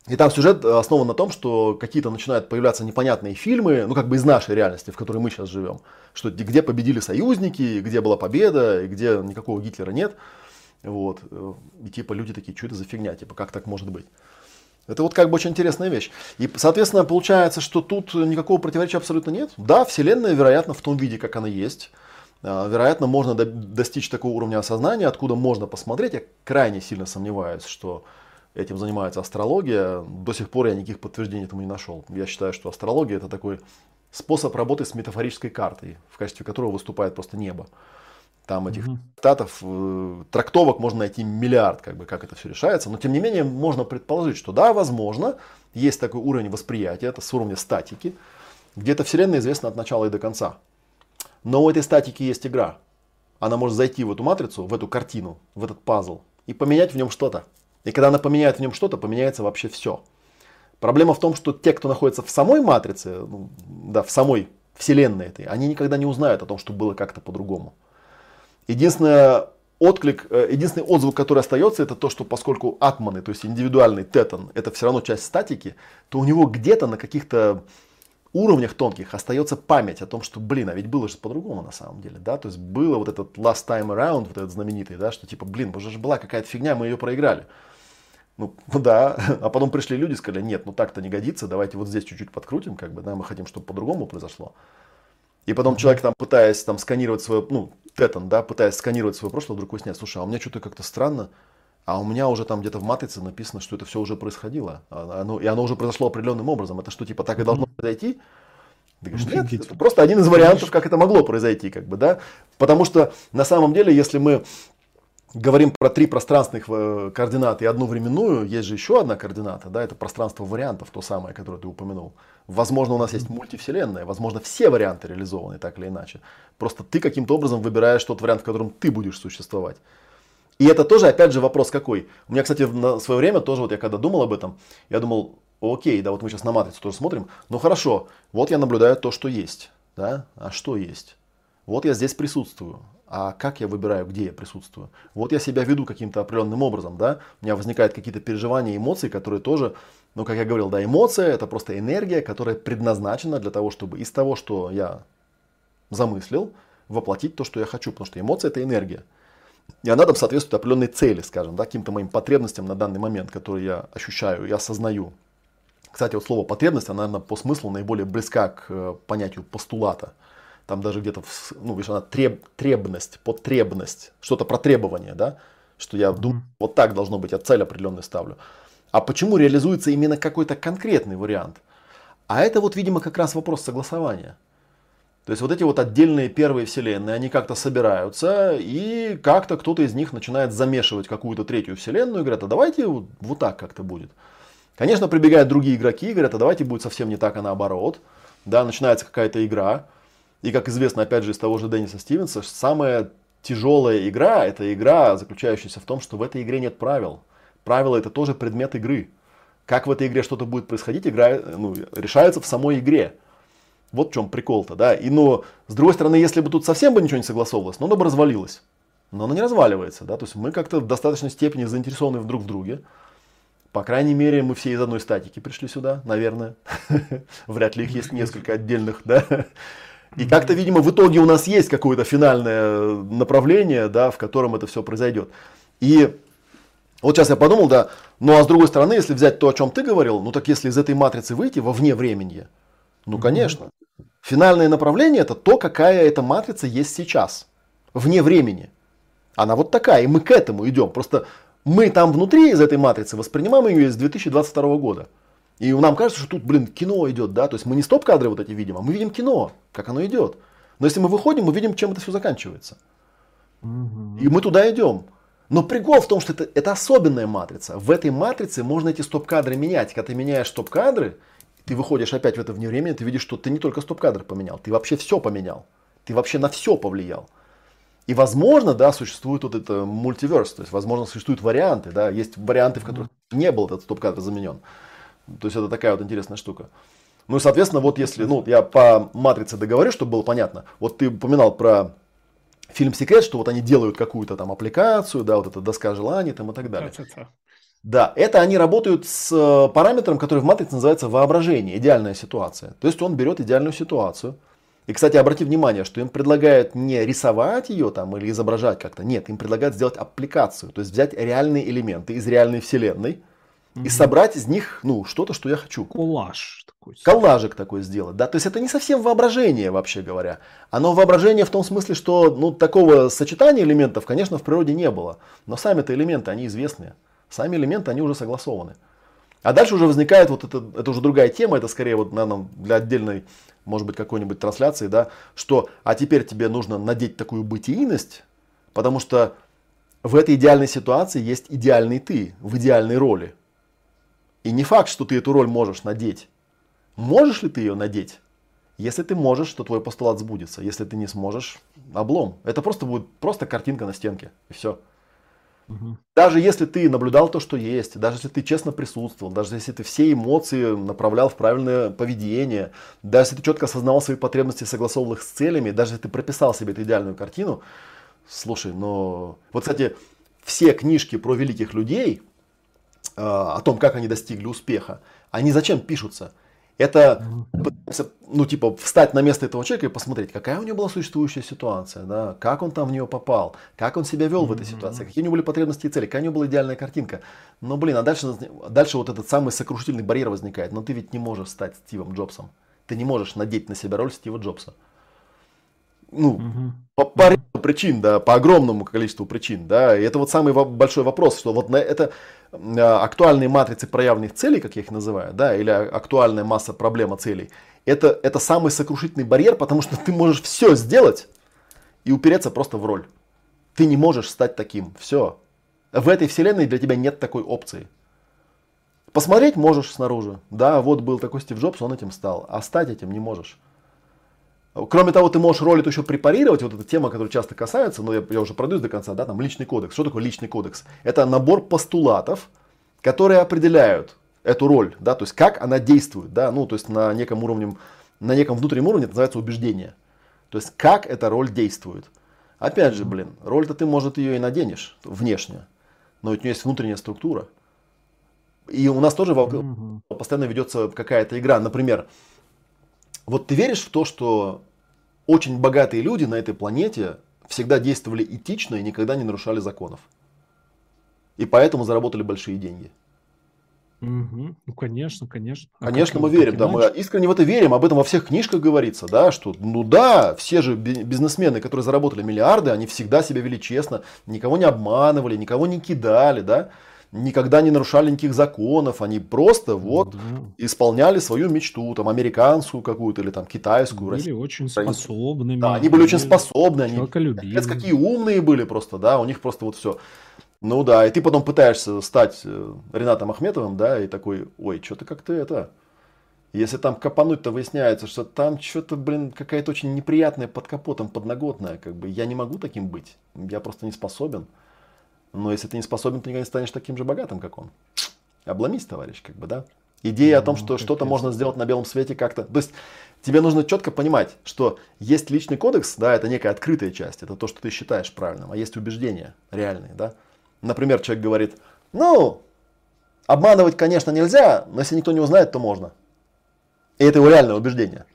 И там сюжет основан на том, что какие-то начинают появляться непонятные фильмы, ну, как бы из нашей реальности, в которой мы сейчас живем. Что где победили союзники, где была победа, и где никакого Гитлера нет. Вот. И типа люди такие, что это за фигня, типа, как так может быть? Это вот как бы очень интересная вещь. И, соответственно, получается, что тут никакого противоречия абсолютно нет. Да, Вселенная, вероятно, в том виде, как она есть. А, вероятно, можно достичь такого уровня осознания, откуда можно посмотреть. Я крайне сильно сомневаюсь, что этим занимается астрология. До сих пор я никаких подтверждений этому не нашел. Я считаю, что астрология это такой способ работы с метафорической картой, в качестве которого выступает просто небо. Там этих угу. трактатов, э, трактовок можно найти миллиард, как бы, как это все решается. Но тем не менее, можно предположить, что да, возможно, есть такой уровень восприятия, это с уровня статики, где эта вселенная известна от начала и до конца. Но у этой статики есть игра. Она может зайти в эту матрицу, в эту картину, в этот пазл и поменять в нем что-то. И когда она поменяет в нем что-то, поменяется вообще все. Проблема в том, что те, кто находится в самой матрице, ну, да, в самой вселенной этой, они никогда не узнают о том, что было как-то по-другому. Единственное, отклик, э, единственный отзвук, который остается, это то, что поскольку атманы, то есть индивидуальный тетан, это все равно часть статики, то у него где-то на каких-то уровнях тонких остается память о том, что, блин, а ведь было же по-другому на самом деле, да, то есть было вот этот last time around, вот этот знаменитый, да, что типа, блин, уже же была какая-то фигня, мы ее проиграли. Ну, ну да, а потом пришли люди и сказали, нет, ну так-то не годится, давайте вот здесь чуть-чуть подкрутим, как бы, да, мы хотим, чтобы по-другому произошло. И потом человек там, пытаясь там сканировать свое, ну, тетан, да, пытаясь сканировать свое прошлое, вдруг выясняет, слушай, а у меня что-то как-то странно, а у меня уже там где-то в матрице написано, что это все уже происходило. А, оно, и оно уже произошло определенным образом. Это что, типа, так и должно произойти? Ты говоришь, нет, это просто один из вариантов, как это могло произойти, как бы, да. Потому что на самом деле, если мы говорим про три пространственных э, координаты и одну временную, есть же еще одна координата, да, это пространство вариантов, то самое, которое ты упомянул. Возможно, у нас есть мультивселенная, возможно, все варианты реализованы так или иначе. Просто ты каким-то образом выбираешь тот вариант, в котором ты будешь существовать. И это тоже, опять же, вопрос какой. У меня, кстати, на свое время тоже, вот я когда думал об этом, я думал, окей, да, вот мы сейчас на матрицу тоже смотрим, ну хорошо, вот я наблюдаю то, что есть, да, а что есть? Вот я здесь присутствую, а как я выбираю, где я присутствую? Вот я себя веду каким-то определенным образом, да, у меня возникают какие-то переживания, эмоции, которые тоже, ну, как я говорил, да, эмоция это просто энергия, которая предназначена для того, чтобы из того, что я замыслил, воплотить то, что я хочу, потому что эмоция это энергия. И она там соответствует определенной цели, скажем, да, каким-то моим потребностям на данный момент, которые я ощущаю и осознаю. Кстати, вот слово потребность, она, наверное, по смыслу наиболее близка к э, понятию постулата. Там даже где-то, ну, видишь, она треб, требность, потребность, что-то про требование, да, что я думаю, вот так должно быть, я цель определенную ставлю. А почему реализуется именно какой-то конкретный вариант? А это вот, видимо, как раз вопрос согласования. То есть вот эти вот отдельные первые вселенные, они как-то собираются, и как-то кто-то из них начинает замешивать какую-то третью вселенную и говорят, а давайте вот, вот так как-то будет. Конечно, прибегают другие игроки и говорят, а давайте будет совсем не так, а наоборот. Да, начинается какая-то игра. И как известно, опять же, из того же Денниса Стивенса, самая тяжелая игра – это игра, заключающаяся в том, что в этой игре нет правил. Правила – это тоже предмет игры. Как в этой игре что-то будет происходить, игра ну, решается в самой игре. Вот в чем прикол-то, да. И, но, с другой стороны, если бы тут совсем бы ничего не согласовывалось, ну, оно бы развалилось. Но оно не разваливается, да. То есть мы как-то в достаточной степени заинтересованы друг в друге. По крайней мере, мы все из одной статики пришли сюда, наверное. Вряд ли их есть несколько отдельных, да. И как-то, видимо, в итоге у нас есть какое-то финальное направление, да, в котором это все произойдет. И вот сейчас я подумал, да, ну а с другой стороны, если взять то, о чем ты говорил, ну так если из этой матрицы выйти во вне времени, ну конечно. Финальное направление это то, какая эта матрица есть сейчас, вне времени. Она вот такая, и мы к этому идем. Просто мы там внутри из этой матрицы воспринимаем ее из 2022 года. И нам кажется, что тут, блин, кино идет, да, то есть мы не стоп-кадры вот эти видим, а мы видим кино, как оно идет. Но если мы выходим, мы видим, чем это все заканчивается. И мы туда идем. Но прикол в том, что это, это особенная матрица. В этой матрице можно эти стоп-кадры менять. Когда ты меняешь стоп-кадры, ты выходишь опять в это вне времени, ты видишь, что ты не только стоп-кадр поменял, ты вообще все поменял. Ты вообще на все повлиял. И возможно, да, существует вот это мультиверс, то есть, возможно, существуют варианты, да, есть варианты, в которых не был этот стоп-кадр заменен. То есть это такая вот интересная штука. Ну и, соответственно, вот если, ну, я по матрице договорю, чтобы было понятно. Вот ты упоминал про фильм «Секрет», что вот они делают какую-то там аппликацию, да, вот эта доска желаний там и так далее. Да, это они работают с э, параметром, который в матрице называется воображение, идеальная ситуация. То есть он берет идеальную ситуацию, и, кстати, обрати внимание, что им предлагают не рисовать ее там или изображать как-то. Нет, им предлагают сделать аппликацию. То есть взять реальные элементы из реальной вселенной угу. и собрать из них ну, что-то, что я хочу. Коллаж Коллажик такой сделать. Да? То есть это не совсем воображение, вообще говоря. Оно воображение в том смысле, что ну, такого сочетания элементов, конечно, в природе не было. Но сами-то элементы, они известные. Сами элементы, они уже согласованы. А дальше уже возникает вот это, это уже другая тема, это скорее вот, наверное, для отдельной может быть, какой-нибудь трансляции, да, что а теперь тебе нужно надеть такую бытийность, потому что в этой идеальной ситуации есть идеальный ты в идеальной роли. И не факт, что ты эту роль можешь надеть. Можешь ли ты ее надеть? Если ты можешь, то твой постулат сбудется. Если ты не сможешь, облом. Это просто будет просто картинка на стенке. И все. Угу. Даже если ты наблюдал то, что есть, даже если ты честно присутствовал, даже если ты все эмоции направлял в правильное поведение, даже если ты четко осознавал свои потребности, согласовывал их с целями, даже если ты прописал себе эту идеальную картину, слушай, но... Вот, кстати, все книжки про великих людей, э, о том, как они достигли успеха, они зачем пишутся? Это ну, типа, встать на место этого человека и посмотреть, какая у него была существующая ситуация, да, как он там в нее попал, как он себя вел в этой ситуации, какие у него были потребности и цели, какая у него была идеальная картинка. Но, блин, а дальше, дальше вот этот самый сокрушительный барьер возникает. Но ты ведь не можешь стать Стивом Джобсом. Ты не можешь надеть на себя роль Стива Джобса ну, угу. по, по ряду причин, да, по огромному количеству причин, да, и это вот самый большой вопрос, что вот на это а, актуальные матрицы проявленных целей, как я их называю, да, или актуальная масса проблема целей, это, это самый сокрушительный барьер, потому что ты можешь все сделать и упереться просто в роль. Ты не можешь стать таким, все. В этой вселенной для тебя нет такой опции. Посмотреть можешь снаружи, да, вот был такой Стив Джобс, он этим стал, а стать этим не можешь. Кроме того, ты можешь роль эту еще препарировать, вот эта тема, которая часто касается, но я, я уже продаюсь до конца, да, там личный кодекс. Что такое личный кодекс? Это набор постулатов, которые определяют эту роль, да, то есть как она действует, да, ну, то есть на неком уровне, на неком внутреннем уровне это называется убеждение. То есть как эта роль действует. Опять же, блин, роль-то ты, может, ее и наденешь внешне, но ведь у нее есть внутренняя структура. И у нас тоже постоянно ведется какая-то игра. Например, вот ты веришь в то, что очень богатые люди на этой планете всегда действовали этично и никогда не нарушали законов? И поэтому заработали большие деньги. Угу. Ну, конечно, конечно. А конечно, мы верим, да, мы искренне в это верим, об этом во всех книжках говорится, да, что, ну да, все же бизнесмены, которые заработали миллиарды, они всегда себя вели честно, никого не обманывали, никого не кидали, да, никогда не нарушали никаких законов, они просто ну вот да. исполняли свою мечту, там, американскую какую-то или там китайскую. Были Россию. очень способными. Да, они были очень способны, они какие умные были просто, да, у них просто вот все. Ну да, и ты потом пытаешься стать э, Ренатом Ахметовым, да, и такой, ой, что-то как-то это... Если там копануть, то выясняется, что там что-то, блин, какая-то очень неприятная под капотом, подноготная. Как бы я не могу таким быть. Я просто не способен. Но если ты не способен, ты никогда не станешь таким же богатым, как он. Обломись, товарищ, как бы, да. Идея ну, о том, что что-то можно сделать на белом свете как-то. То есть тебе нужно четко понимать, что есть личный кодекс, да, это некая открытая часть, это то, что ты считаешь правильным, а есть убеждения реальные, да. Например, человек говорит, ну, обманывать, конечно, нельзя, но если никто не узнает, то можно. И это его реальное убеждение.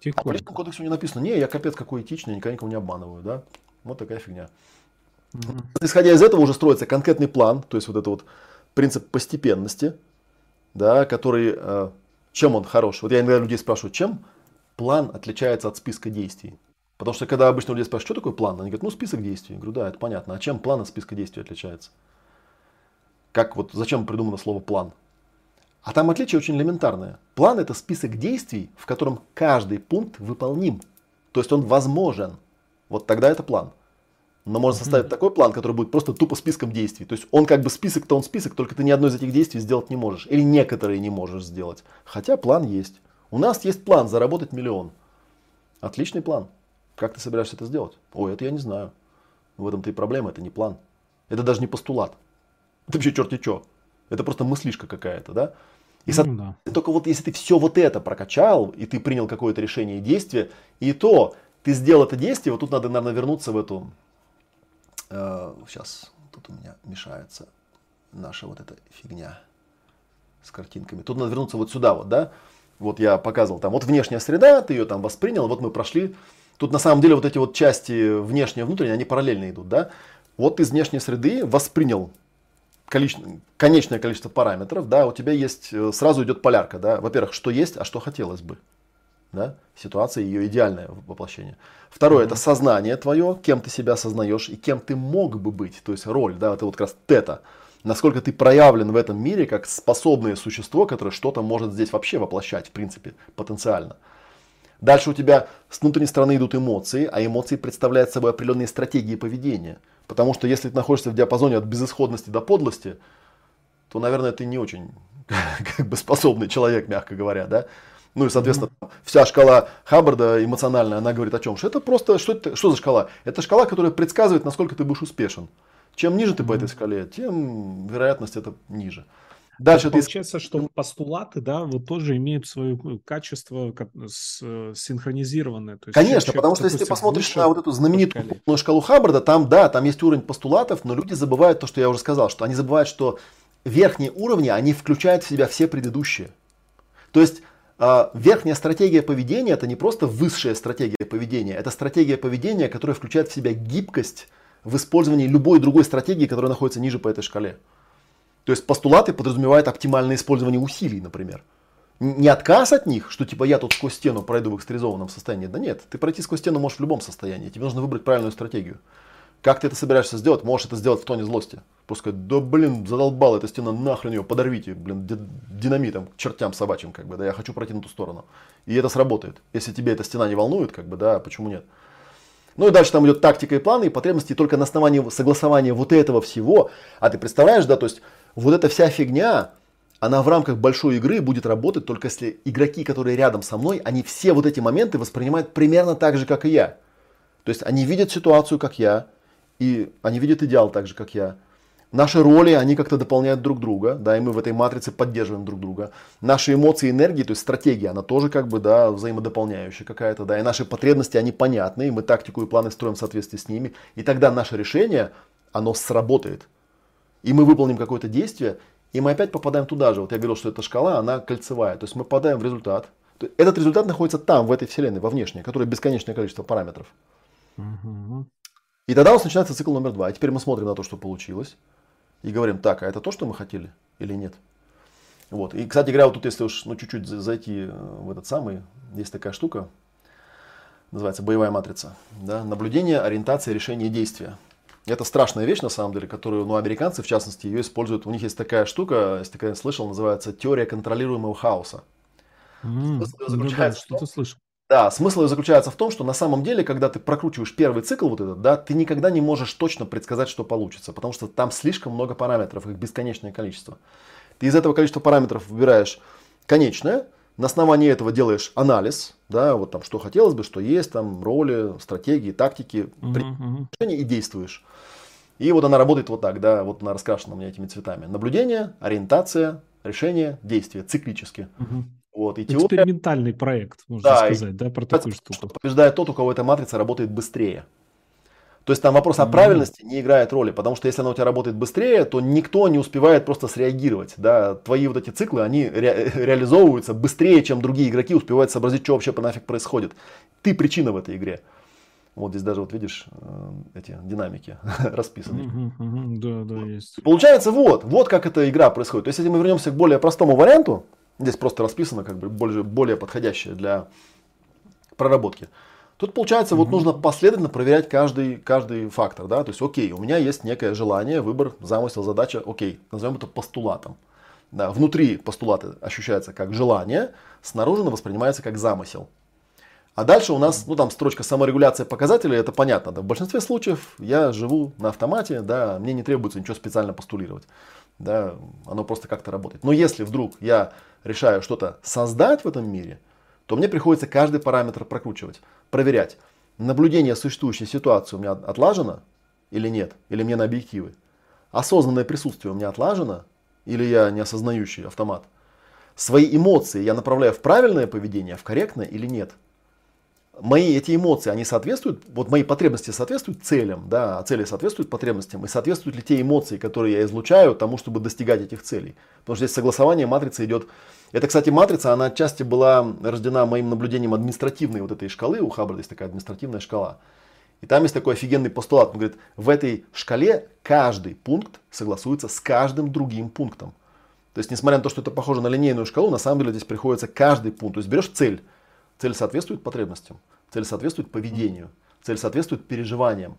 Тихонько. А по личному кодексу не написано, не, я капец какой этичный, никогда никого не обманываю, да. Вот такая фигня. Угу. Исходя из этого уже строится конкретный план, то есть вот это вот принцип постепенности, да, который, э, чем он хорош. Вот я иногда людей спрашиваю, чем план отличается от списка действий. Потому что когда обычно людей спрашивают, что такое план, они говорят, ну список действий. Я говорю, да, это понятно. А чем план от списка действий отличается? Как вот, зачем придумано слово план? А там отличие очень элементарное. План это список действий, в котором каждый пункт выполним. То есть он возможен. Вот тогда это план. Но можно составить mm-hmm. такой план, который будет просто тупо списком действий. То есть он как бы список-то он список, только ты ни одно из этих действий сделать не можешь. Или некоторые не можешь сделать. Хотя план есть. У нас есть план заработать миллион. Отличный план. Как ты собираешься это сделать? Ой, это я не знаю. В этом-то и проблема, это не план. Это даже не постулат. Это вообще черти что. Это просто мыслишка какая-то, да? И ну, да. только вот если ты все вот это прокачал, и ты принял какое-то решение и действие, и то ты сделал это действие, вот тут надо, наверное, вернуться в эту сейчас э, тут у меня мешается наша вот эта фигня с картинками. Тут надо вернуться вот сюда вот, да? Вот я показывал там, вот внешняя среда, ты ее там воспринял, вот мы прошли. Тут на самом деле вот эти вот части внешние и внутренние, они параллельно идут, да? Вот из внешней среды воспринял количество, конечное количество параметров, да, у тебя есть, э, сразу идет полярка, да, во-первых, что есть, а что хотелось бы, да, ситуация ее идеальное воплощение. Второе, mm-hmm. это сознание твое, кем ты себя осознаешь и кем ты мог бы быть, то есть роль, да, это вот как раз тета. Насколько ты проявлен в этом мире как способное существо, которое что-то может здесь вообще воплощать, в принципе, потенциально. Дальше у тебя с внутренней стороны идут эмоции, а эмоции представляют собой определенные стратегии поведения. Потому что если ты находишься в диапазоне от безысходности до подлости, то, наверное, ты не очень как бы способный человек, мягко говоря, да. Ну и, соответственно, mm-hmm. вся шкала Хаббарда эмоциональная, она говорит о чем? Что это просто, что, это, что за шкала? Это шкала, которая предсказывает, насколько ты будешь успешен. Чем ниже ты по этой скале, тем вероятность это ниже. Дальше ты... Получается, что постулаты, да, вот тоже имеют свое качество синхронизированное. То есть Конечно, потому что если ты посмотришь на вот эту знаменитую шкалу, шкалу Хаббарда, там, да, там есть уровень постулатов, но люди забывают то, что я уже сказал, что они забывают, что верхние уровни, они включают в себя все предыдущие. То есть верхняя стратегия поведения это не просто высшая стратегия поведения, это стратегия поведения, которая включает в себя гибкость в использовании любой другой стратегии, которая находится ниже по этой шкале. То есть постулаты подразумевают оптимальное использование усилий, например. Не отказ от них, что типа я тут сквозь стену пройду в экстеризованном состоянии. Да нет, ты пройти сквозь стену можешь в любом состоянии. Тебе нужно выбрать правильную стратегию. Как ты это собираешься сделать? Можешь это сделать в тоне злости. Сказать, да блин, задолбал эта стена, нахрен ее, подорвите, блин, динамитом, чертям собачьим, как бы, да, я хочу пройти на ту сторону. И это сработает. Если тебе эта стена не волнует, как бы, да, почему нет? Ну и дальше там идет тактика и планы, и потребности только на основании согласования вот этого всего. А ты представляешь, да, то есть вот эта вся фигня, она в рамках большой игры будет работать только если игроки, которые рядом со мной, они все вот эти моменты воспринимают примерно так же, как и я. То есть они видят ситуацию, как я, и они видят идеал так же, как я. Наши роли, они как-то дополняют друг друга, да, и мы в этой матрице поддерживаем друг друга. Наши эмоции, энергии, то есть стратегия, она тоже как бы, да, взаимодополняющая какая-то, да, и наши потребности, они понятны, и мы тактику и планы строим в соответствии с ними, и тогда наше решение, оно сработает. И мы выполним какое-то действие, и мы опять попадаем туда же. Вот я говорил, что эта шкала, она кольцевая, то есть мы попадаем в результат. Этот результат находится там, в этой вселенной, во внешней, которая бесконечное количество параметров. И тогда у нас начинается цикл номер два. И теперь мы смотрим на то, что получилось. И говорим, так, а это то, что мы хотели или нет? Вот. И, кстати говоря, вот тут, если уж ну, чуть-чуть зайти э, в этот самый, есть такая штука, называется боевая матрица. Да? Наблюдение, ориентация, решение, действия. Это страшная вещь, на самом деле, которую, ну, американцы, в частности, ее используют. У них есть такая штука, если ты слышал, называется теория контролируемого хаоса. Mm, заключается ну, да, что-то слышал. Да, смысл заключается в том, что на самом деле, когда ты прокручиваешь первый цикл вот этот, да, ты никогда не можешь точно предсказать, что получится, потому что там слишком много параметров, их бесконечное количество. Ты из этого количества параметров выбираешь конечное, на основании этого делаешь анализ, да, вот там что хотелось бы, что есть, там роли, стратегии, тактики, uh-huh. и действуешь. И вот она работает вот так, да, вот она раскрашена у меня этими цветами. Наблюдение, ориентация, решение, действие, циклически. Uh-huh. Вот, и теория... Экспериментальный проект, можно да, сказать, да, про такую штуку. Побеждает тот, у кого эта матрица работает быстрее. То есть там вопрос о правильности не играет роли, потому что если она у тебя работает быстрее, то никто не успевает просто среагировать. Да? Твои вот эти циклы, они ре- реализовываются быстрее, чем другие игроки успевают сообразить, что вообще нафиг происходит. Ты причина в этой игре. Вот здесь даже вот видишь э, эти динамики расписаны. да, да, есть. Получается вот, вот как эта игра происходит. То есть если мы вернемся к более простому варианту, Здесь просто расписано как бы более, более подходящее для проработки. Тут получается, mm-hmm. вот нужно последовательно проверять каждый, каждый фактор. Да? То есть, окей, у меня есть некое желание, выбор, замысел, задача, окей, назовем это постулатом. Да, внутри постулата ощущается как желание, снаружи воспринимается как замысел. А дальше у нас, ну там строчка саморегуляция показателей, это понятно. Да? В большинстве случаев я живу на автомате, да, мне не требуется ничего специально постулировать. Да, оно просто как-то работает. Но если вдруг я решаю что-то создать в этом мире, то мне приходится каждый параметр прокручивать, проверять. Наблюдение существующей ситуации у меня отлажено или нет, или мне на объективы. Осознанное присутствие у меня отлажено, или я не осознающий автомат. Свои эмоции я направляю в правильное поведение, в корректное или нет мои эти эмоции, они соответствуют, вот мои потребности соответствуют целям, да, а цели соответствуют потребностям, и соответствуют ли те эмоции, которые я излучаю тому, чтобы достигать этих целей. Потому что здесь согласование матрицы идет. Это, кстати, матрица, она отчасти была рождена моим наблюдением административной вот этой шкалы, у Хаббарда есть такая административная шкала. И там есть такой офигенный постулат, он говорит, в этой шкале каждый пункт согласуется с каждым другим пунктом. То есть, несмотря на то, что это похоже на линейную шкалу, на самом деле здесь приходится каждый пункт. То есть, берешь цель, Цель соответствует потребностям, цель соответствует поведению, цель соответствует переживаниям.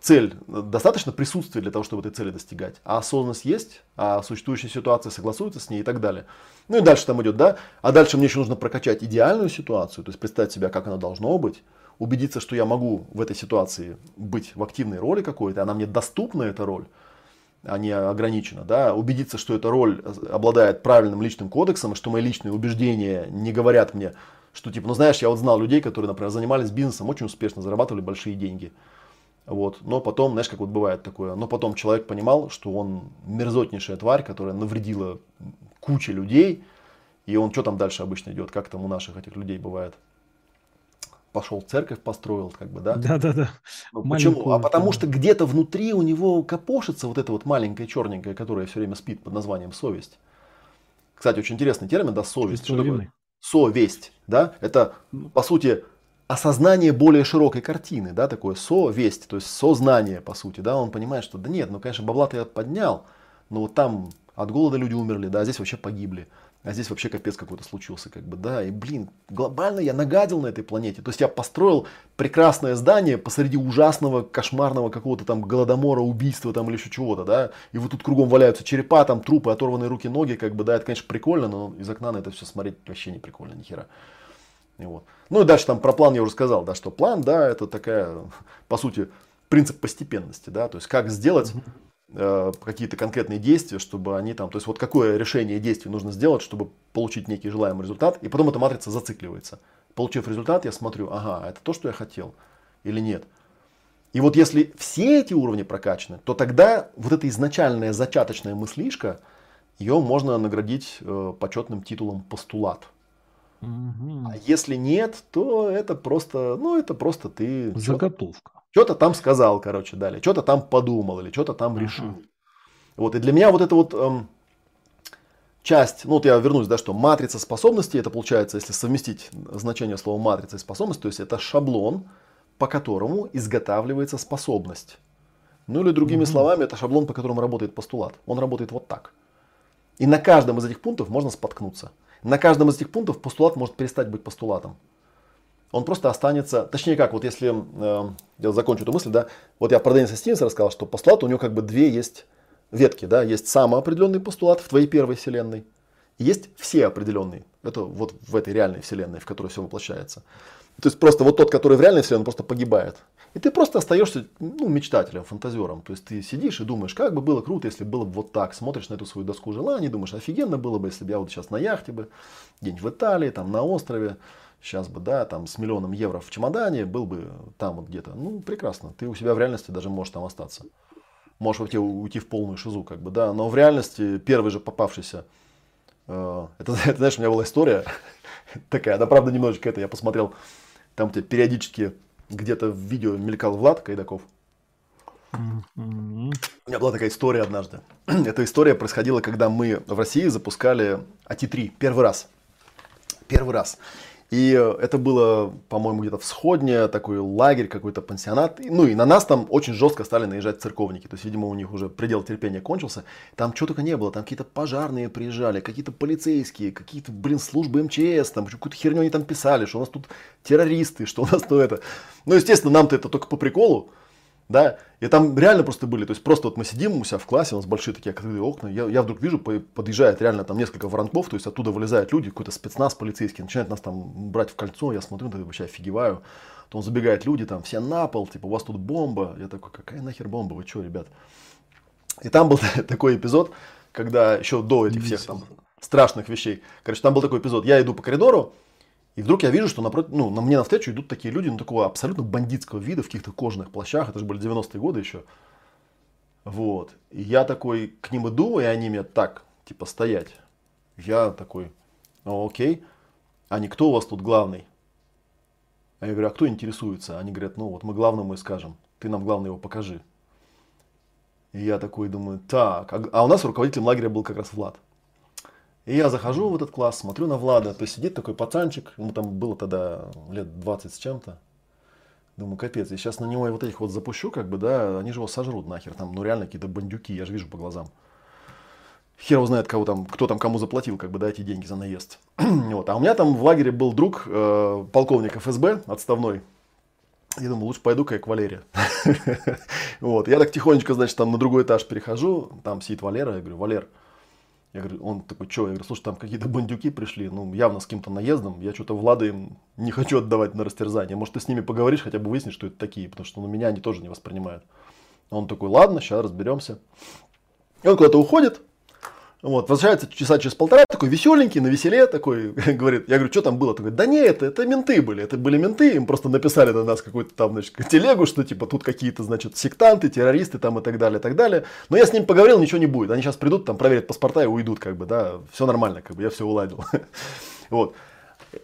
Цель, достаточно присутствия для того, чтобы этой цели достигать. А осознанность есть, а существующая ситуация согласуется с ней и так далее. Ну и дальше там идет, да. А дальше мне еще нужно прокачать идеальную ситуацию, то есть представить себя, как она должно быть, убедиться, что я могу в этой ситуации быть в активной роли какой-то, она мне доступна, эта роль, а не ограничена, да, убедиться, что эта роль обладает правильным личным кодексом, и что мои личные убеждения не говорят мне, что типа, ну знаешь, я вот знал людей, которые, например, занимались бизнесом, очень успешно зарабатывали большие деньги. Вот. Но потом, знаешь, как вот бывает такое, но потом человек понимал, что он мерзотнейшая тварь, которая навредила куче людей, и он что там дальше обычно идет, как там у наших этих людей бывает. Пошел церковь построил, как бы, да? Да, да, да. Ну, почему? А потому что где-то внутри у него копошится вот эта вот маленькая черненькая, которая все время спит под названием совесть. Кстати, очень интересный термин, да, совесть. Что такое? Совесть, да? Это, ну. по сути, осознание более широкой картины, да, такое совесть, то есть сознание, по сути, да, он понимает, что да нет, ну, конечно, бабла-то я поднял, но вот там от голода люди умерли, да, а здесь вообще погибли, а здесь вообще капец какой-то случился, как бы, да, и, блин, глобально я нагадил на этой планете, то есть я построил прекрасное здание посреди ужасного, кошмарного какого-то там голодомора, убийства там или еще чего-то, да, и вот тут кругом валяются черепа, там трупы, оторванные руки, ноги, как бы, да, это, конечно, прикольно, но из окна на это все смотреть вообще не прикольно, хера. Вот. Ну и дальше там про план я уже сказал, да, что план, да, это такая, по сути, принцип постепенности, да, то есть как сделать какие-то конкретные действия, чтобы они там, то есть вот какое решение действий нужно сделать, чтобы получить некий желаемый результат, и потом эта матрица зацикливается. Получив результат, я смотрю, ага, это то, что я хотел или нет. И вот если все эти уровни прокачаны, то тогда вот эта изначальная зачаточная мыслишка, ее можно наградить э, почетным титулом постулат. А если нет, то это просто, ну, это просто ты... Заготовка. Что-то там сказал, короче, далее. Что-то там подумал или что-то там решил. Вот, и для меня вот это вот эм, часть, ну вот я вернусь, да, что матрица способностей, это получается, если совместить значение слова матрица и способность, то есть это шаблон, по которому изготавливается способность. Ну или другими угу. словами, это шаблон, по которому работает постулат. Он работает вот так. И на каждом из этих пунктов можно споткнуться. На каждом из этих пунктов постулат может перестать быть постулатом. Он просто останется, точнее как, вот если э, я закончу эту мысль, да, вот я про Денниса Стивенса рассказал, что постулат у него как бы две есть ветки, да, есть самоопределенный постулат в твоей первой вселенной, и есть все определенные, это вот в этой реальной вселенной, в которой все воплощается. То есть просто вот тот, который в реальной вселенной, просто погибает. И ты просто остаешься ну, мечтателем, фантазером. То есть ты сидишь и думаешь, как бы было круто, если было бы вот так. Смотришь на эту свою доску желаний, думаешь, офигенно было бы, если бы я вот сейчас на яхте бы, где-нибудь в Италии, там на острове, сейчас бы, да, там с миллионом евро в чемодане, был бы там вот где-то. Ну, прекрасно. Ты у себя в реальности даже можешь там остаться. Можешь уйти, уйти в полную шизу, как бы, да. Но в реальности первый же попавшийся, э, это, это, знаешь, у меня была история такая, она правда немножечко это, я посмотрел, там тебе периодически где-то в видео мелькал Влад Кайдаков. Mm-hmm. У меня была такая история однажды. Эта история происходила, когда мы в России запускали АТ-3 первый раз. Первый раз. И это было, по-моему, где-то всходнее, такой лагерь, какой-то пансионат. Ну и на нас там очень жестко стали наезжать церковники. То есть, видимо, у них уже предел терпения кончился. Там что только не было. Там какие-то пожарные приезжали, какие-то полицейские, какие-то, блин, службы МЧС. Там какую-то херню они там писали, что у нас тут террористы, что у нас то это. Ну, естественно, нам-то это только по приколу да, и там реально просто были, то есть просто вот мы сидим у себя в классе, у нас большие такие открытые окна, я, я вдруг вижу, подъезжает реально там несколько воронков, то есть оттуда вылезают люди, какой-то спецназ полицейский, начинает нас там брать в кольцо, я смотрю, так вообще офигеваю, то он забегает люди там, все на пол, типа, у вас тут бомба, я такой, какая нахер бомба, вы что, ребят? И там был такой эпизод, когда еще до этих всех там страшных вещей, короче, там был такой эпизод, я иду по коридору, и вдруг я вижу, что напротив, ну, на мне навстречу идут такие люди, ну, такого абсолютно бандитского вида, в каких-то кожаных плащах, это же были 90-е годы еще. Вот. И я такой к ним иду, и они мне так, типа, стоять. Я такой, окей. Они, кто у вас тут главный? А я говорю, а кто интересуется? Они говорят, ну, вот мы главному и скажем. Ты нам главное его покажи. И я такой думаю, так, а, а у нас руководителем лагеря был как раз Влад. И я захожу в этот класс, смотрю на Влада, то есть сидит такой пацанчик, ему там было тогда лет 20 с чем-то. Думаю, капец, я сейчас на него вот этих вот запущу, как бы, да, они же его сожрут нахер, там, ну реально какие-то бандюки, я же вижу по глазам. Хер знает, кого там, кто там кому заплатил, как бы, да, эти деньги за наезд. вот. А у меня там в лагере был друг, э, полковник ФСБ, отставной. Я думаю, лучше пойду-ка я к Валере. вот. Я так тихонечко, значит, там на другой этаж перехожу, там сидит Валера, я говорю, Валер, я говорю, он такой, что? Я говорю, слушай, там какие-то бандюки пришли, ну, явно с каким-то наездом. Я что-то Влада им не хочу отдавать на растерзание. Может, ты с ними поговоришь, хотя бы выяснишь, что это такие, потому что ну, меня они тоже не воспринимают. Он такой, ладно, сейчас разберемся. И он куда-то уходит. Вот, возвращается часа через полтора, такой веселенький, на веселе такой, говорит, я говорю, что там было? Такой, да нет, это, это менты были, это были менты, им просто написали на нас какую-то там, значит, телегу, что типа тут какие-то, значит, сектанты, террористы там и так далее, и так далее. Но я с ним поговорил, ничего не будет, они сейчас придут, там проверят паспорта и уйдут, как бы, да, все нормально, как бы, я все уладил. Вот.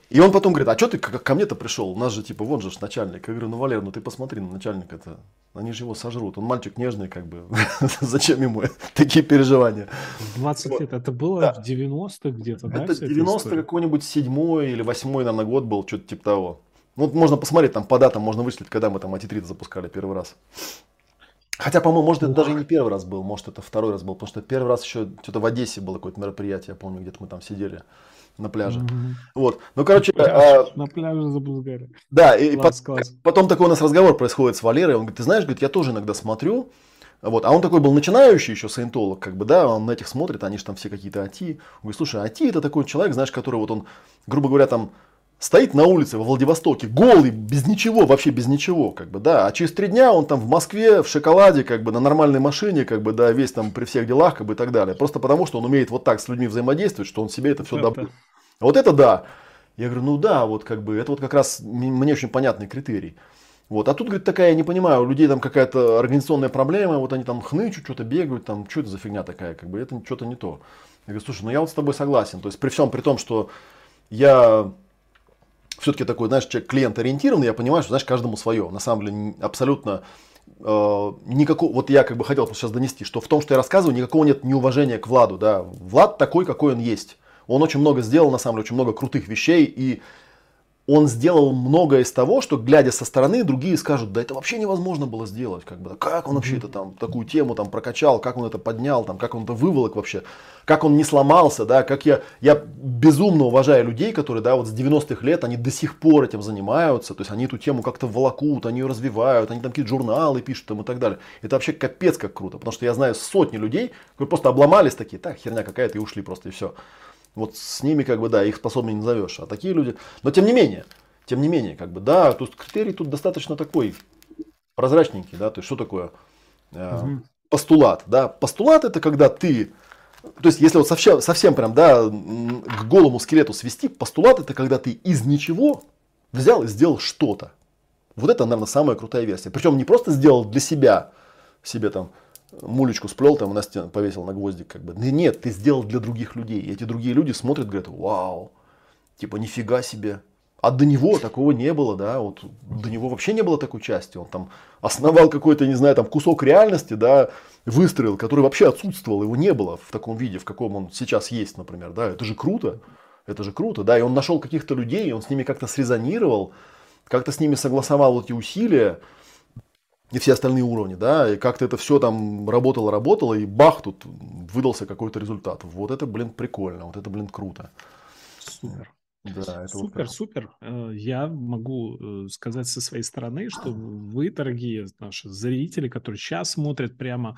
И он потом говорит, а что ты ко мне-то пришел? У нас же типа, вон же начальник. Я говорю, ну, Валер, ну ты посмотри на начальника это. Они же его сожрут. Он мальчик нежный, как бы. Зачем ему такие переживания? 20 вот. лет. Это было да. в 90-х где-то, да? Это 90 какой-нибудь седьмой или восьмой, наверное, год был, что-то типа того. Ну, можно посмотреть, там по датам можно вычислить, когда мы там антитрит запускали первый раз. Хотя, по-моему, может, это даже не первый раз был, может, это второй раз был, потому что первый раз еще что-то в Одессе было какое-то мероприятие, я помню, где-то мы там сидели на пляже. Mm-hmm. Вот. Ну, короче... Пляж, а... На пляже за Булгарию. Да, и класс, по- класс. потом такой у нас разговор происходит с Валерой. Он говорит, ты знаешь, говорит, я тоже иногда смотрю. Вот. А он такой был начинающий еще саентолог, как бы, да, он на этих смотрит, они же там все какие-то АТИ. Он говорит, слушай, АТИ это такой человек, знаешь, который вот он, грубо говоря, там стоит на улице во Владивостоке, голый, без ничего, вообще без ничего, как бы, да, а через три дня он там в Москве, в шоколаде, как бы, на нормальной машине, как бы, да, весь там при всех делах, как бы, и так далее. Просто потому, что он умеет вот так с людьми взаимодействовать, что он себе это все добыл. Вот это да. Я говорю, ну да, вот как бы, это вот как раз мне очень понятный критерий. Вот. А тут, говорит, такая, я не понимаю, у людей там какая-то организационная проблема, вот они там хнычут, что-то бегают, там, что это за фигня такая, как бы, это что-то не то. Я говорю, слушай, ну я вот с тобой согласен. То есть при всем при том, что я все-таки такой, знаешь, человек клиент-ориентированный, я понимаю, что, знаешь, каждому свое. На самом деле, абсолютно э, никакого, вот я как бы хотел сейчас донести, что в том, что я рассказываю, никакого нет неуважения к Владу, да. Влад такой, какой он есть. Он очень много сделал, на самом деле, очень много крутых вещей. И он сделал многое из того, что, глядя со стороны, другие скажут, да это вообще невозможно было сделать. Как, бы, как он вообще это там, такую тему там прокачал, как он это поднял, там, как он это выволок вообще, как он не сломался, да, как я, я безумно уважаю людей, которые, да, вот с 90-х лет, они до сих пор этим занимаются, то есть они эту тему как-то волокут, они ее развивают, они там какие-то журналы пишут там и так далее. Это вообще капец как круто, потому что я знаю сотни людей, которые просто обломались такие, так, херня какая-то и ушли просто и все. Вот с ними, как бы, да, их способны не назовешь. А такие люди... Но тем не менее, тем не менее, как бы, да, есть критерий тут достаточно такой прозрачненький, да, то есть что такое э, угу. постулат, да, постулат это когда ты, то есть если вот совсем, совсем прям, да, к голому скелету свести, постулат это когда ты из ничего взял и сделал что-то. Вот это, наверное, самая крутая версия. Причем не просто сделал для себя, себе там мулечку сплел там на стену, повесил на гвоздик, как бы. Нет, ты сделал для других людей. И эти другие люди смотрят, говорят, вау, типа нифига себе. А до него такого не было, да, вот до него вообще не было такой части. Он там основал какой-то, не знаю, там кусок реальности, да, выстроил, который вообще отсутствовал, его не было в таком виде, в каком он сейчас есть, например, да. Это же круто, это же круто, да. И он нашел каких-то людей, он с ними как-то срезонировал, как-то с ними согласовал эти усилия и все остальные уровни, да, и как-то это все там работало, работало, и бах, тут выдался какой-то результат. Вот это, блин, прикольно, вот это, блин, круто. Супер. Да, это супер, вот супер. Э, я могу э, сказать со своей стороны, что вы, дорогие наши зрители, которые сейчас смотрят прямо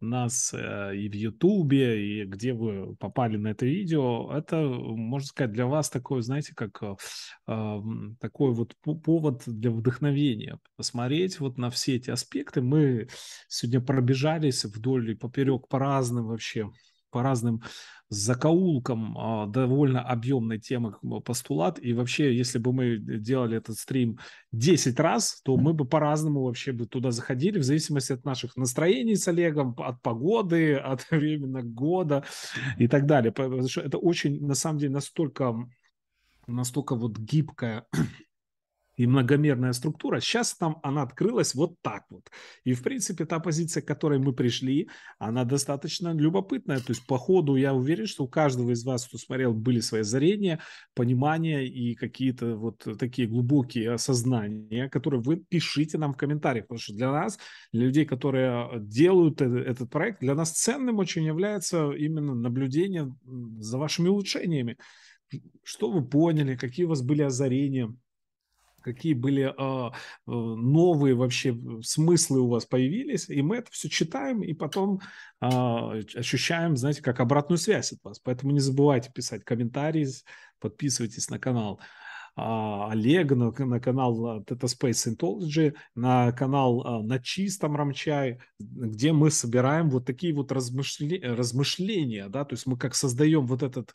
нас э, и в Ютубе, и где вы попали на это видео, это, можно сказать, для вас такой, знаете, как э, такой вот повод для вдохновения. Посмотреть вот на все эти аспекты. Мы сегодня пробежались вдоль и поперек по разным вообще, по разным закоулком а, довольно объемной темы постулат. И вообще, если бы мы делали этот стрим 10 раз, то мы бы по-разному вообще бы туда заходили, в зависимости от наших настроений с Олегом, от погоды, от времени года и так далее. Потому что это очень, на самом деле, настолько настолько вот гибкая и многомерная структура. Сейчас там она открылась вот так вот. И, в принципе, та позиция, к которой мы пришли, она достаточно любопытная. То есть, по ходу, я уверен, что у каждого из вас, кто смотрел, были свои озарения, понимания и какие-то вот такие глубокие осознания, которые вы пишите нам в комментариях. Потому что для нас, для людей, которые делают этот проект, для нас ценным очень является именно наблюдение за вашими улучшениями. Что вы поняли, какие у вас были озарения, какие были э, новые вообще смыслы у вас появились, и мы это все читаем и потом э, ощущаем, знаете, как обратную связь от вас. Поэтому не забывайте писать комментарии, подписывайтесь на канал. а, Олега, на, на канал Theta Space Scientology, на канал а, на чистом Рамчай, где мы собираем вот такие вот размышле, размышления, да, то есть мы как создаем вот эту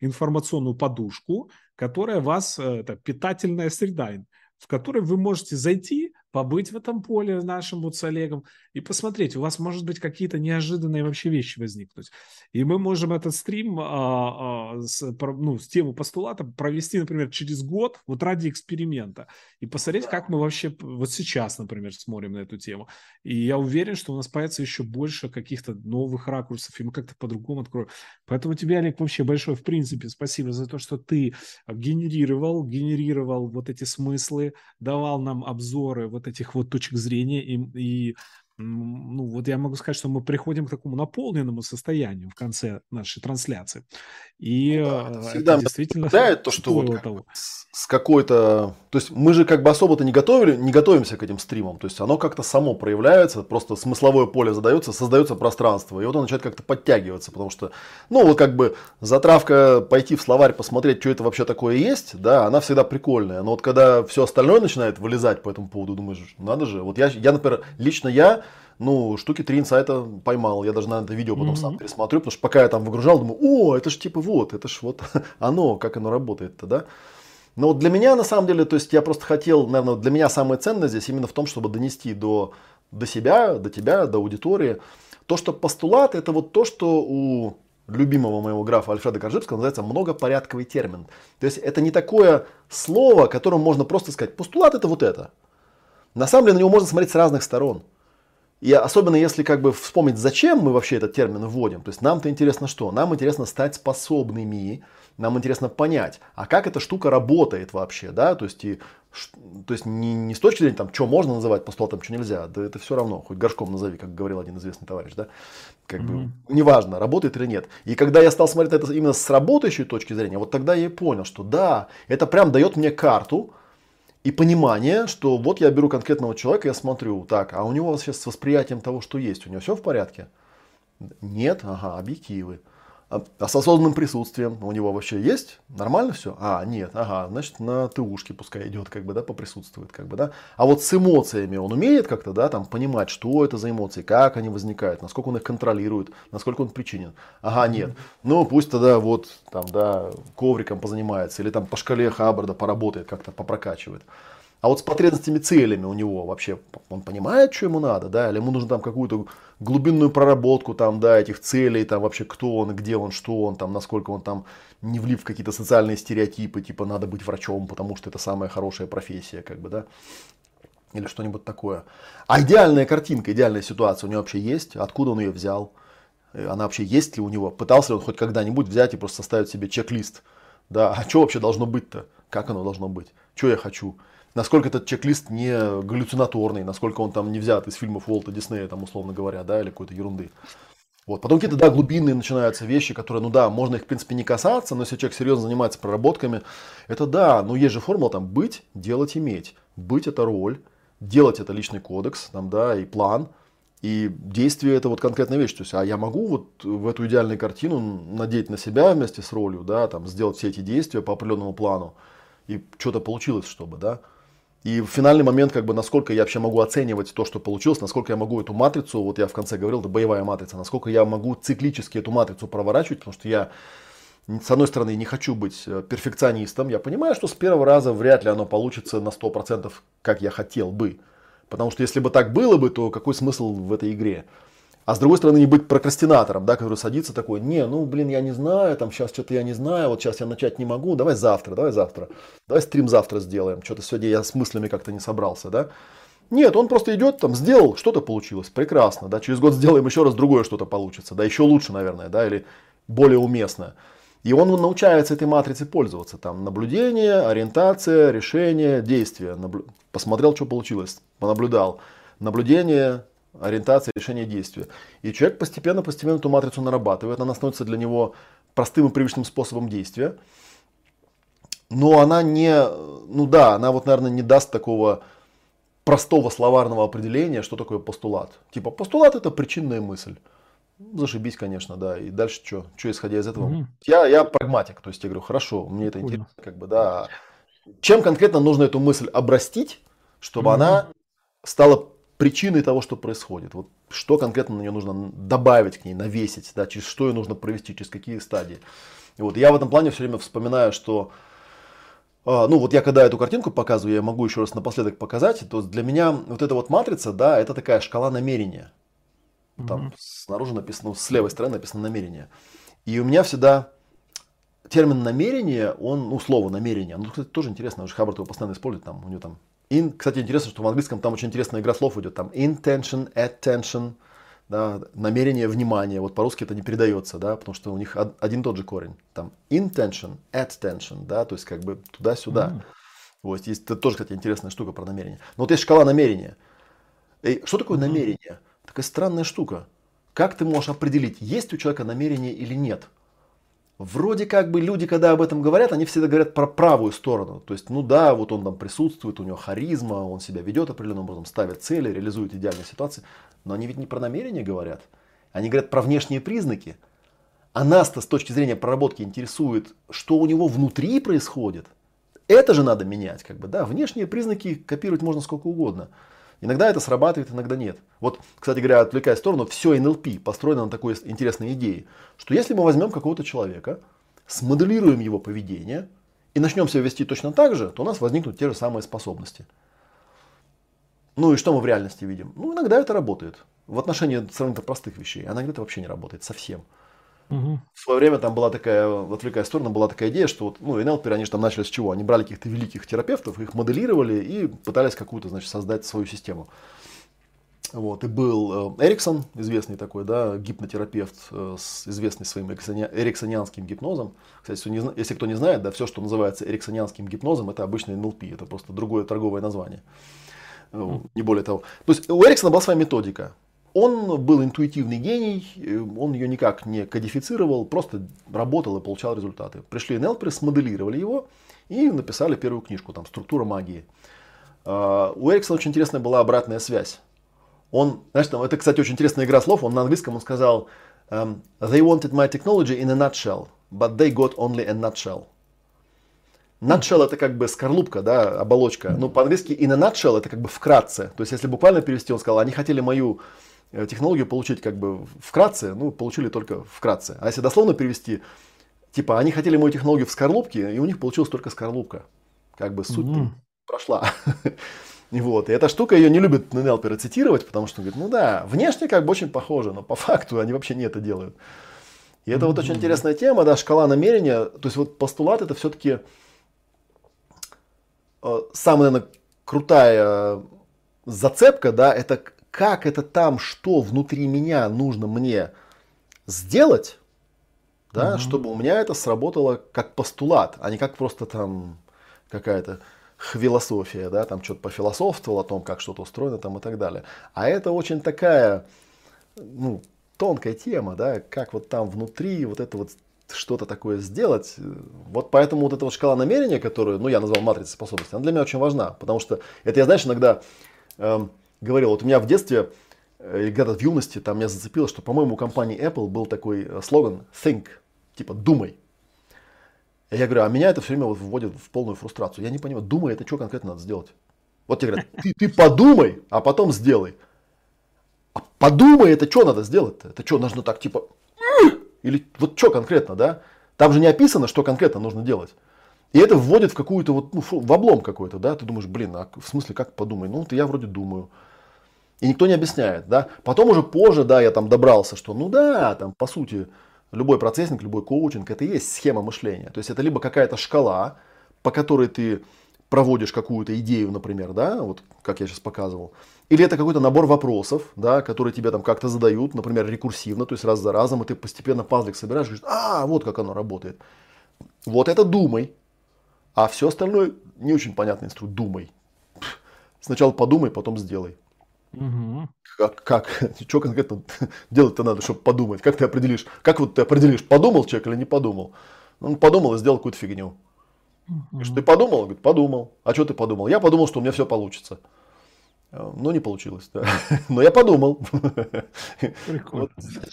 информационную подушку, которая вас, э, это питательная среда, в которой вы можете зайти, побыть в этом поле нашим вот с Олегом и посмотреть, у вас может быть какие-то неожиданные вообще вещи возникнуть. И мы можем этот стрим а, а, с, ну, с тему постулата провести, например, через год, вот ради эксперимента, и посмотреть, как мы вообще вот сейчас, например, смотрим на эту тему. И я уверен, что у нас появится еще больше каких-то новых ракурсов, и мы как-то по-другому откроем. Поэтому тебе, Олег, вообще большое, в принципе, спасибо за то, что ты генерировал, генерировал вот эти смыслы, давал нам обзоры вот этих вот точек зрения и, и ну, вот я могу сказать, что мы приходим к такому наполненному состоянию в конце нашей трансляции. И ну, да, это всегда это действительно то, что вот того. с какой-то... То есть мы же как бы особо-то не, готовили, не готовимся к этим стримам. То есть оно как-то само проявляется, просто смысловое поле задается, создается пространство. И вот оно начинает как-то подтягиваться, потому что, ну, вот как бы затравка пойти в словарь, посмотреть, что это вообще такое есть, да, она всегда прикольная. Но вот когда все остальное начинает вылезать по этому поводу, думаешь, надо же. Вот я, я например, лично я ну, штуки три инсайта поймал. Я даже на это видео потом mm-hmm. сам пересмотрю, потому что пока я там выгружал, думаю, о, это же типа вот, это же вот оно, как оно работает-то, да. Но вот для меня, на самом деле, то есть я просто хотел, наверное, для меня самое ценное здесь именно в том, чтобы донести до, до себя, до тебя, до аудитории, то, что постулат это вот то, что у любимого моего графа Альфреда Коржибского называется многопорядковый термин. То есть это не такое слово, которым можно просто сказать, постулат это вот это. На самом деле на него можно смотреть с разных сторон. И особенно если как бы вспомнить, зачем мы вообще этот термин вводим. То есть нам-то интересно что? Нам интересно стать способными, нам интересно понять, а как эта штука работает вообще, да, то есть, и, то есть не, не с точки зрения, там, что можно называть постулатом, что нельзя, да это все равно, хоть горшком назови, как говорил один известный товарищ, да, как mm-hmm. бы неважно, работает или нет. И когда я стал смотреть это именно с работающей точки зрения, вот тогда я и понял, что да, это прям дает мне карту, и понимание, что вот я беру конкретного человека, я смотрю, так, а у него сейчас с восприятием того, что есть, у него все в порядке? Нет, ага, объективы. А, а с осознанным присутствием у него вообще есть? Нормально все? А, нет, ага, значит, на ТУшке пускай идет, как бы, да, поприсутствует, как бы, да. А вот с эмоциями он умеет как-то, да, там, понимать, что это за эмоции, как они возникают, насколько он их контролирует, насколько он причинен. Ага, нет. Ну, пусть тогда вот, там, да, ковриком позанимается, или там по шкале Хаббарда поработает, как-то попрокачивает. А вот с потребностями, целями у него вообще, он понимает, что ему надо, да, или ему нужно там какую-то глубинную проработку там, да, этих целей, там вообще кто он, где он, что он, там, насколько он там не влив в какие-то социальные стереотипы, типа надо быть врачом, потому что это самая хорошая профессия, как бы, да, или что-нибудь такое. А идеальная картинка, идеальная ситуация у него вообще есть, откуда он ее взял, э, она вообще есть ли у него, пытался ли он хоть когда-нибудь взять и просто составить себе чек-лист, да, а что вообще должно быть-то, как оно должно быть, что я хочу, насколько этот чек-лист не галлюцинаторный, насколько он там не взят из фильмов Уолта Диснея, там, условно говоря, да, или какой-то ерунды. Вот. Потом какие-то, да, глубинные начинаются вещи, которые, ну да, можно их, в принципе, не касаться, но если человек серьезно занимается проработками, это да, но есть же формула там быть, делать, иметь. Быть это роль, делать это личный кодекс, там, да, и план, и действие это вот конкретная вещь. То есть, а я могу вот в эту идеальную картину надеть на себя вместе с ролью, да, там, сделать все эти действия по определенному плану, и что-то получилось, чтобы, да. И в финальный момент, как бы, насколько я вообще могу оценивать то, что получилось, насколько я могу эту матрицу, вот я в конце говорил, это боевая матрица, насколько я могу циклически эту матрицу проворачивать, потому что я, с одной стороны, не хочу быть э, перфекционистом, я понимаю, что с первого раза вряд ли оно получится на 100%, как я хотел бы. Потому что если бы так было бы, то какой смысл в этой игре? А с другой стороны, не быть прокрастинатором, да, который садится такой, не, ну, блин, я не знаю, там, сейчас что-то я не знаю, вот сейчас я начать не могу, давай завтра, давай завтра, давай стрим завтра сделаем, что-то сегодня я с мыслями как-то не собрался, да. Нет, он просто идет, там, сделал, что-то получилось, прекрасно, да, через год сделаем еще раз другое что-то получится, да, еще лучше, наверное, да, или более уместно. И он научается этой матрицей пользоваться. Там наблюдение, ориентация, решение, действие. Наблю... Посмотрел, что получилось, понаблюдал. Наблюдение, ориентация, решение действия. И человек постепенно-постепенно эту матрицу нарабатывает, она становится для него простым и привычным способом действия. Но она не, ну да, она вот, наверное, не даст такого простого словарного определения, что такое постулат. Типа, постулат это причинная мысль. Зашибись, конечно, да. И дальше что? Что исходя из этого? Угу. Я, я прагматик, то есть я говорю, хорошо, мне это интересно, как бы, да. чем конкретно нужно эту мысль обрастить, чтобы mm-hmm. она стала причиной того, что происходит. Вот что конкретно на нее нужно добавить к ней, навесить, да, через что ее нужно провести, через какие стадии. И вот я в этом плане все время вспоминаю, что а, ну вот я когда эту картинку показываю, я могу еще раз напоследок показать, то для меня вот эта вот матрица, да, это такая шкала намерения. Там mm-hmm. снаружи написано, с левой стороны написано намерение. И у меня всегда термин намерение, он, ну, слово намерение, ну, кстати, тоже интересно, уже Хаббард его постоянно использует, там, у него там, in, кстати, интересно, что в английском там очень интересная игра слов идет, там, intention, attention, да, намерение, внимание, вот по-русски это не передается, да, потому что у них один и тот же корень, там, intention, attention, да, то есть как бы туда-сюда. Mm. Вот, есть это тоже, кстати, интересная штука про намерение. Но вот есть шкала намерения. И что такое mm. намерение? Такая странная штука. Как ты можешь определить, есть у человека намерение или нет? Вроде как бы люди, когда об этом говорят, они всегда говорят про правую сторону. То есть, ну да, вот он там присутствует, у него харизма, он себя ведет определенным образом, ставит цели, реализует идеальные ситуации. Но они ведь не про намерения говорят. Они говорят про внешние признаки. А нас-то с точки зрения проработки интересует, что у него внутри происходит. Это же надо менять. Как бы, да, внешние признаки копировать можно сколько угодно. Иногда это срабатывает, иногда нет. Вот, кстати говоря, отвлекая в сторону, все НЛП построено на такой интересной идее, что если мы возьмем какого-то человека, смоделируем его поведение и начнем себя вести точно так же, то у нас возникнут те же самые способности. Ну и что мы в реальности видим? Ну, иногда это работает. В отношении сравнительно простых вещей. А иногда это вообще не работает совсем. Угу. В свое время там была такая, отвлекая сторону, была такая идея, что вот, ну, НЛП, они же там начали с чего? Они брали каких-то великих терапевтов, их моделировали и пытались какую-то, значит, создать свою систему. Вот, и был э, Эриксон, известный такой, да, гипнотерапевт, э, известный своим эриксонианским гипнозом. Кстати, если кто не знает, да, все, что называется эриксонианским гипнозом, это обычный НЛП, это просто другое торговое название. Не более того. То есть у Эриксона была своя методика. Он был интуитивный гений, э, он ее никак не кодифицировал, просто работал и получал результаты. Пришли НЛПеры, смоделировали его и написали первую книжку, там, «Структура магии». А, у Эриксона очень интересная была обратная связь. Он, знаешь, там, это, кстати, очень интересная игра слов, он на английском он сказал um, «They wanted my technology in a nutshell, but they got only a nutshell». Nutshell это как бы скорлупка, да, оболочка. Ну, по-английски in a nutshell это как бы вкратце. То есть, если буквально перевести, он сказал, они хотели мою технологию получить как бы вкратце, ну, получили только вкратце. А если дословно перевести, типа, они хотели мою технологию в скорлупке, и у них получилась только скорлупка. Как бы суть mm-hmm. прошла. И вот. И эта штука ее не любит Нелперы цитировать, потому что он говорит, ну да, внешне как бы очень похоже, но по факту они вообще не это делают. И это mm-hmm. вот очень интересная тема, да, шкала намерения. То есть вот постулат это все-таки э, самая, наверное, крутая зацепка, да, это как это там, что внутри меня нужно мне сделать, да, угу. чтобы у меня это сработало как постулат, а не как просто там какая-то философия, да, там что-то пофилософствовал о том, как что-то устроено там и так далее. А это очень такая, ну, тонкая тема, да, как вот там внутри вот это вот что-то такое сделать. Вот поэтому вот эта вот шкала намерения, которую, ну, я назвал матрицей способностей, она для меня очень важна, потому что это я, знаешь, иногда эм, говорил, вот у меня в детстве, э, или когда-то в юности, там меня зацепило, что, по-моему, у компании Apple был такой э, слоган think, типа думай. И я говорю, а меня это все время вот вводит в полную фрустрацию. Я не понимаю, думай, это что конкретно надо сделать? Вот тебе говорят, ты, ты подумай, а потом сделай. А подумай, это что надо сделать-то? Это что, нужно так типа, или вот что конкретно, да? Там же не описано, что конкретно нужно делать. И это вводит в какую-то вот, ну, в облом какой-то, да, ты думаешь, блин, а в смысле, как подумай? Ну, вот я вроде думаю. И никто не объясняет, да. Потом уже позже, да, я там добрался, что, ну да, там, по сути, любой процессинг, любой коучинг, это и есть схема мышления. То есть это либо какая-то шкала, по которой ты проводишь какую-то идею, например, да, вот как я сейчас показывал, или это какой-то набор вопросов, да, которые тебе там как-то задают, например, рекурсивно, то есть раз за разом, и ты постепенно пазлик собираешь, и говоришь, а, вот как оно работает. Вот это думай, а все остальное не очень понятный инструмент. Думай. Сначала подумай, потом сделай. Угу. Как, как? Что конкретно делать-то надо, чтобы подумать? Как ты определишь? Как вот ты определишь, подумал человек или не подумал? Он подумал и сделал какую-то фигню. Угу. Что ты подумал? Говорит, подумал. А что ты подумал? Я подумал, что у меня все получится. Э, но не получилось. Да. Но я подумал. Вот,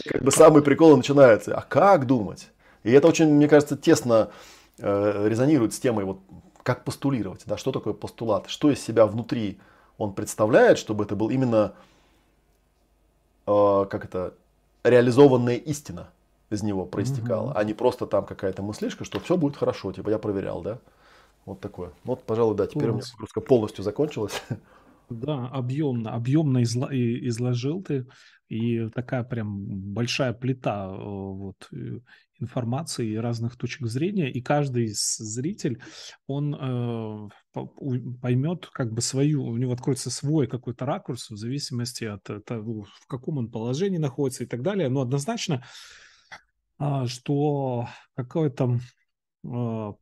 как бы самый прикол начинается. А как думать? И это очень, мне кажется, тесно Э, резонирует с темой вот как постулировать, да, что такое постулат, что из себя внутри он представляет, чтобы это был именно, э, как это, реализованная истина из него проистекала, mm-hmm. а не просто там какая-то мыслишка, что все будет хорошо, типа я проверял, да. Вот такое. Вот, пожалуй, да, теперь Класс. у меня загрузка полностью закончилась. Да, объемно, объемно изла- изложил ты, и такая прям большая плита э, вот э, информации и разных точек зрения, и каждый зритель, он э, поймет как бы свою, у него откроется свой какой-то ракурс в зависимости от того, в каком он положении находится и так далее. Но однозначно, э, что какое-то а,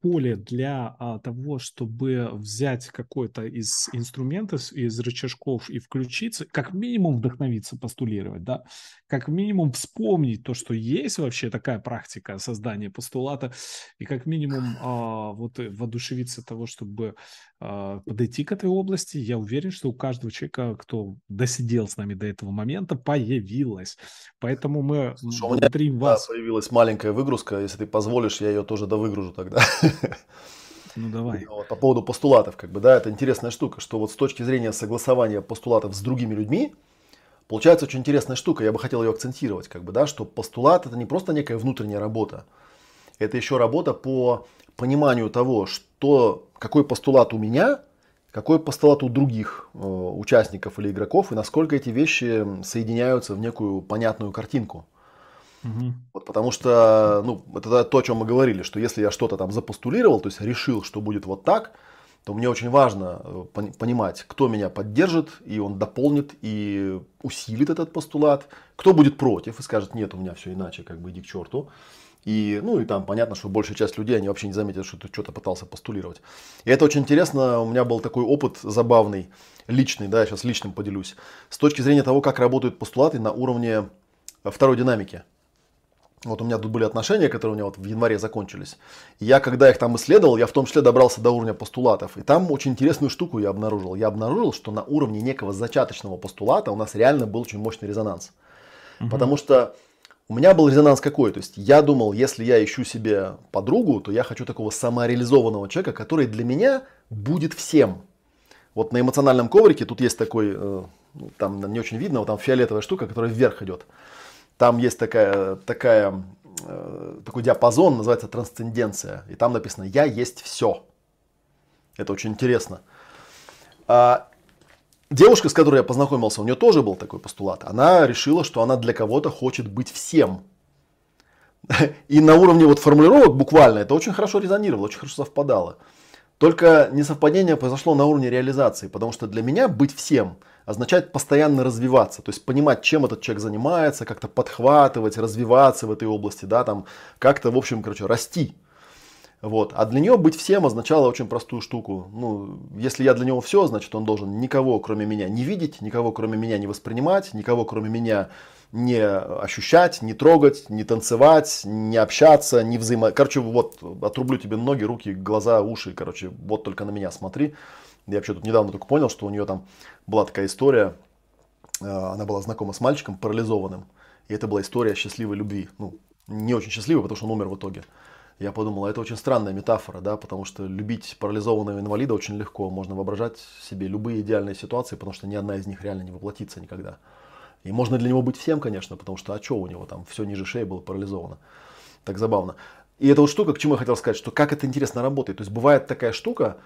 поле для а, того, чтобы взять какой-то из инструментов, из рычажков и включиться, как минимум вдохновиться, постулировать, да, как минимум вспомнить то, что есть вообще такая практика создания постулата, и как минимум а, вот воодушевиться того, чтобы а, подойти к этой области. Я уверен, что у каждого человека, кто досидел с нами до этого момента, появилась. Поэтому мы Слушай, благодарим вас. Да, появилась маленькая выгрузка. Если ты позволишь, я ее тоже довыгружу тогда. Ну давай. Вот, по поводу постулатов, как бы, да, это интересная штука, что вот с точки зрения согласования постулатов с другими людьми, получается очень интересная штука, я бы хотел ее акцентировать, как бы, да, что постулат это не просто некая внутренняя работа, это еще работа по пониманию того, что, какой постулат у меня, какой постулат у других э, участников или игроков, и насколько эти вещи соединяются в некую понятную картинку. Угу. Вот потому что, ну, это то, о чем мы говорили, что если я что-то там запостулировал, то есть решил, что будет вот так, то мне очень важно э, понимать, кто меня поддержит, и он дополнит и усилит этот постулат, кто будет против и скажет, нет, у меня все иначе, как бы иди к черту. И, ну, и там понятно, что большая часть людей, они вообще не заметят, что ты что-то пытался постулировать. И это очень интересно. У меня был такой опыт забавный, личный, да, я сейчас личным поделюсь. С точки зрения того, как работают постулаты на уровне второй динамики. Вот у меня тут были отношения, которые у меня вот в январе закончились. И я, когда их там исследовал, я в том числе добрался до уровня постулатов. И там очень интересную штуку я обнаружил. Я обнаружил, что на уровне некого зачаточного постулата у нас реально был очень мощный резонанс. Угу. Потому что у меня был резонанс какой? То есть я думал, если я ищу себе подругу, то я хочу такого самореализованного человека, который для меня будет всем. Вот на эмоциональном коврике тут есть такой, э, ну, там не очень видно, вот там фиолетовая штука, которая вверх идет. Там есть такая, такая, э, такой диапазон, называется трансценденция. И там написано «Я есть все». Это очень интересно. А девушка, с которой я познакомился, у нее тоже был такой постулат. Она решила, что она для кого-то хочет быть всем. И на уровне вот формулировок буквально это очень хорошо резонировало, очень хорошо совпадало. Только несовпадение произошло на уровне реализации, потому что для меня быть всем означает постоянно развиваться, то есть понимать, чем этот человек занимается, как-то подхватывать, развиваться в этой области, да, там как-то, в общем, короче, расти. Вот. А для нее быть всем означало очень простую штуку. Ну, если я для него все, значит, он должен никого, кроме меня, не видеть, никого, кроме меня, не воспринимать, никого, кроме меня, не ощущать, не трогать, не танцевать, не общаться, не взаимо... Короче, вот, отрублю тебе ноги, руки, глаза, уши, короче, вот только на меня смотри. Я вообще тут недавно только понял, что у нее там была такая история, э, она была знакома с мальчиком парализованным, и это была история счастливой любви. Ну, не очень счастливой, потому что он умер в итоге. Я подумал, это очень странная метафора, да, потому что любить парализованного инвалида очень легко. Можно воображать себе любые идеальные ситуации, потому что ни одна из них реально не воплотится никогда. И можно для него быть всем, конечно, потому что а что у него там все ниже шеи было парализовано. Так забавно. И эта вот штука, к чему я хотел сказать, что как это интересно работает. То есть бывает такая штука,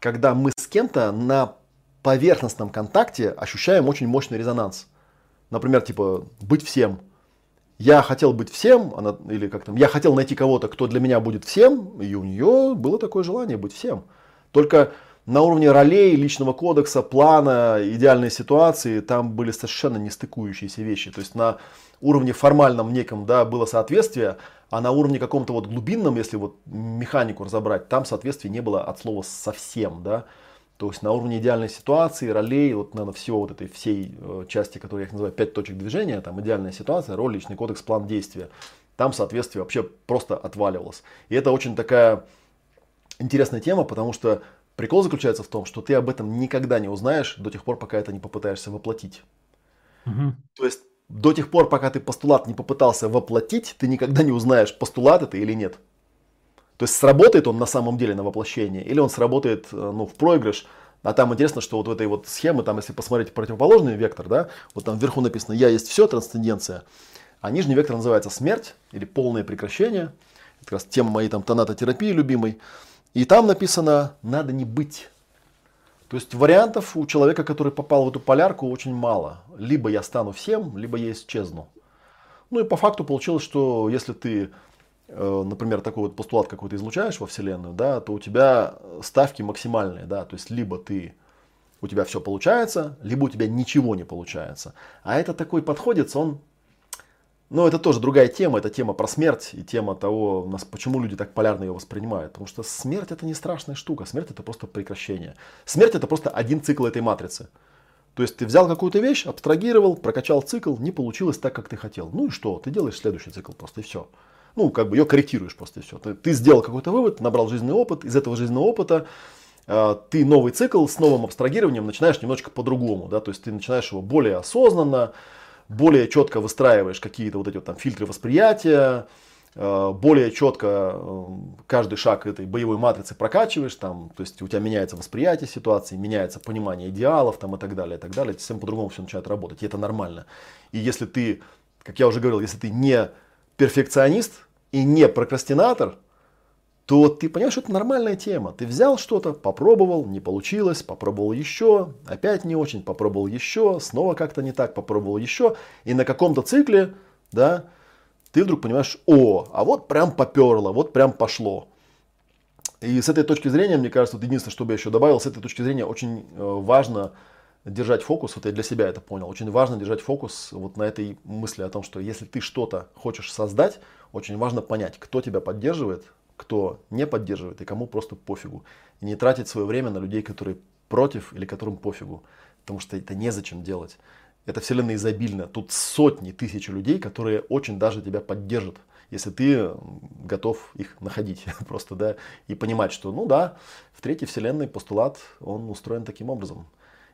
когда мы с кем-то на поверхностном контакте ощущаем очень мощный резонанс. Например, типа быть всем – я хотел быть всем, она, или как там, я хотел найти кого-то, кто для меня будет всем, и у нее было такое желание быть всем. Только на уровне ролей, личного кодекса, плана, идеальной ситуации, там были совершенно не стыкующиеся вещи. То есть на уровне формальном неком, да, было соответствие, а на уровне каком-то вот глубинном, если вот механику разобрать, там соответствия не было от слова совсем, да. То есть на уровне идеальной ситуации, ролей, вот, наверное, всего вот этой всей э, части, которую я их называю пять точек движения, там идеальная ситуация, роль, личный кодекс, план действия, там соответствие вообще просто отваливалось. И это очень такая интересная тема, потому что прикол заключается в том, что ты об этом никогда не узнаешь до тех пор, пока это не попытаешься воплотить. Угу. То есть до тех пор, пока ты постулат не попытался воплотить, ты никогда не узнаешь, постулат это или нет. То есть сработает он на самом деле на воплощение, или он сработает э, ну, в проигрыш. А там интересно, что вот в этой вот схеме, там, если посмотреть противоположный вектор, да, вот там вверху написано «Я есть все, трансценденция», а нижний вектор называется «Смерть» или «Полное прекращение». Это как раз тема моей там тонатотерапии любимой. И там написано «Надо не быть». То есть вариантов у человека, который попал в эту полярку, очень мало. Либо я стану всем, либо я исчезну. Ну и по факту получилось, что если ты Э, например, такой вот постулат какой-то излучаешь во Вселенную, да, то у тебя ставки максимальные, да, то есть либо ты у тебя все получается, либо у тебя ничего не получается. А это такой подходец, он, ну, это тоже другая тема, это тема про смерть и тема того, почему люди так полярно ее воспринимают. Потому что смерть это не страшная штука, смерть это просто прекращение. Смерть это просто один цикл этой матрицы. То есть ты взял какую-то вещь, абстрагировал, прокачал цикл, не получилось так, как ты хотел. Ну и что? Ты делаешь следующий цикл просто и все ну, как бы ее корректируешь просто и все. Ты, ты сделал какой-то вывод, набрал жизненный опыт, из этого жизненного опыта э, ты новый цикл с новым абстрагированием начинаешь немножечко по-другому, да, то есть ты начинаешь его более осознанно, более четко выстраиваешь какие-то вот эти вот там фильтры восприятия, э, более четко э, каждый шаг этой боевой матрицы прокачиваешь, там, то есть у тебя меняется восприятие ситуации, меняется понимание идеалов там, и так далее, и так далее, совсем по-другому все начинает работать, и это нормально. И если ты, как я уже говорил, если ты не перфекционист, и не прокрастинатор, то ты понимаешь, что это нормальная тема. Ты взял что-то, попробовал, не получилось, попробовал еще, опять не очень, попробовал еще, снова как-то не так, попробовал еще. И на каком-то цикле, да, ты вдруг понимаешь, о, а вот прям поперло, вот прям пошло. И с этой точки зрения, мне кажется, вот единственное, что бы я еще добавил, с этой точки зрения очень э, важно держать фокус, вот я для себя это понял, очень важно держать фокус вот на этой мысли о том, что если ты что-то хочешь создать, очень важно понять, кто тебя поддерживает, кто не поддерживает и кому просто пофигу. И не тратить свое время на людей, которые против или которым пофигу. Потому что это незачем делать. Это вселенная изобильна. Тут сотни тысяч людей, которые очень даже тебя поддержат, если ты готов их находить просто, да, и понимать, что, ну да, в третьей вселенной постулат, он устроен таким образом.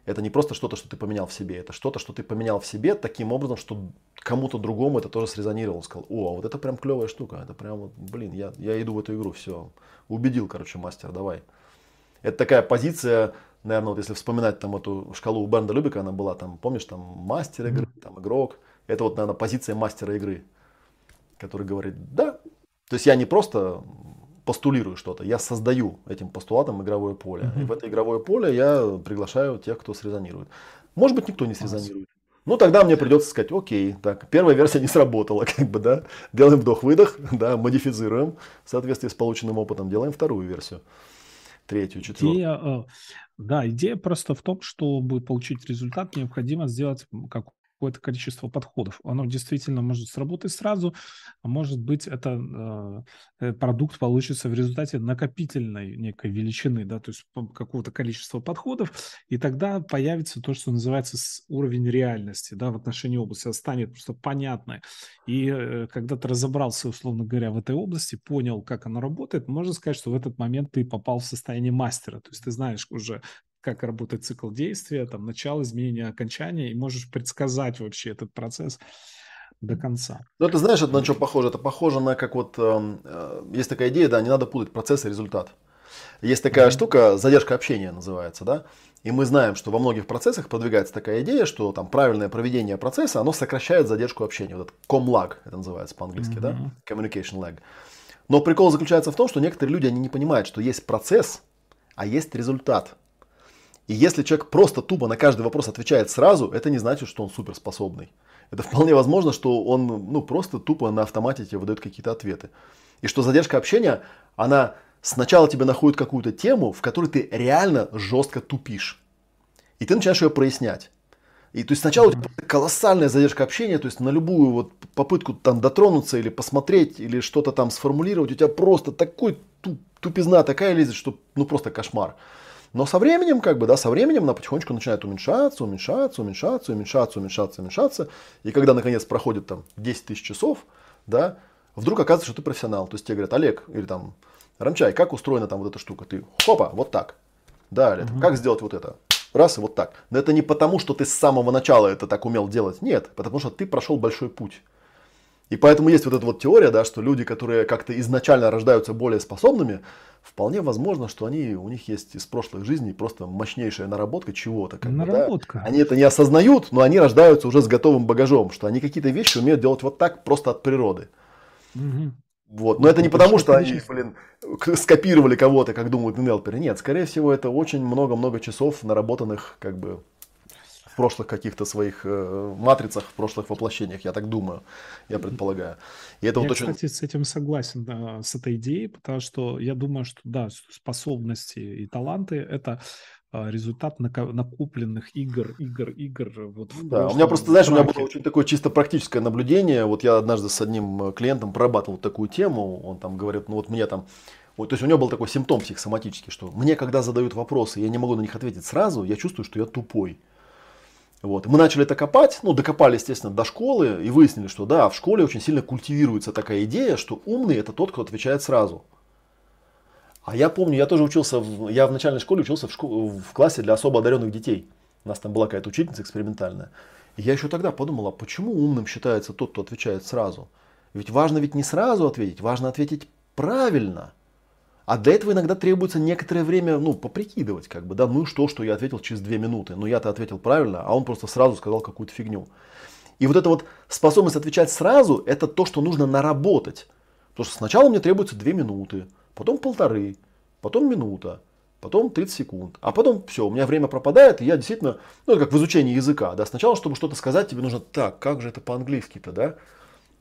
Это не просто что-то, что ты поменял в себе, это что-то, что ты поменял в себе таким образом, что кому-то другому это тоже срезонировало. Он сказал, о, вот это прям клевая штука, это прям, вот, блин, я, я иду в эту игру, все. Убедил, короче, мастер, давай. Это такая позиция, наверное, вот если вспоминать там эту шкалу у Бенда Любика, она была там, помнишь, там мастер игры, там игрок. Это вот, наверное, позиция мастера игры, который говорит, да. То есть я не просто постулирую что-то, я создаю этим постулатом игровое поле. Mm-hmm. И в это игровое поле я приглашаю тех, кто срезонирует. Может быть, никто не срезонирует. Ну, тогда мне придется сказать, окей, так, первая версия не сработала, как бы, да, делаем вдох-выдох, да, модифицируем в соответствии с полученным опытом, делаем вторую версию, третью, четвертую. Идея, э, да, идея просто в том, чтобы получить результат, необходимо сделать как какое-то количество подходов. Оно действительно может сработать сразу, а может быть это э, продукт получится в результате накопительной некой величины, да, то есть какого-то количества подходов, и тогда появится то, что называется уровень реальности, да, в отношении области, станет просто понятно. И э, когда ты разобрался, условно говоря, в этой области, понял, как она работает, можно сказать, что в этот момент ты попал в состояние мастера, то есть ты знаешь уже как работает цикл действия, там, начало, изменения, окончания, и можешь предсказать вообще этот процесс до конца. Ну, ты знаешь, это на что похоже? Это похоже на как вот, эм, э, есть такая идея, да, не надо путать процесс и результат. Есть такая mm-hmm. штука, задержка общения называется, да, и мы знаем, что во многих процессах продвигается такая идея, что там правильное проведение процесса, оно сокращает задержку общения. Вот этот com-lag, это называется по-английски, mm-hmm. да, communication lag. Но прикол заключается в том, что некоторые люди, они не понимают, что есть процесс, а есть результат. И если человек просто тупо на каждый вопрос отвечает сразу, это не значит, что он суперспособный. Это вполне возможно, что он ну, просто тупо на автомате тебе выдает какие-то ответы. И что задержка общения, она сначала тебе находит какую-то тему, в которой ты реально жестко тупишь. И ты начинаешь ее прояснять. И то есть сначала у тебя колоссальная задержка общения, то есть на любую вот попытку там дотронуться или посмотреть, или что-то там сформулировать, у тебя просто такой туп, тупизна такая лезет, что ну просто кошмар. Но со временем, как бы, да, со временем она потихонечку начинает уменьшаться, уменьшаться, уменьшаться, уменьшаться, уменьшаться, уменьшаться. И когда, наконец, проходит там 10 тысяч часов, да, вдруг оказывается, что ты профессионал. То есть тебе говорят, Олег, или там, Рамчай, как устроена там вот эта штука? Ты, хопа, вот так. Далее, угу. как сделать вот это? Раз и вот так. Но это не потому, что ты с самого начала это так умел делать. Нет, потому что ты прошел большой путь. И поэтому есть вот эта вот теория, да, что люди, которые как-то изначально рождаются более способными, вполне возможно, что они, у них есть из прошлых жизней просто мощнейшая наработка чего-то. Как наработка. Бы, да? Они это не осознают, но они рождаются уже с готовым багажом, что они какие-то вещи умеют делать вот так просто от природы. Угу. Вот. Но это не потому, что они, блин, скопировали кого-то, как думают нелперы. Нет, скорее всего, это очень много-много часов наработанных как бы в прошлых каких-то своих э, матрицах, в прошлых воплощениях, я так думаю, я предполагаю. И это я, вот очень... кстати, с этим согласен, да, с этой идеей, потому что я думаю, что, да, способности и таланты – это а, результат накопленных игр, игр, игр. Вот да, у меня просто, знаешь, у меня было очень такое чисто практическое наблюдение. Вот я однажды с одним э, клиентом прорабатывал такую тему. Он там говорит, ну вот мне там вот, то есть у него был такой симптом психосоматический, что мне, когда задают вопросы, я не могу на них ответить сразу, я чувствую, что я тупой. Вот. Мы начали это копать, ну, докопали, естественно, до школы и выяснили, что да, в школе очень сильно культивируется такая идея, что умный это тот, кто отвечает сразу. А я помню, я тоже учился, в, я в начальной школе учился в, школ, в классе для особо одаренных детей. У нас там была какая-то учительница экспериментальная. И я еще тогда подумал, а почему умным считается тот, кто отвечает сразу? Ведь важно ведь не сразу ответить, важно ответить правильно. А для этого иногда требуется некоторое время, ну, поприкидывать, как бы, да, ну что, что я ответил через две минуты, ну я-то ответил правильно, а он просто сразу сказал какую-то фигню. И вот эта вот способность отвечать сразу, это то, что нужно наработать. Потому что сначала мне требуется две минуты, потом полторы, потом минута, потом 30 секунд. А потом все, у меня время пропадает, и я действительно, ну, как в изучении языка, да, сначала, чтобы что-то сказать, тебе нужно, так, как же это по-английски-то, да,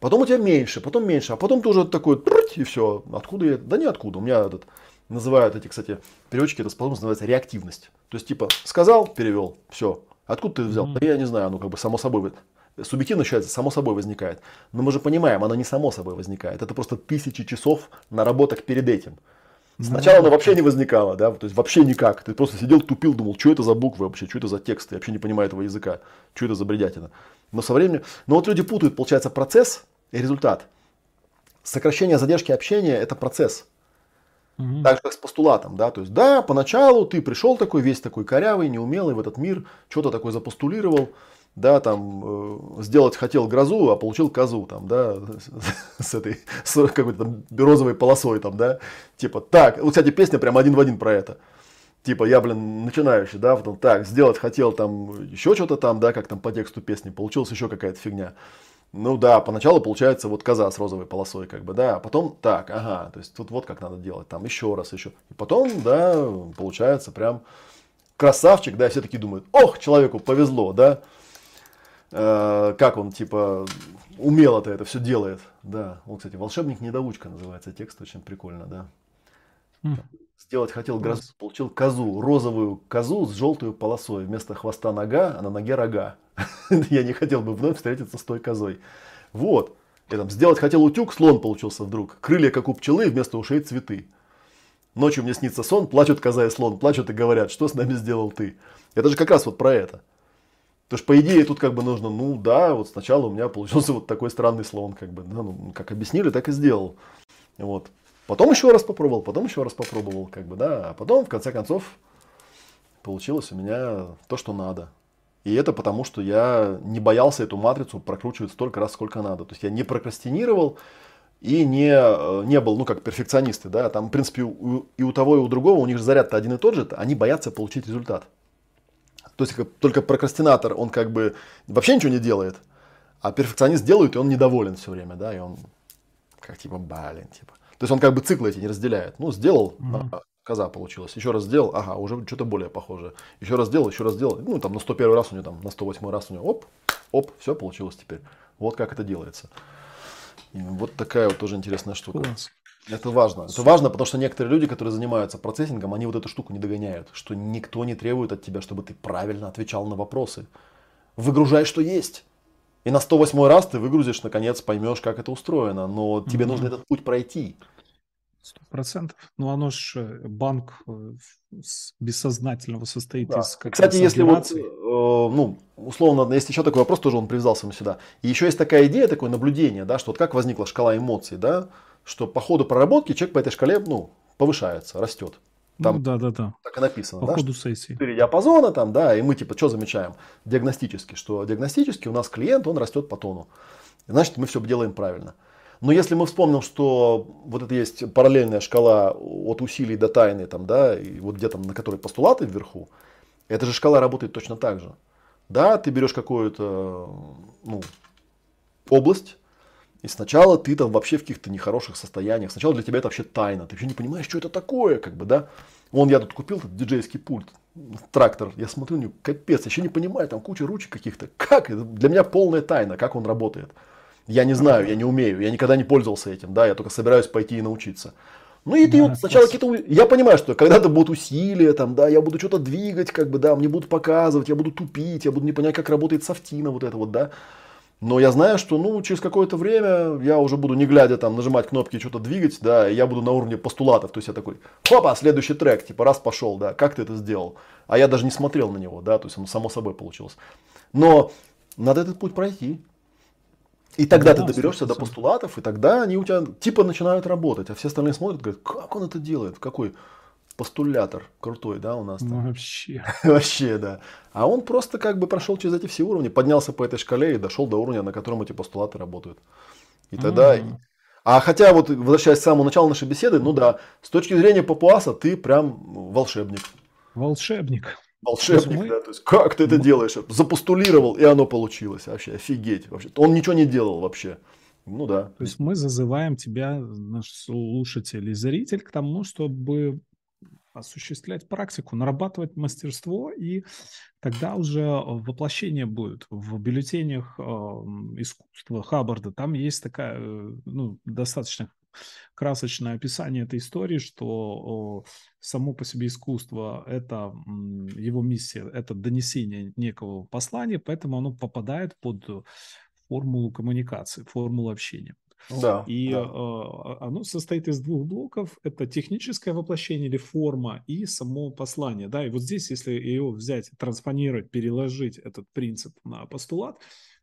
Потом у тебя меньше, потом меньше, а потом ты уже такой, и все. Откуда я? Да ниоткуда. У меня этот, называют эти, кстати, переводчики, это способность называется реактивность. То есть, типа, сказал, перевел, все. Откуда ты взял? Mm-hmm. Да я не знаю, ну, как бы само собой. Субъективно считается, само собой возникает. Но мы же понимаем, она не само собой возникает. Это просто тысячи часов наработок перед этим. Сначала она вообще не возникала, да, то есть вообще никак. Ты просто сидел, тупил, думал, что это за буквы вообще, что это за тексты, я вообще не понимаю этого языка, что это за бредятина. Но со временем, но вот люди путают, получается, процесс и результат. Сокращение задержки общения – это процесс. Угу. Так же, как с постулатом, да, то есть, да, поначалу ты пришел такой, весь такой корявый, неумелый в этот мир, что-то такое запостулировал, да, там, э, сделать хотел грозу, а получил козу, там, да, с этой, с какой-то там розовой полосой, там, да, типа, так, вот, кстати, песня прям один в один про это, типа, я, блин, начинающий, да, потом, так, сделать хотел там еще что-то там, да, как там по тексту песни, получилась еще какая-то фигня, ну да, поначалу получается вот коза с розовой полосой, как бы, да, а потом так, ага, то есть тут вот как надо делать, там еще раз, еще. И потом, да, получается прям красавчик, да, все таки думают, ох, человеку повезло, да, э, как он, типа, умело-то это все делает, да. Вот, кстати, волшебник-недоучка называется текст, очень прикольно, да. Сделать хотел грозу, получил козу, розовую козу с желтой полосой. Вместо хвоста нога, а на ноге рога. Я не хотел бы вновь встретиться с той козой. Вот. Я там сделать хотел утюг, слон получился вдруг. Крылья, как у пчелы, вместо ушей цветы. Ночью мне снится сон, плачут коза и слон, плачут и говорят, что с нами сделал ты. Это же как раз вот про это. Потому что, по идее, тут как бы нужно, ну да, вот сначала у меня получился вот такой странный слон, как бы, да, ну, как объяснили, так и сделал. Вот. Потом еще раз попробовал, потом еще раз попробовал, как бы, да, а потом, в конце концов, получилось у меня то, что надо. И это потому, что я не боялся эту матрицу прокручивать столько раз, сколько надо. То есть я не прокрастинировал и не, э, не был, ну, как перфекционисты, да. Там, в принципе, у, и у того, и у другого, у них же заряд-то один и тот же, они боятся получить результат. То есть только прокрастинатор, он как бы вообще ничего не делает, а перфекционист делает, и он недоволен все время, да, и он как типа, блин, типа. То есть он как бы циклы эти не разделяет. Ну, сделал, mm-hmm коза получилась. Еще раз сделал, ага, уже что-то более похожее. Еще раз сделал, еще раз сделал. Ну, там на 101 раз у него, там на 108 раз у него, оп, оп, все получилось теперь. Вот как это делается. И вот такая вот тоже интересная штука. Класс. Это важно. Это важно, потому что некоторые люди, которые занимаются процессингом, они вот эту штуку не догоняют. Что никто не требует от тебя, чтобы ты правильно отвечал на вопросы. Выгружай, что есть. И на 108 раз ты выгрузишь, наконец, поймешь, как это устроено. Но тебе mm-hmm. нужно этот путь пройти. Сто процентов. Ну, оно же э, банк э, бессознательного состоит да. из как Кстати, если вот, э, ну, условно, есть еще такой вопрос, тоже он привязался мне сюда. И еще есть такая идея, такое наблюдение, да, что вот как возникла шкала эмоций, да, что по ходу проработки человек по этой шкале, ну, повышается, растет. Там ну, да, да, да. Так и написано. По да, ходу сессии. Четыре диапазона там, да, и мы типа что замечаем? Диагностически, что диагностически у нас клиент, он растет по тону. значит мы все делаем правильно. Но если мы вспомним, что вот это есть параллельная шкала от усилий до тайны, там, да, и вот где-то на которой постулаты вверху, эта же шкала работает точно так же. Да, ты берешь какую-то ну, область, и сначала ты там вообще в каких-то нехороших состояниях. Сначала для тебя это вообще тайна. Ты вообще не понимаешь, что это такое, как бы, да. Вон я тут купил этот диджейский пульт, трактор. Я смотрю, капец, еще не понимаю, там куча ручек каких-то. Как? Это для меня полная тайна, как он работает. Я не знаю, я не умею, я никогда не пользовался этим, да, я только собираюсь пойти и научиться. Ну и ты да, вот сначала какие-то... Я понимаю, что когда-то будут усилия, там, да, я буду что-то двигать, как бы, да, мне будут показывать, я буду тупить, я буду не понять, как работает софтина, вот это вот, да. Но я знаю, что, ну, через какое-то время я уже буду, не глядя, там, нажимать кнопки и что-то двигать, да, и я буду на уровне постулатов. То есть я такой, хопа, следующий трек, типа, раз пошел, да, как ты это сделал? А я даже не смотрел на него, да, то есть он само собой получилось. Но надо этот путь пройти. И тогда да, ты доберешься до постулатов, и тогда они у тебя типа начинают работать, а все остальные смотрят, говорят, как он это делает, какой постулятор крутой, да, у нас там. Ну, вообще. вообще, да. А он просто как бы прошел через эти все уровни, поднялся по этой шкале и дошел до уровня, на котором эти постулаты работают. И тогда... А хотя вот, возвращаясь к самому началу нашей беседы, ну да, с точки зрения папуаса ты прям волшебник. Волшебник. Волшебник, мы... да, то есть как ты это мы... делаешь? Запостулировал, и оно получилось. Вообще, офигеть. Вообще. Он ничего не делал вообще. Ну да. То есть мы зазываем тебя, наш слушатель и зритель, к тому, чтобы осуществлять практику, нарабатывать мастерство, и тогда уже воплощение будет в бюллетенях э, искусства Хаббарда. Там есть такая, э, ну, достаточно красочное описание этой истории, что само по себе искусство – это его миссия, это донесение некого послания, поэтому оно попадает под формулу коммуникации, формулу общения. Да, и да. Э, оно состоит из двух блоков. Это техническое воплощение или форма и само послание. Да, и вот здесь, если его взять, транспонировать, переложить этот принцип на постулат,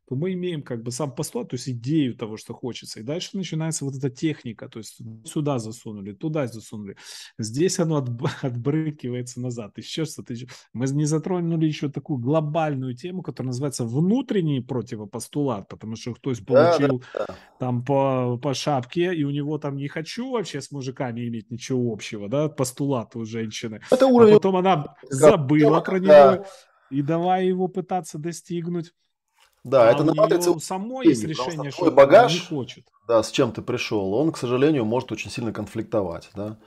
то мы имеем как бы сам постулат, то есть идею того, что хочется. И дальше начинается вот эта техника, то есть сюда засунули, туда засунули. Здесь оно отб- отбрыкивается назад. Еще что-то. Мы не затронули еще такую глобальную тему, которая называется внутренний противопостулат, потому что кто-то получил да, да. там по, по шапке, и у него там не хочу вообще с мужиками иметь ничего общего, да, постулат у женщины. Это уровень... А потом она забыла про него, и давай его пытаться достигнуть. Да, а это на матрице у самой есть решение, что багаж, не хочет. Да, с чем ты пришел, он, к сожалению, может очень сильно конфликтовать, да.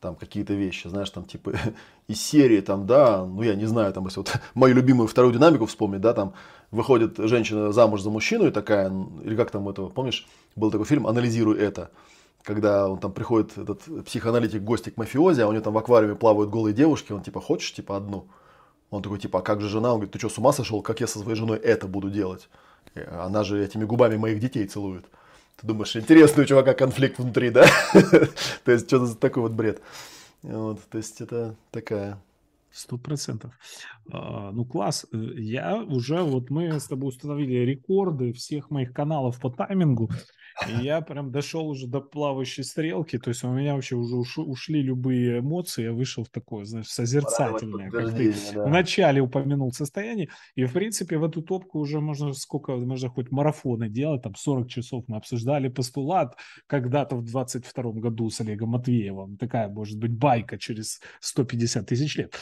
Там какие-то вещи, знаешь, там типа из серии, там, да, ну я не знаю, там, если вот мою любимую вторую динамику вспомнить, да, там выходит женщина замуж за мужчину и такая, или как там это, помнишь, был такой фильм «Анализируй это», когда он там приходит, этот психоаналитик, гости к мафиози, а у него там в аквариуме плавают голые девушки, он типа, хочешь, типа, одну? Он такой, типа, а как же жена? Он говорит, ты что, с ума сошел? Как я со своей женой это буду делать? Она же этими губами моих детей целует. Ты думаешь, интересный у чувака конфликт внутри, да? То есть, что за такой вот бред. Вот, то есть, это такая Сто процентов. А, ну, класс. Я уже, вот мы с тобой установили рекорды всех моих каналов по таймингу. И я прям дошел уже до плавающей стрелки, то есть у меня вообще уже ушли любые эмоции, я вышел в такое, знаешь, созерцательное, как ты да. вначале упомянул состояние, и в принципе в эту топку уже можно сколько, можно хоть марафоны делать, там 40 часов мы обсуждали постулат когда-то в 22 году с Олегом Матвеевым, такая может быть байка через 150 тысяч лет.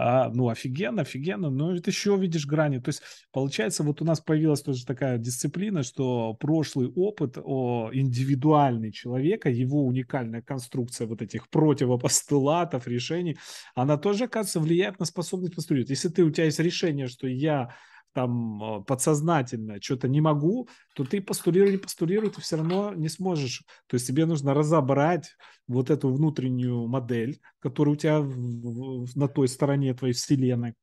А, ну, офигенно, офигенно, но это еще видишь грани. То есть, получается, вот у нас появилась тоже такая дисциплина, что прошлый опыт о индивидуальный человека, его уникальная конструкция вот этих противопостулатов, решений, она тоже, оказывается, влияет на способность постулировать. Если ты, у тебя есть решение, что я там а, подсознательно что-то не могу, то ты постулируй, не постулируй, ты все равно не сможешь. То есть тебе нужно разобрать вот эту внутреннюю модель, которая у тебя в, в, на той стороне твоей вселенной.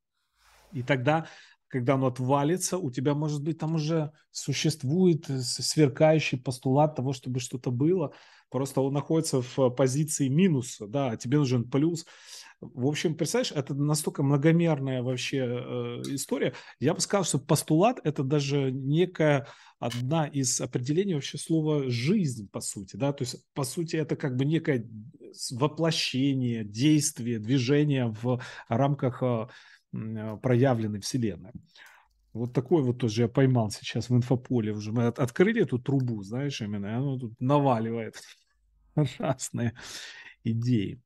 И тогда, когда оно отвалится, у тебя, может быть, там уже существует сверкающий постулат того, чтобы что-то было. Просто он находится в позиции минуса, да, а тебе нужен плюс. В общем, представляешь, это настолько многомерная вообще э, история. Я бы сказал, что постулат – это даже некая одна из определений вообще слова «жизнь», по сути. Да? То есть, по сути, это как бы некое воплощение, действие, движение в рамках э, проявленной Вселенной. Вот такой вот тоже я поймал сейчас в инфополе уже. Мы от, открыли эту трубу, знаешь, именно, и оно тут наваливает разные идеи.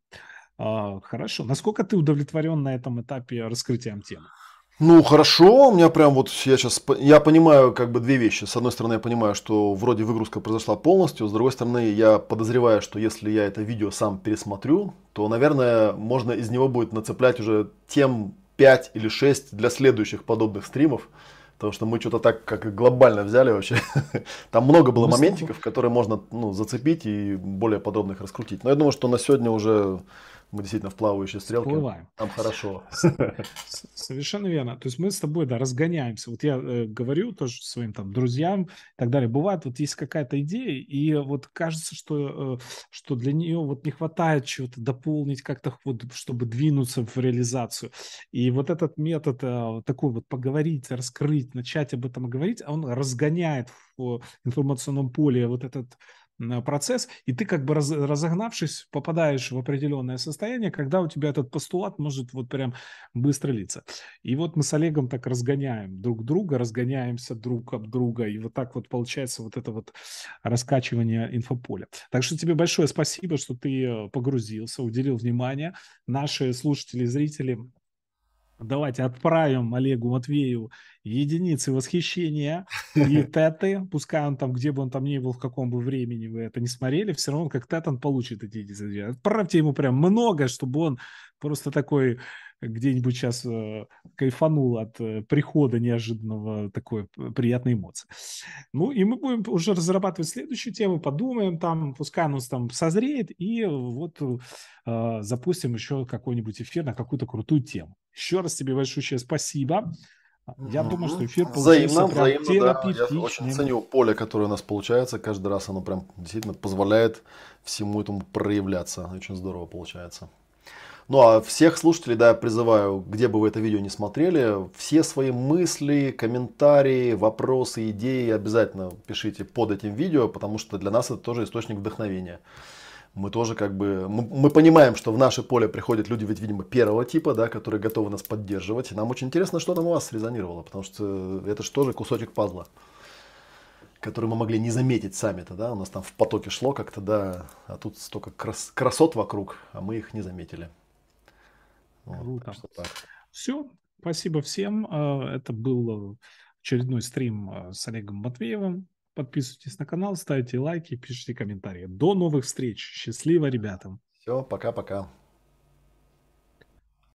А, хорошо. Насколько ты удовлетворен на этом этапе раскрытием темы? Ну, хорошо, у меня прям вот я сейчас, я понимаю как бы две вещи. С одной стороны, я понимаю, что вроде выгрузка произошла полностью, с другой стороны, я подозреваю, что если я это видео сам пересмотрю, то, наверное, можно из него будет нацеплять уже тем 5 или 6 для следующих подобных стримов. Потому что мы что-то так как глобально взяли вообще. Там много было моментиков, которые можно ну, зацепить и более подробно их раскрутить. Но я думаю, что на сегодня уже мы действительно в плавающей стрелке. Всплываем. Там хорошо. Совершенно верно. То есть мы с тобой, да, разгоняемся. Вот я э, говорю тоже своим там друзьям и так далее. Бывает, вот есть какая-то идея, и вот кажется, что, э, что для нее вот не хватает чего-то дополнить как-то, вот, чтобы двинуться в реализацию. И вот этот метод э, такой вот поговорить, раскрыть, начать об этом говорить, он разгоняет в информационном поле вот этот процесс, и ты как бы раз, разогнавшись, попадаешь в определенное состояние, когда у тебя этот постулат может вот прям быстро литься. И вот мы с Олегом так разгоняем друг друга, разгоняемся друг об друга, и вот так вот получается вот это вот раскачивание инфополя. Так что тебе большое спасибо, что ты э, погрузился, уделил внимание. Наши слушатели и зрители Давайте отправим Олегу Матвею единицы восхищения и теты. Пускай он там, где бы он там ни был, в каком бы времени вы это не смотрели, все равно как тет он получит эти единицы. Отправьте ему прям много, чтобы он просто такой где-нибудь сейчас э, кайфанул от э, прихода неожиданного такой приятной эмоции. Ну, и мы будем уже разрабатывать следующую тему, подумаем там, пускай он там созреет, и вот э, запустим еще какой-нибудь эфир на какую-то крутую тему. Еще раз тебе большое спасибо. Я думаю, что эфир получился взаимно, прям взаимно, да. Я очень ценю поле, которое у нас получается. Каждый раз оно прям действительно позволяет всему этому проявляться. Очень здорово получается. Ну а всех слушателей, да, призываю, где бы вы это видео не смотрели, все свои мысли, комментарии, вопросы, идеи обязательно пишите под этим видео, потому что для нас это тоже источник вдохновения. Мы тоже как бы, мы, мы понимаем, что в наше поле приходят люди, ведь, видимо, первого типа, да, которые готовы нас поддерживать. И нам очень интересно, что там у вас резонировало, потому что это же тоже кусочек пазла который мы могли не заметить сами-то, да, у нас там в потоке шло как-то, да, а тут столько крас красот вокруг, а мы их не заметили. Круто. Вот, Все, спасибо всем. А, это был очередной стрим а, с Олегом Матвеевым. Подписывайтесь на канал, ставьте лайки, пишите комментарии. До новых встреч. Счастливо, ребятам. Все, пока-пока.